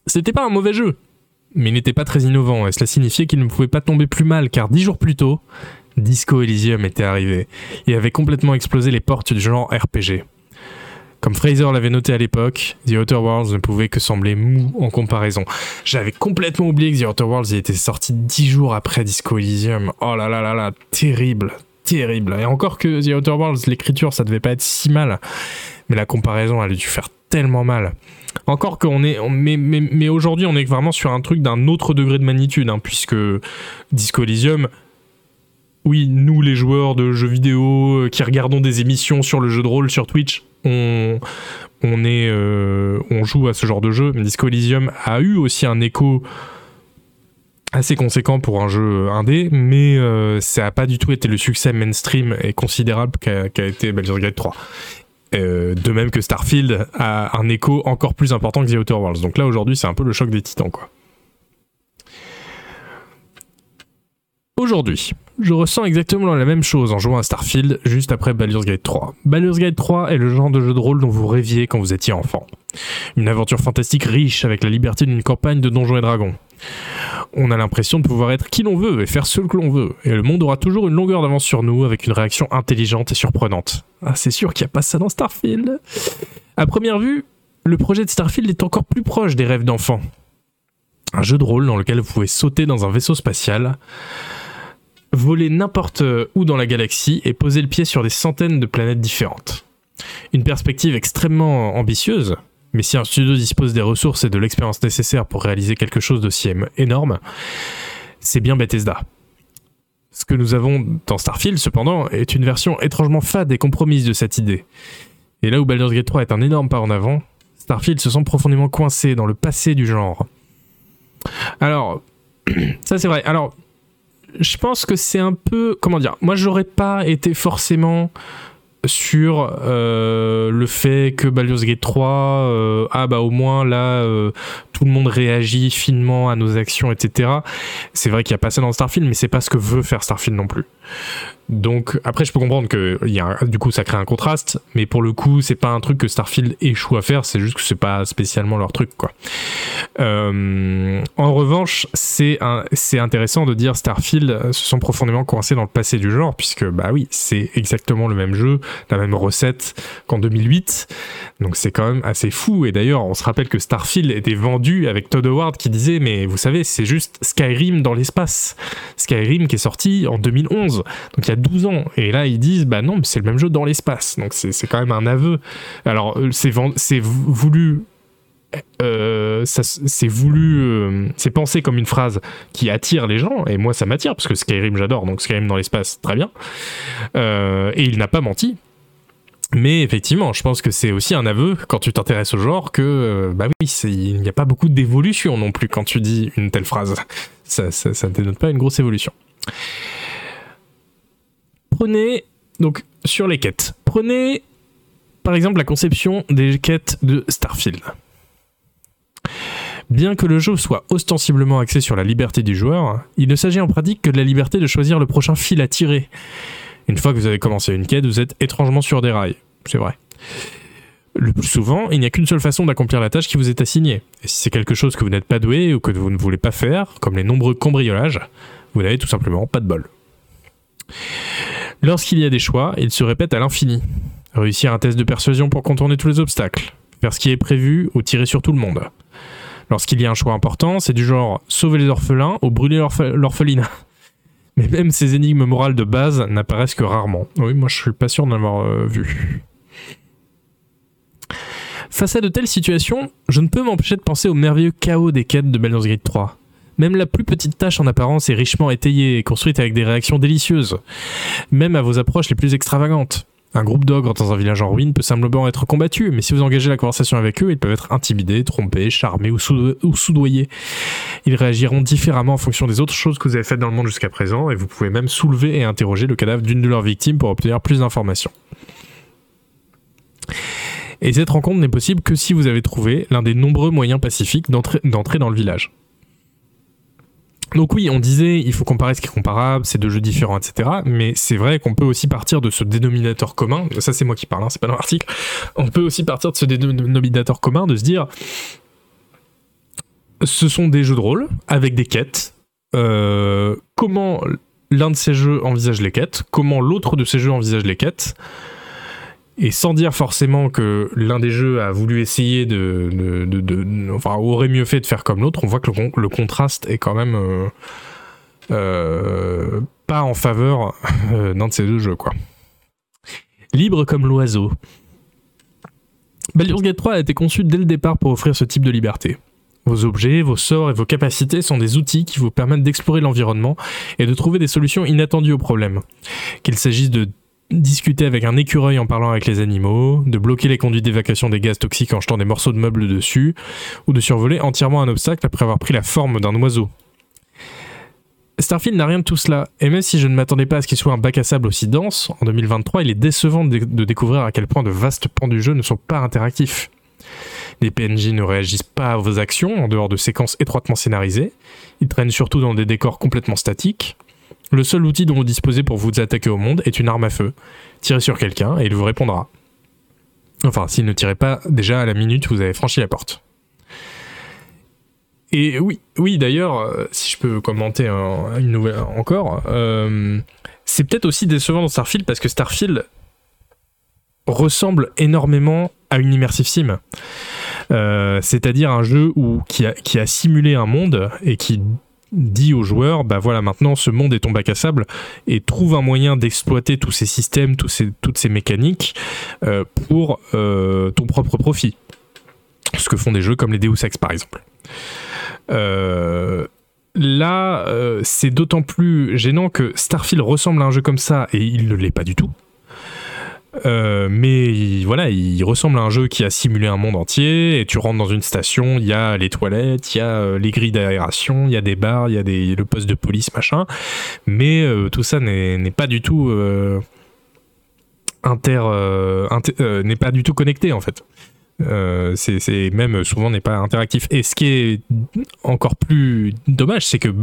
Speaker 1: C'était pas un mauvais jeu, mais il n'était pas très innovant, et cela signifiait qu'il ne pouvait pas tomber plus mal, car dix jours plus tôt, Disco Elysium était arrivé, et avait complètement explosé les portes du genre RPG. Comme Fraser l'avait noté à l'époque, The Outer Worlds ne pouvait que sembler mou en comparaison. J'avais complètement oublié que The Outer Worlds était sorti dix jours après Disco Elysium. Oh là là là là, terrible, terrible. Et encore que The Outer Worlds, l'écriture, ça devait pas être si mal. mais la comparaison, elle a dû faire tellement mal. Encore qu'on est, mais, mais, mais aujourd'hui, on est vraiment sur un truc d'un autre degré de magnitude, hein, puisque Disco Elysium, oui, nous les joueurs de jeux vidéo euh, qui regardons des émissions sur le jeu de rôle sur Twitch, on, on, est, euh, on joue à ce genre de jeu. Disco Elysium a eu aussi un écho assez conséquent pour un jeu indé, mais euh, ça n'a pas du tout été le succès mainstream et considérable qu'a été Baldur's Gate 3. de même que Starfield a un écho encore plus important que The Outer Worlds. Donc là aujourd'hui c'est un peu le choc des titans quoi. Aujourd'hui, je ressens exactement la même chose en jouant à Starfield juste après Baldur's Gate 3. Baldur's Gate 3 est le genre de jeu de rôle dont vous rêviez quand vous étiez enfant. Une aventure fantastique riche avec la liberté d'une campagne de Donjons et Dragons. On a l'impression de pouvoir être qui l'on veut et faire ce que l'on veut, et le monde aura toujours une longueur d'avance sur nous avec une réaction intelligente et surprenante. Ah, c'est sûr qu'il n'y a pas ça dans Starfield. À première vue, le projet de Starfield est encore plus proche des rêves d'enfants. Un jeu de rôle dans lequel vous pouvez sauter dans un vaisseau spatial, voler n'importe où dans la galaxie et poser le pied sur des centaines de planètes différentes. Une perspective extrêmement ambitieuse, mais si un studio dispose des ressources et de l'expérience nécessaires pour réaliser quelque chose d'aussi énorme, c'est bien Bethesda. Ce que nous avons dans Starfield, cependant, est une version étrangement fade et compromise de cette idée. Et là où Baldur's Gate 3 est un énorme pas en avant, Starfield se sent profondément coincé dans le passé du genre. Alors, [clears throat] ça c'est vrai. Alors, je pense que c'est un peu. Comment dire Moi, j'aurais pas été forcément sur euh, le fait que Baldur's Gate 3, euh, ah bah au moins là, euh, tout le monde réagit finement à nos actions, etc. C'est vrai qu'il y a pas ça dans Starfield, mais c'est pas ce que veut faire Starfield non plus. Donc après, je peux comprendre que y a du coup ça crée un contraste, mais pour le coup, c'est pas un truc que Starfield échoue à faire, c'est juste que c'est pas spécialement leur truc quoi. En revanche, c'est c'est intéressant de dire Starfield se sont profondément coincés dans le passé du genre, puisque bah oui, c'est exactement le même jeu, la même recette qu'en 2008. Donc c'est quand même assez fou. Et d'ailleurs, on se rappelle que Starfield était vendu avec Todd Howard qui disait, mais vous savez, c'est juste Skyrim dans l'espace. Skyrim qui est sorti en 2011, donc il y a 12 ans. Et là, ils disent, bah non, mais c'est le même jeu dans l'espace. Donc c'est quand même un aveu. Alors euh, c'est voulu euh, c'est voulu, euh, c'est pensé comme une phrase qui attire les gens, et moi ça m'attire parce que Skyrim j'adore, donc Skyrim dans l'espace, très bien. et il n'a pas menti, mais effectivement, je pense que c'est aussi un aveu quand tu t'intéresses au genre que euh, bah oui, il n'y a pas beaucoup d'évolution non plus quand tu dis une telle phrase. Ça, ne dénote pas une grosse évolution. Prenez donc sur les quêtes. Prenez par exemple la conception des quêtes de Starfield. Bien que le jeu soit ostensiblement axé sur la liberté du joueur, il ne s'agit en pratique que de la liberté de choisir le prochain fil à tirer une fois que vous avez commencé une quête, vous êtes étrangement sur des rails. C'est vrai. Le plus souvent, il n'y a qu'une seule façon d'accomplir la tâche qui vous est assignée. Et si c'est quelque chose que vous n'êtes pas doué ou que vous ne voulez pas faire, comme les nombreux cambriolages, vous n'avez tout simplement pas de bol. Lorsqu'il y a des choix, ils se répètent à l'infini. Réussir un test de persuasion pour contourner tous les obstacles, faire ce qui est prévu ou tirer sur tout le monde. Lorsqu'il y a un choix important, c'est du genre sauver les orphelins ou brûler l'orphelinat. [laughs] Mais même ces énigmes morales de base n'apparaissent que rarement. Oui, moi je suis pas sûr d'en avoir euh, vu. Face à de telles situations, je ne peux m'empêcher de penser au merveilleux chaos des quêtes de Baldur's Gate 3. Même la plus petite tâche en apparence est richement étayée et construite avec des réactions délicieuses, même à vos approches les plus extravagantes. Un groupe d'ogres dans un village en ruine peut simplement être combattu, mais si vous engagez la conversation avec eux, ils peuvent être intimidés, trompés, charmés ou, soudoyés. Ils réagiront différemment en fonction des autres choses que vous avez faites dans le monde jusqu'à présent, et vous pouvez même soulever et interroger le cadavre d'une de leurs victimes pour obtenir plus d'informations. Et cette rencontre n'est possible que si vous avez trouvé l'un des nombreux moyens pacifiques d'entrer dans le village. Donc oui, on disait, il faut comparer ce qui est comparable, c'est deux jeux différents, etc. Mais c'est vrai qu'on peut aussi partir de ce dénominateur commun. Ça, c'est moi qui parle, hein, c'est pas dans l'article. On peut aussi partir de ce dénominateur commun, de se dire, ce sont des jeux de rôle avec des quêtes. Euh, comment l'un de ces jeux envisage les quêtes Comment l'autre de ces jeux envisage les quêtes et sans dire forcément que l'un des jeux a voulu essayer de, enfin aurait mieux fait de faire comme l'autre, on voit que le, contraste est quand même euh, euh, pas en faveur [laughs] euh, d'un de ces deux jeux quoi. Libre comme l'oiseau. Baldur's Gate 3 a été conçu dès le départ pour offrir ce type de liberté. Vos objets, vos sorts et vos capacités sont des outils qui vous permettent d'explorer l'environnement et de trouver des solutions inattendues aux problèmes. Qu'il s'agisse de discuter avec un écureuil en parlant avec les animaux, de bloquer les conduites d'évacuation des gaz toxiques en jetant des morceaux de meubles dessus, ou de survoler entièrement un obstacle après avoir pris la forme d'un oiseau. Starfield n'a rien de tout cela, et même si je ne m'attendais pas à ce qu'il soit un bac à sable aussi dense, en 2023 il est décevant de, découvrir à quel point de vastes pans du jeu ne sont pas interactifs. Les PNJ ne réagissent pas à vos actions en dehors de séquences étroitement scénarisées, ils traînent surtout dans des décors complètement statiques, le seul outil dont vous disposez pour vous attaquer au monde est une arme à feu. Tirez sur quelqu'un et il vous répondra. Enfin, s'il ne tirait pas déjà à la minute vous avez franchi la porte. Et oui, oui d'ailleurs, euh, si je peux commenter une nouvelle encore, euh, c'est peut-être aussi décevant dans Starfield parce que Starfield ressemble énormément à une immersive sim. Euh, c'est-à-dire un jeu qui a simulé un monde et qui dit aux joueurs, bah voilà, maintenant ce monde est ton bac à sable et trouve un moyen d'exploiter tous ces systèmes, toutes ces mécaniques euh, pour euh, ton propre profit. Ce que font des jeux comme les Deus Ex par exemple. Euh, là, c'est d'autant plus gênant que Starfield ressemble à un jeu comme ça et il ne l'est pas du tout. Euh, mais voilà, il ressemble à un jeu qui a simulé un monde entier. Et tu rentres dans une station, il y a les toilettes, il y a euh, les grilles d'aération, il y a des bars, il y a le poste de police, machin. Mais euh, tout ça n'est pas du tout inter, n'est pas du tout connecté en fait. c'est même souvent n'est pas interactif. Et ce qui est encore plus dommage, c'est que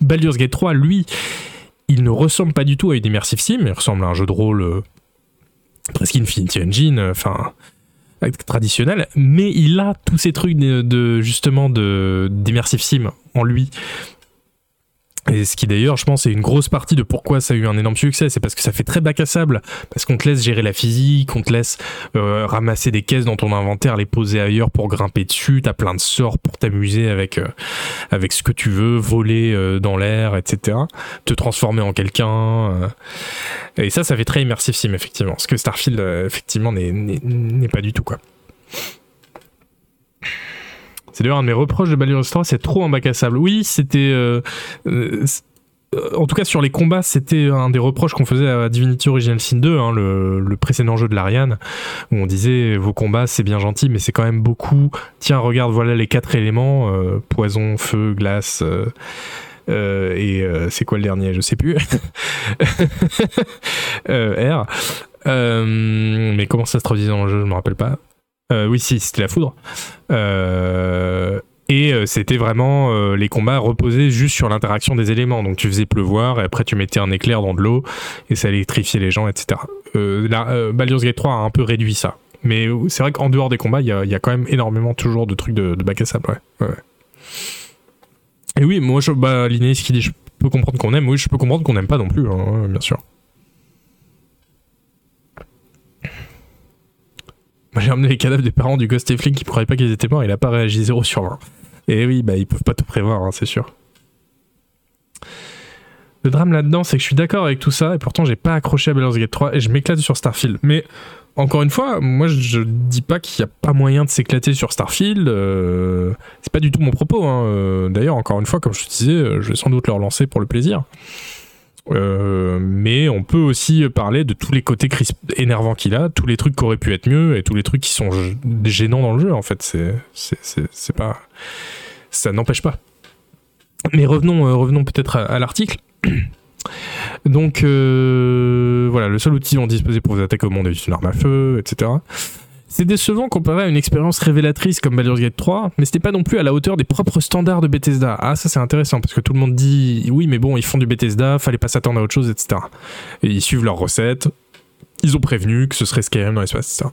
Speaker 1: Baldur's Gate 3, lui, il ne ressemble pas du tout à une immersive sim. Il ressemble à un jeu de rôle presque Infinity Engine, euh, enfin traditionnel, mais il a tous ces trucs de, justement de d'immersive sim en lui. Et ce qui d'ailleurs, je pense, est une grosse partie de pourquoi ça a eu un énorme succès, c'est parce que ça fait très bac à sable, parce qu'on te laisse gérer la physique, on te laisse euh, ramasser des caisses dans ton inventaire, les poser ailleurs pour grimper dessus, t'as plein de sorts pour t'amuser avec euh, ce que tu veux, voler euh, dans l'air, etc. Te transformer en quelqu'un. et ça, ça fait très immersif sim, effectivement. Ce que Starfield, effectivement, n'est pas du tout, quoi. C'est d'ailleurs un de mes reproches de Baldur's 3, c'est trop un bac à sable. Oui, c'était. Euh, euh, en tout cas, sur les combats, c'était un des reproches qu'on faisait à Divinity Original Sin 2, hein, le, précédent jeu de l'Ariane, où on disait vos combats, c'est bien gentil, mais c'est quand même beaucoup. Tiens, regarde, voilà les quatre éléments euh, poison, feu, glace. et c'est quoi le dernier? Je sais plus. [laughs] R. mais comment ça se traduisait dans le jeu? Je me rappelle pas. Euh, oui, si, c'était la foudre. Euh, et euh, c'était vraiment les combats reposaient juste sur l'interaction des éléments. Donc tu faisais pleuvoir et après tu mettais un éclair dans de l'eau et ça électrifiait les gens, etc. La, Baldur's Gate 3 a un peu réduit ça. Mais c'est vrai qu'en dehors des combats, il y a, quand même énormément toujours de trucs de, bac à sable. Et oui, moi, je, bah, qui dit je peux comprendre qu'on aime, oui, je peux comprendre qu'on n'aime pas non plus, hein, bien sûr. J'ai emmené les cadavres des parents du Ghost Fling qui ne croyaient pas qu'ils étaient morts, il a pas réagi 0 sur 20. Et oui, bah ils peuvent pas tout prévoir, hein, c'est sûr. Le drame là-dedans, c'est que je suis d'accord avec tout ça, et pourtant j'ai pas accroché à Baldur's Gate 3, et je m'éclate sur Starfield. Mais encore une fois, moi je dis pas qu'il n'y a pas moyen de s'éclater sur Starfield. Euh, c'est pas du tout mon propos. Hein. Euh, d'ailleurs, encore une fois, comme je te disais, euh, je vais sans doute le relancer pour le plaisir. Euh, mais on peut aussi parler de tous les côtés énervants qu'il a, tous les trucs qui auraient pu être mieux et tous les trucs qui sont gênants dans le jeu en fait. C'est, c'est, pas, ça n'empêche pas. Mais revenons, euh, revenons peut-être à, l'article. [clears throat] Donc euh, voilà, le seul outil dont disposait pour vous attaquer au monde est une arme à feu, etc. C'est décevant comparé à une expérience révélatrice comme Baldur's Gate 3, mais c'était pas non plus à la hauteur des propres standards de Bethesda. Ah, ça c'est intéressant parce que tout le monde dit oui, mais bon, ils font du Bethesda, fallait pas s'attendre à autre chose, etc. Et ils suivent leurs recettes. Ils ont prévenu que ce serait Skyrim dans l'espace, etc.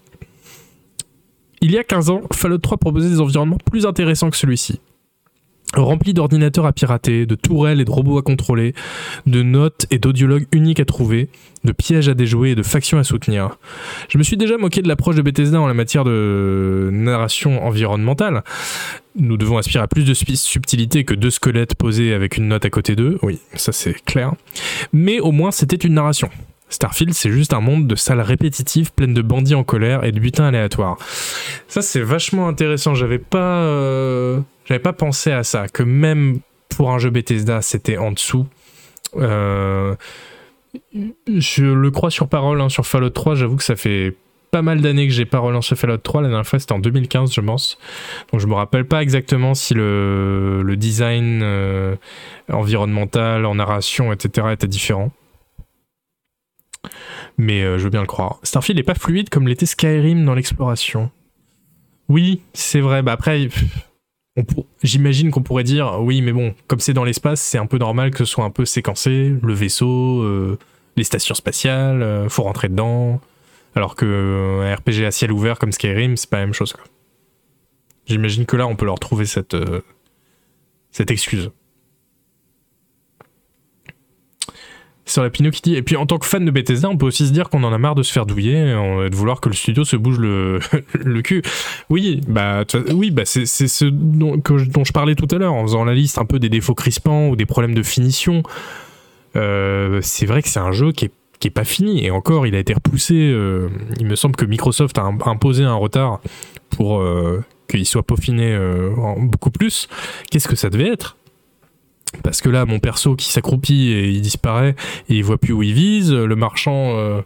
Speaker 1: Il y a 15 ans, Fallout 3 proposait des environnements plus intéressants que celui-ci rempli d'ordinateurs à pirater, de tourelles et de robots à contrôler, de notes et d'audiologues uniques à trouver, de pièges à déjouer et de factions à soutenir. Je me suis déjà moqué de l'approche de Bethesda en la matière de narration environnementale. Nous devons aspirer à plus de subtilité que deux squelettes posés avec une note à côté d'eux, oui, ça c'est clair. Mais au moins c'était une narration. Starfield, c'est juste un monde de salles répétitives pleines de bandits en colère et de butins aléatoires. Ça, c'est vachement intéressant. J'avais pas, euh, j'avais pas pensé à ça. Que même pour un jeu Bethesda, c'était en dessous. Euh, je le crois sur parole, hein, sur Fallout 3, j'avoue que ça fait pas mal d'années que j'ai pas relancé Fallout 3. La dernière fois, c'était en 2015, je pense. Donc, je me rappelle pas exactement si le, design euh, environnemental, en narration, etc., était différent. Mais euh, je veux bien le croire. Starfield n'est pas fluide comme l'était Skyrim dans l'exploration. Oui, c'est vrai. Bah après, j'imagine qu'on pourrait dire, oui, mais bon, comme c'est dans l'espace, c'est un peu normal que ce soit un peu séquencé. Le vaisseau, euh, les stations spatiales, faut rentrer dedans. Alors que euh, un RPG à ciel ouvert comme Skyrim, c'est pas la même chose. J'imagine que là, on peut leur trouver euh, cette excuse. Sur la dit, et puis en tant que fan de Bethesda, on peut aussi se dire qu'on en a marre de se faire douiller, et de vouloir que le studio se bouge le, [laughs] cul. Oui, bah, oui, bah c'est ce dont, je parlais tout à l'heure, en faisant la liste un peu des défauts crispants ou des problèmes de finition. Euh, c'est vrai que c'est un jeu qui est pas fini. Et encore, il a été repoussé. Euh, il me semble que Microsoft a imposé un retard pour euh, qu'il soit peaufiné euh, beaucoup plus. Qu'est-ce que ça devait être? Parce que là, mon perso qui s'accroupit et il disparaît et il voit plus où il vise. Le marchand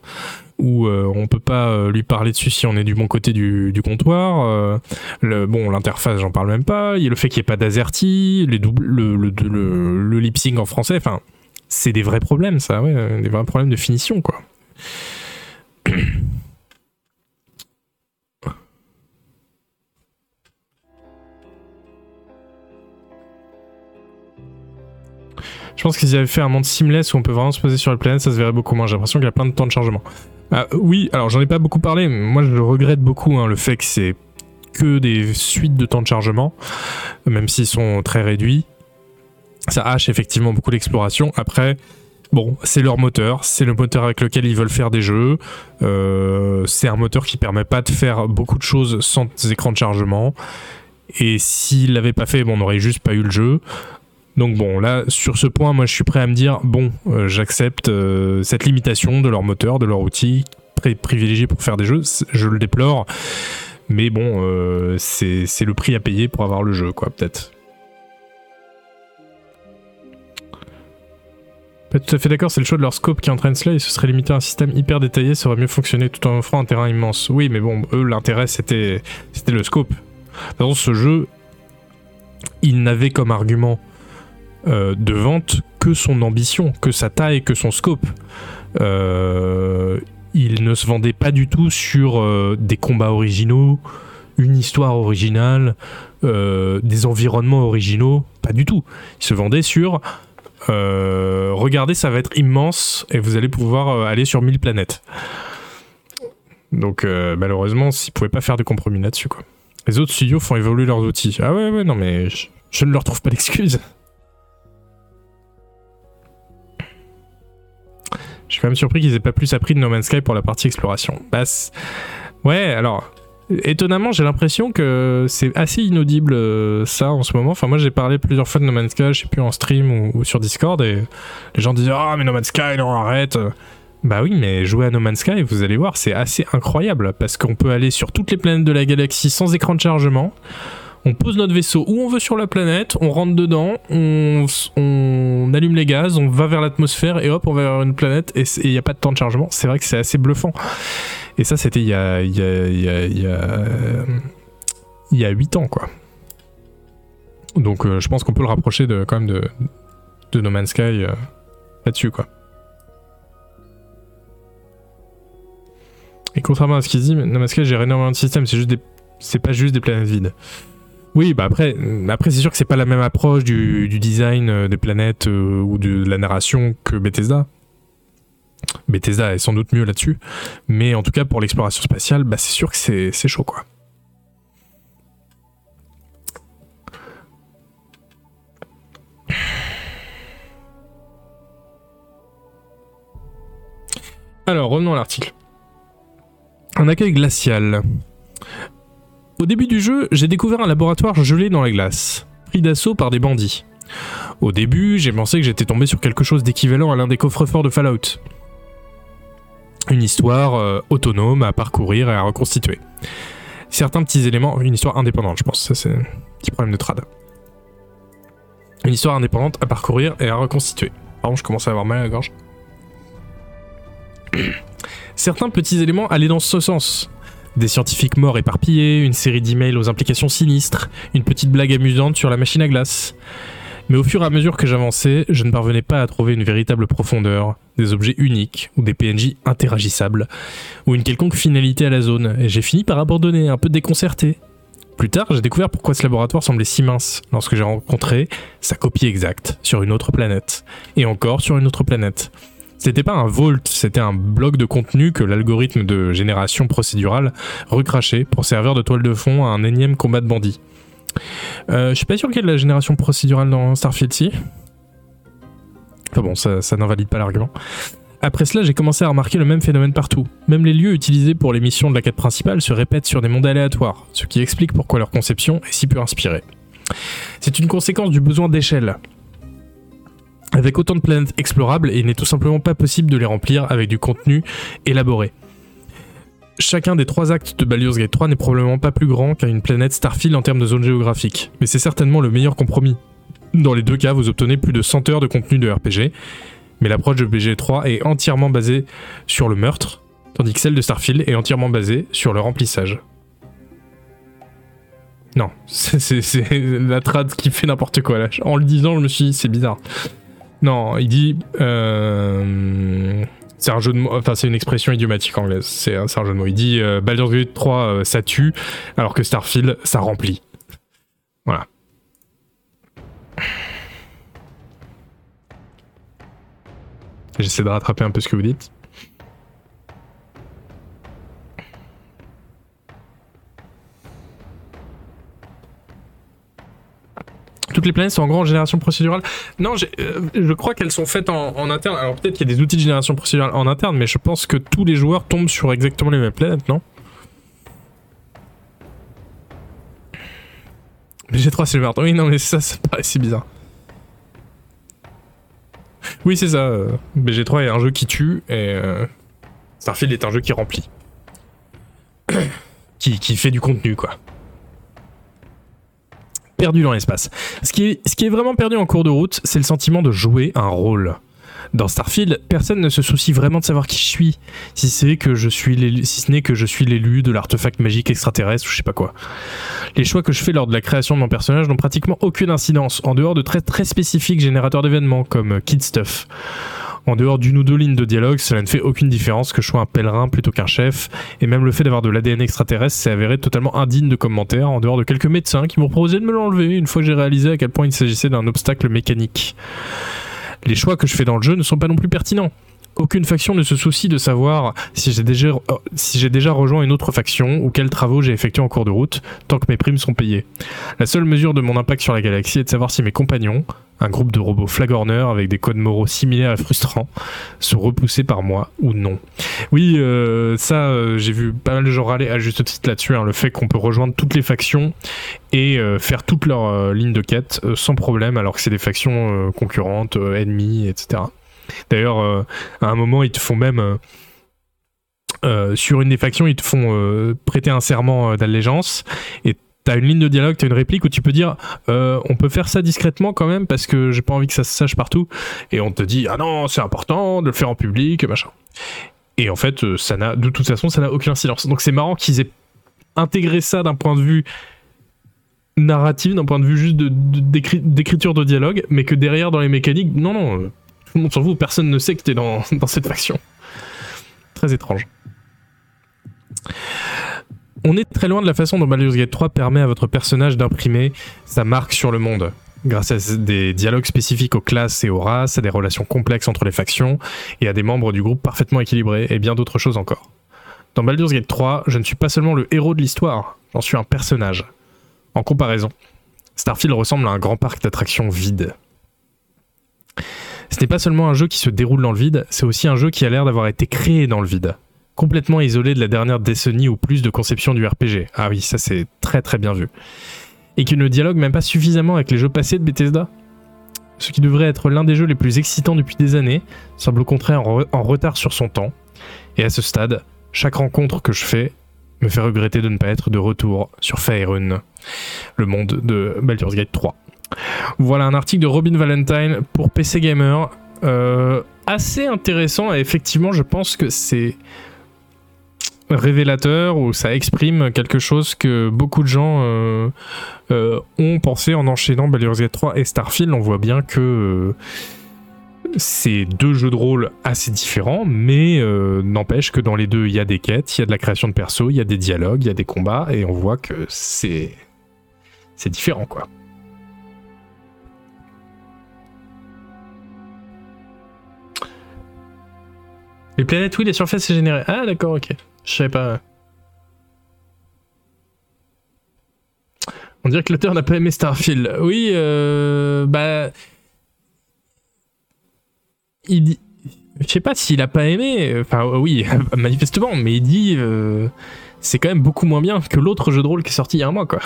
Speaker 1: où on peut pas lui parler dessus si on est du bon côté du, comptoir. le, bon, l'interface, j'en parle même pas. Il y a le fait qu'il n'y ait pas d'azerty, le, le, le, lip sync en français. C'est des vrais problèmes, ouais, des vrais problèmes de finition. [clears throat] Je pense qu'ils avaient fait un monde seamless où on peut vraiment se poser sur la planète, ça se verrait beaucoup moins. J'ai l'impression qu'il y a plein de temps de chargement. Ah, oui, alors j'en ai pas beaucoup parlé, mais moi je regrette beaucoup hein, le fait que c'est que des suites de temps de chargement, même s'ils sont très réduits ça hache effectivement beaucoup l'exploration. Après, bon, c'est leur moteur, c'est le moteur avec lequel ils veulent faire des jeux. Euh, c'est un moteur qui permet pas de faire beaucoup de choses sans écran de chargement. Et s'ils l'avaient pas fait, bon, on n'aurait juste pas eu le jeu. Donc bon, là, sur ce point, moi, je suis prêt à me dire, bon, euh, j'accepte euh, cette limitation de leur moteur, de leur outil privilégié pour faire des jeux. Je le déplore. Mais bon, c'est le prix à payer pour avoir le jeu, quoi, peut-être. tout à fait d'accord, c'est le choix de leur scope qui entraîne cela et ce serait limité à un système hyper détaillé, ça aurait mieux fonctionné tout en offrant un terrain immense. Oui, mais bon, eux, l'intérêt c'était, le scope. Dans ce jeu, il n'avait comme argument euh, de vente que son ambition, que sa taille, que son scope. Euh, il ne se vendait pas du tout sur euh, des combats originaux, une histoire originale, des environnements originaux, pas du tout. Il se vendait sur regardez, ça va être immense et vous allez pouvoir aller sur 1000 planètes. Donc malheureusement, ils pouvaient pas faire de compromis là-dessus. Quoi. Les autres studios font évoluer leurs outils. Ah ouais, ouais, non mais je, ne leur trouve pas d'excuses. Je suis quand même surpris qu'ils aient pas plus appris de No Man's Sky pour la partie exploration. Bah, ouais, alors Étonnamment, j'ai l'impression que c'est assez inaudible euh, ça en ce moment. Enfin, moi j'ai parlé plusieurs fois de No Man's Sky, je sais plus en stream ou, sur Discord, et les gens disaient Ah, mais No Man's Sky, non, arrête Bah oui, mais jouer à No Man's Sky, vous allez voir, c'est assez incroyable parce qu'on peut aller sur toutes les planètes de la galaxie sans écran de chargement. On pose notre vaisseau où on veut sur la planète, on rentre dedans, on, on allume les gaz, on va vers l'atmosphère et hop, on va vers une planète et il n'y a pas de temps de chargement. C'est vrai que c'est assez bluffant. Et ça, c'était il y a, y y a, y y a 8 ans, quoi. Donc euh, je pense qu'on peut le rapprocher de, quand même de, de No Man's Sky euh, là-dessus, quoi. Et contrairement à ce qu'il dit, No Man's Sky gère énormément de systèmes, c'est juste des... c'est pas juste des planètes vides. Oui, bah après, après c'est sûr que c'est pas la même approche du, design euh, des planètes ou de la narration que Bethesda. Bethesda est sans doute mieux là-dessus. Mais en tout cas, pour l'exploration spatiale, bah, c'est sûr que c'est chaud, quoi. Alors, revenons à l'article. Un accueil glacial. Au début du jeu, j'ai découvert un laboratoire gelé dans la glace, pris d'assaut par des bandits. Au début, j'ai pensé que j'étais tombé sur quelque chose d'équivalent à l'un des coffres-forts de Fallout. une histoire euh, autonome à parcourir et à reconstituer. Certains petits éléments, une histoire indépendante, je pense, ça c'est un petit problème de trad. Une histoire indépendante à parcourir et à reconstituer. Pardon, je commence à avoir mal à la gorge. [coughs] Certains petits éléments allaient dans ce sens. Des scientifiques morts éparpillés, une série d'emails aux implications sinistres, une petite blague amusante sur la machine à glace. Mais au fur et à mesure que j'avançais, je ne parvenais pas à trouver une véritable profondeur, des objets uniques ou des PNJ interagissables, ou une quelconque finalité à la zone, et j'ai fini par abandonner, un peu déconcerté. Plus tard, j'ai découvert pourquoi ce laboratoire semblait si mince lorsque j'ai rencontré sa copie exacte sur une autre planète, et encore sur une autre planète. C'était pas un vault, c'était un bloc de contenu que l'algorithme de génération procédurale recrachait pour servir de toile de fond à un énième combat de bandits. Euh, je suis pas sûr qu'il y ait de la génération procédurale dans Starfield si. Enfin bon, ça, ça n'invalide pas l'argument. Après cela, j'ai commencé à remarquer le même phénomène partout. Même les lieux utilisés pour les missions de la quête principale se répètent sur des mondes aléatoires, ce qui explique pourquoi leur conception est si peu inspirée. C'est une conséquence du besoin d'échelle. Avec autant de planètes explorables, il n'est tout simplement pas possible de les remplir avec du contenu élaboré. Chacun des trois actes de Baldur's Gate 3 n'est probablement pas plus grand qu'une planète Starfield en termes de zone géographique, mais c'est certainement le meilleur compromis. Dans les deux cas, vous obtenez plus de 100 heures de contenu de RPG, mais l'approche de BG3 est entièrement basée sur le meurtre, tandis que celle de Starfield est entièrement basée sur le remplissage. Non, [laughs] c'est la trad qui fait n'importe quoi là. En le disant, je me suis dit, c'est bizarre. Non, il dit. euh, c'est un jeu de mots, enfin c'est une expression idiomatique anglaise. C'est un, jeu de mots. Il dit euh, Baldur's Gate 3 euh, ça tue, alors que Starfield ça remplit. Voilà. J'essaie de rattraper un peu ce que vous dites. Toutes les planètes sont en gros génération procédurale. Non, j'ai- euh, je crois qu'elles sont faites en, interne. Alors peut-être qu'il y a des outils de génération procédurale en interne, mais je pense que tous les joueurs tombent sur exactement les mêmes planètes, non? BG3 c'est le meurtre. Oui, non, mais ça, ça paraît si bizarre. Oui, c'est ça. euh, BG3 est un jeu qui tue et euh, Starfield est un jeu qui remplit. [coughs] qui fait du contenu, quoi. Perdu dans l'espace. Ce qui, est, vraiment perdu en cours de route, c'est le sentiment de jouer un rôle. Dans Starfield, personne ne se soucie vraiment de savoir qui je suis, si c'est que je suis si ce n'est que je suis l'élu de l'artefact magique extraterrestre ou je sais pas quoi. Les choix que je fais lors de la création de mon personnage n'ont pratiquement aucune incidence, en dehors de très spécifiques générateurs d'événements comme Kid Stuff. En dehors d'une ou deux lignes de dialogue, cela ne fait aucune différence que je sois un pèlerin plutôt qu'un chef, et même le fait d'avoir de l'ADN extraterrestre s'est avéré totalement indigne de commentaires, en dehors de quelques médecins qui m'ont proposé de me l'enlever une fois j'ai réalisé à quel point il s'agissait d'un obstacle mécanique. Les choix que je fais dans le jeu ne sont pas non plus pertinents. Aucune faction ne se soucie de savoir si j'ai déjà, euh, si j'ai déjà rejoint une autre faction ou quels travaux j'ai effectués en cours de route, tant que mes primes sont payées. La seule mesure de mon impact sur la galaxie est de savoir si mes compagnons, un groupe de robots flagorneurs avec des codes moraux similaires et frustrants, sont repoussés par moi ou non. Oui, euh, ça, euh, j'ai vu pas mal de gens râler à juste titre là-dessus, hein, le fait qu'on peut rejoindre toutes les factions et euh, faire toutes leurs lignes de quête sans problème, alors que c'est des factions concurrentes, ennemies, etc. D'ailleurs, à un moment, ils te font même... sur une des factions, ils te font prêter un serment d'allégeance et t'as une ligne de dialogue, t'as une réplique où tu peux dire euh, on peut faire ça discrètement quand même parce que j'ai pas envie que ça se sache partout. Et on te dit ah non c'est important de le faire en public machin. Et en fait euh, ça n'a de toute façon ça n'a aucun silence. Donc c'est marrant qu'ils aient intégré ça d'un point de vue narratif d'un point de vue juste d'écriture de dialogue mais que derrière dans les mécaniques non non euh, tout le monde s'en fout personne ne sait que t'es dans [laughs] cette faction. Très étrange on est très loin de la façon dont Baldur's Gate 3 permet à votre personnage d'imprimer sa marque sur le monde. Grâce à des dialogues spécifiques aux classes et aux races, à des relations complexes entre les factions, et à des membres du groupe parfaitement équilibrés, et bien d'autres choses encore. Dans Baldur's Gate 3, je ne suis pas seulement le héros de l'histoire, j'en suis un personnage. En comparaison, Starfield ressemble à un grand parc d'attractions vide. Ce n'est pas seulement un jeu qui se déroule dans le vide, c'est aussi un jeu qui a l'air d'avoir été créé dans le vide complètement isolé de la dernière décennie ou plus de conception du RPG. Ah oui, ça c'est très très bien vu. Et qui ne dialogue même pas suffisamment avec les jeux passés de Bethesda. Ce qui devrait être l'un des jeux les plus excitants depuis des années, semble au contraire en, re- en retard sur son temps. Et à ce stade, chaque rencontre que je fais me fait regretter de ne pas être de retour sur Faerun, le monde de Baldur's Gate 3. Voilà un article de Robin Valentine pour PC Gamer. Euh, assez intéressant et effectivement je pense que c'est révélateur ou ça exprime quelque chose que beaucoup de gens euh, euh, ont pensé en enchaînant Baldur's Gate 3 et Starfield. On voit bien que c'est deux jeux de rôle assez différents, mais n'empêche que dans les deux, il y a des quêtes, il y a de la création de perso, il y a des dialogues, il y a des combats, et on voit que c'est c'est différent, quoi. Les planètes, oui, les surfaces, c'est généré. Ah, d'accord, ok. Je savais pas. On dirait que l'auteur n'a pas aimé Starfield. Oui, euh, bah. Il dit. Je sais pas s'il a pas aimé. Enfin, oui, [laughs] manifestement, mais il dit. Euh, c'est quand même beaucoup moins bien que l'autre jeu de rôle qui est sorti il y a un mois, quoi.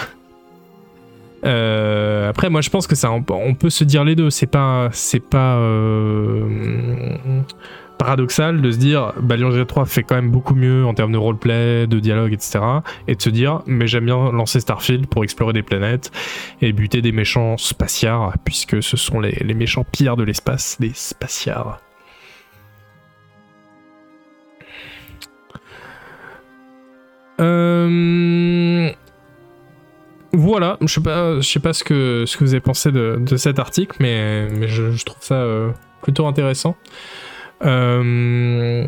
Speaker 1: Euh, après, moi, je pense que ça, on, peut se dire les deux. C'est pas, c'est pas, euh, paradoxal de se dire Baldur's Gate 3 fait quand même beaucoup mieux en termes de roleplay, de dialogue, etc. Et de se dire mais j'aime bien lancer Starfield pour explorer des planètes et buter des méchants spatiards, puisque ce sont les, méchants pires de l'espace, les spatiards. Euh... Voilà, je sais pas, je sais pas ce que, ce que vous avez pensé de, cet article, mais, mais je, trouve ça euh, plutôt intéressant. Euh,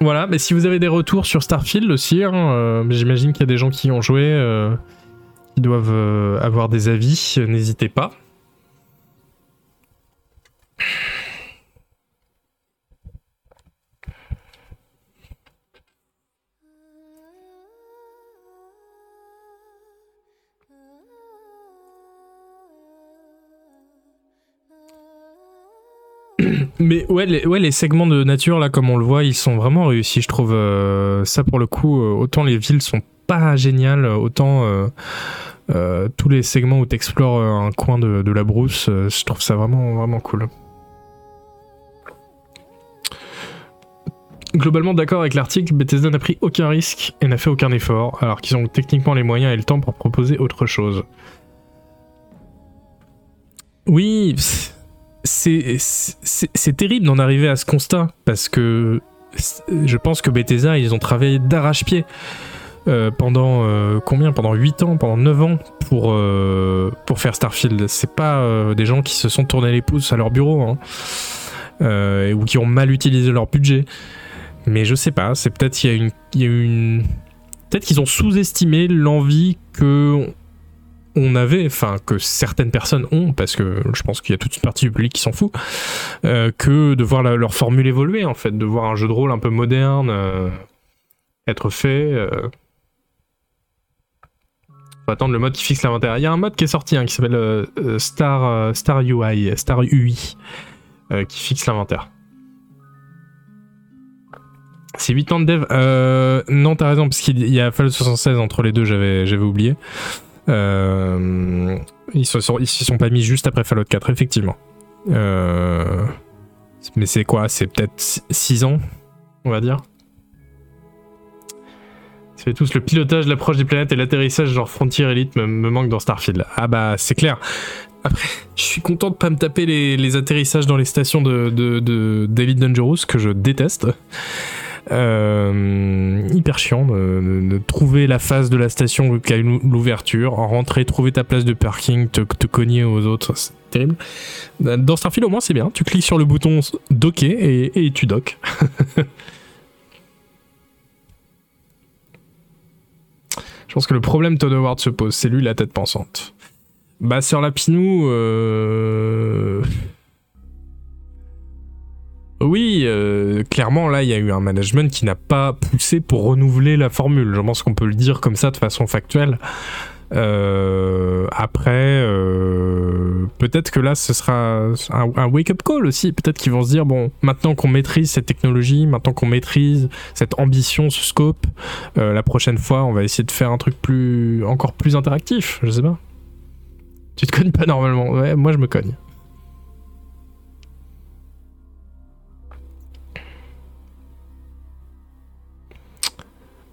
Speaker 1: voilà, mais si vous avez des retours sur Starfield aussi, hein, euh, j'imagine qu'il y a des gens qui ont joué, euh, qui doivent avoir des avis, n'hésitez pas. Mais ouais les, ouais, les segments de nature, là, comme on le voit, ils sont vraiment réussis, je trouve. Euh, ça, pour le coup, euh, autant les villes sont pas géniales, autant euh, tous les segments où tu explores un coin de, la brousse, je trouve ça vraiment, vraiment cool. Globalement d'accord avec l'article, Bethesda n'a pris aucun risque et n'a fait aucun effort, alors qu'ils ont techniquement les moyens et le temps pour proposer autre chose. Oui, c'est terrible d'en arriver à ce constat parce que je pense que Bethesda ils ont travaillé d'arrache-pied euh, pendant euh, combien? Pendant 8 ans pendant 9 ans pour euh, pour faire Starfield. C'est pas des gens qui se sont tournés les pouces à leur bureau hein, ou qui ont mal utilisé leur budget. Mais je sais pas c'est peut-être qu'il y a une, une... peut-être qu'ils ont sous-estimé l'envie que on avait, enfin que certaines personnes ont, parce que je pense qu'il y a toute une partie du public qui s'en fout, euh, que de voir leur formule évoluer en fait, de voir un jeu de rôle un peu moderne euh, être fait. Euh. Faut attendre le mode qui fixe l'inventaire. Il y a un mode qui est sorti hein, qui s'appelle Star Star UI, Star UI, qui fixe l'inventaire. C'est 8 ans de dev. non, t'as raison, parce qu'il y a Fallout 76 entre les deux, j'avais oublié. Euh, ils se sont, sont pas mis juste après Fallout 4, effectivement. Euh, mais c'est quoi? C'est peut-être 6 ans, on va dire? C'est tous le pilotage, l'approche des planètes et l'atterrissage genre Frontier Elite me, me manque dans Starfield. Ah bah c'est clair. Après, je suis content de pas me taper les, atterrissages dans les stations de David Dangerous que je déteste. Euh, hyper chiant de, trouver la phase de la station qui a l'ouverture, rentrer, trouver ta place de parking, te, cogner aux autres, c'est terrible. Dans Starfield au moins c'est bien, tu cliques sur le bouton docker et, et tu docks. [laughs] Je pense que le problème Todd Howard se pose, c'est lui la tête pensante. Bah sur la Pinou, euh... Oui, euh, clairement, là, il y a eu un management qui n'a pas poussé pour renouveler la formule. Je pense qu'on peut le dire comme ça de façon factuelle. Euh, après, euh, peut-être que là, ce sera un, wake-up call aussi. Peut-être qu'ils vont se dire, bon, maintenant qu'on maîtrise cette technologie, maintenant qu'on maîtrise cette ambition, ce scope, la prochaine fois, on va essayer de faire un truc plus, encore plus interactif. Je sais pas. Tu te cognes pas normalement. Ouais, moi, je me cogne.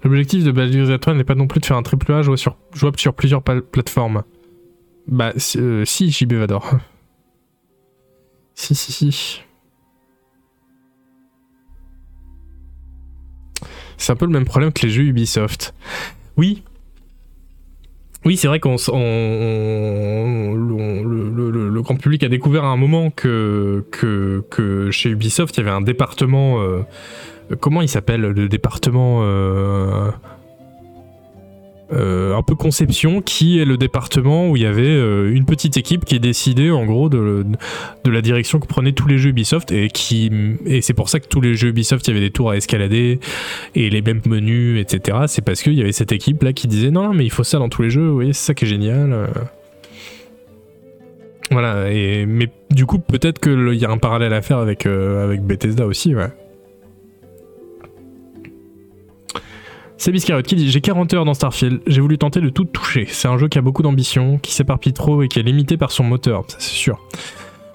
Speaker 1: L'objectif de Baldur's Gate 1 n'est pas non plus de faire un triple A jouable sur, plusieurs plateformes. Bah, si, euh, si JB Vador. si, si, si. C'est un peu le même problème que les jeux Ubisoft. Oui. Oui, c'est vrai qu'on le, grand public a découvert à un moment que, que, que chez Ubisoft, il y avait un département. euh, comment il s'appelle Le département. euh, euh, un peu conception, qui est le département où il y avait euh, une petite équipe qui décidait en gros de, la direction que prenaient tous les jeux Ubisoft et qui et c'est pour ça que tous les jeux Ubisoft il y avait des tours à escalader et les mêmes menus etc c'est parce qu'il y avait cette équipe là qui disait non, mais il faut ça dans tous les jeux voyez c'est ça qui est génial voilà et mais du coup peut-être qu'il y a un parallèle à faire avec avec Bethesda aussi ouais C'est Biscarrot qui dit J'ai 40 heures dans Starfield, j'ai voulu tenter de tout toucher. C'est un jeu qui a beaucoup d'ambition, qui s'éparpille trop et qui est limité par son moteur, ça c'est sûr.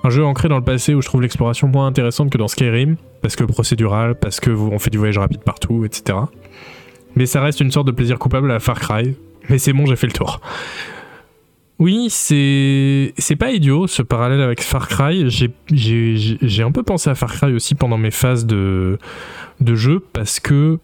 Speaker 1: Un jeu ancré dans le passé où je trouve l'exploration moins intéressante que dans Skyrim, parce que procédural, parce que on fait du voyage rapide partout, etc. Mais ça reste une sorte de plaisir coupable à Far Cry. Mais c'est bon, j'ai fait le tour. Oui, c'est pas idiot ce parallèle avec Far Cry. J'ai- un peu pensé à Far Cry aussi pendant mes phases de jeu parce que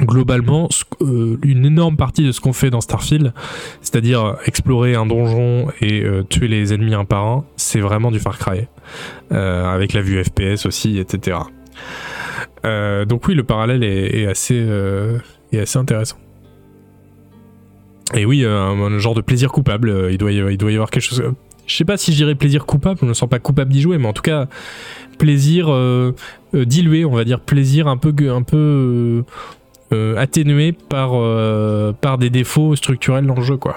Speaker 1: globalement, euh, une énorme partie de ce qu'on fait dans Starfield, c'est-à-dire explorer un donjon et euh, tuer les ennemis un par un, c'est vraiment du Far Cry. Euh, avec la vue FPS aussi, etc. Donc oui, le parallèle est, assez, intéressant. Et oui, un, genre de plaisir coupable, il, doit y, avoir quelque chose... Je sais pas si je dirais plaisir coupable, je me sens pas coupable d'y jouer, mais en tout cas, plaisir dilué, on va dire, plaisir un peu... Un peu euh, atténué par, euh, par des défauts structurels dans le jeu, quoi.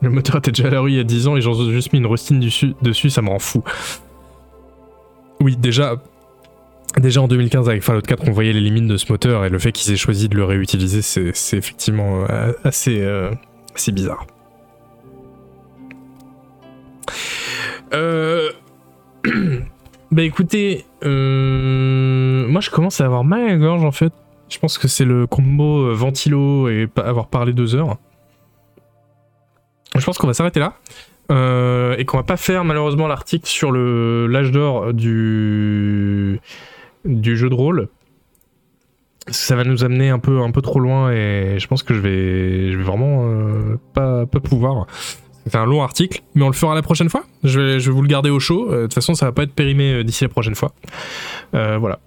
Speaker 1: Le moteur était déjà à la rue il y a 10 ans et j'en ai juste mis une rustine dessus, dessus ça me rend fou. Oui, déjà, déjà en 2015 avec Fallout 4, on voyait les limites de ce moteur et le fait qu'ils aient choisi de le réutiliser, c'est effectivement euh, assez, assez bizarre. [clears throat] Bah écoutez, euh, moi je commence à avoir mal à la gorge en fait. Je pense que c'est le combo euh, ventilo et avoir parlé deux heures. Je pense qu'on va s'arrêter là. Euh, et qu'on va pas faire malheureusement l'article sur l'âge d'or du du jeu de rôle. Parce que ça va nous amener un peu un peu trop loin et je pense que je vais je vais vraiment pas pas pouvoir. C'est un long article, mais on le fera la prochaine fois. Je vais, vous le garder au chaud. Euh, De toute façon, ça va pas être périmé euh, d'ici la prochaine fois. Euh, voilà.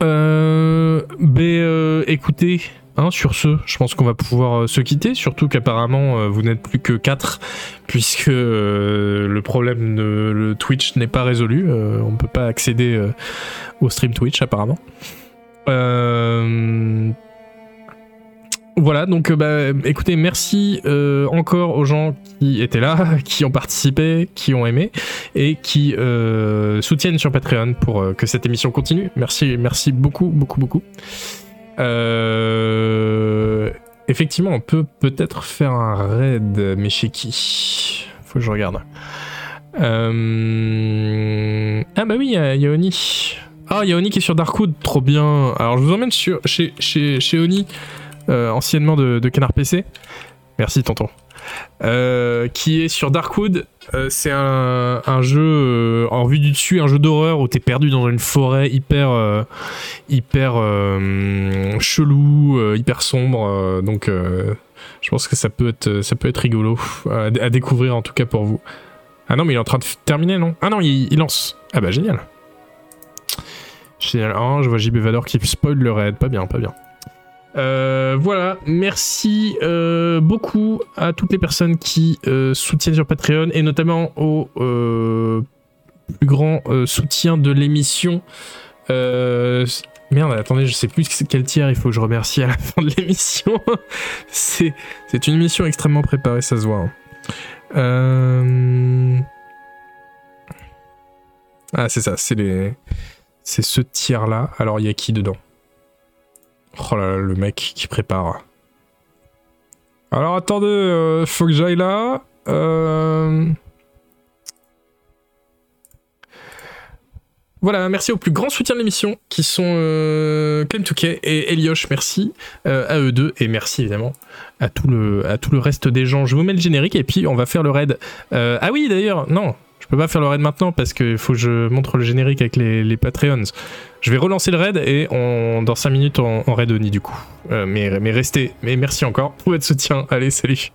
Speaker 1: Ben, euh, écoutez, hein, sur ce, je pense qu'on va pouvoir se quitter. Surtout qu'apparemment, vous n'êtes plus que 4, puisque le problème de le Twitch n'est pas résolu. On peut pas accéder au stream Twitch, apparemment. Voilà, donc euh, bah, écoutez, merci euh, encore aux gens qui étaient là, [laughs] qui ont participé, qui ont aimé et qui euh, soutiennent sur Patreon pour que cette émission continue. Merci, merci beaucoup, beaucoup, beaucoup. Effectivement, on peut peut-être faire un raid, mais chez qui? Faut que je regarde. Ah bah oui, il y a- Oni. Ah, il y a Oni qui est sur Darkwood, trop bien. Alors je vous emmène chez, Oni anciennement de, Canard PC. Merci tonton. Euh, qui est sur Darkwood. Euh, c'est un, jeu euh, en vue du dessus, un jeu d'horreur où t'es perdu dans une forêt hyper, euh, hyper euh, chelou, euh, hyper sombre. euh, donc, euh, je pense que ça peut être, ça peut être rigolo à, découvrir en tout cas pour vous. Ah non, mais il est en train de terminer, non? Ah non, il, il lance. Ah bah génial. Génial. Ah, je vois JB Vador qui spoil le raid. Pas bien, pas bien. Euh, voilà, merci euh, beaucoup à toutes les personnes qui euh, soutiennent sur Patreon et notamment au plus grand soutien de l'émission. Merde, attendez, je sais plus quel tiers il faut que je remercie à la fin de l'émission. [laughs] c'est, une émission extrêmement préparée, ça se voit. hein. Ah, c'est ça, c'est les, c'est ce tiers là. Alors, il y a qui dedans? Oh là là, le mec qui prépare. Alors attendez, euh, faut que j'aille là. Euh... Voilà, merci aux plus grands soutiens de l'émission qui sont euh, et Elioche, merci euh, à eux deux et merci évidemment à tout, le, reste des gens. Je vous mets le générique et puis on va faire le raid. Ah oui, d'ailleurs, non, je peux pas faire le raid maintenant parce qu'il faut que je montre le générique avec les, les Patreons. Je vais relancer le raid et dans 5 minutes on, on raid Oni du coup. Euh, mais, mais restez, mais merci encore pour votre soutien. Allez, salut.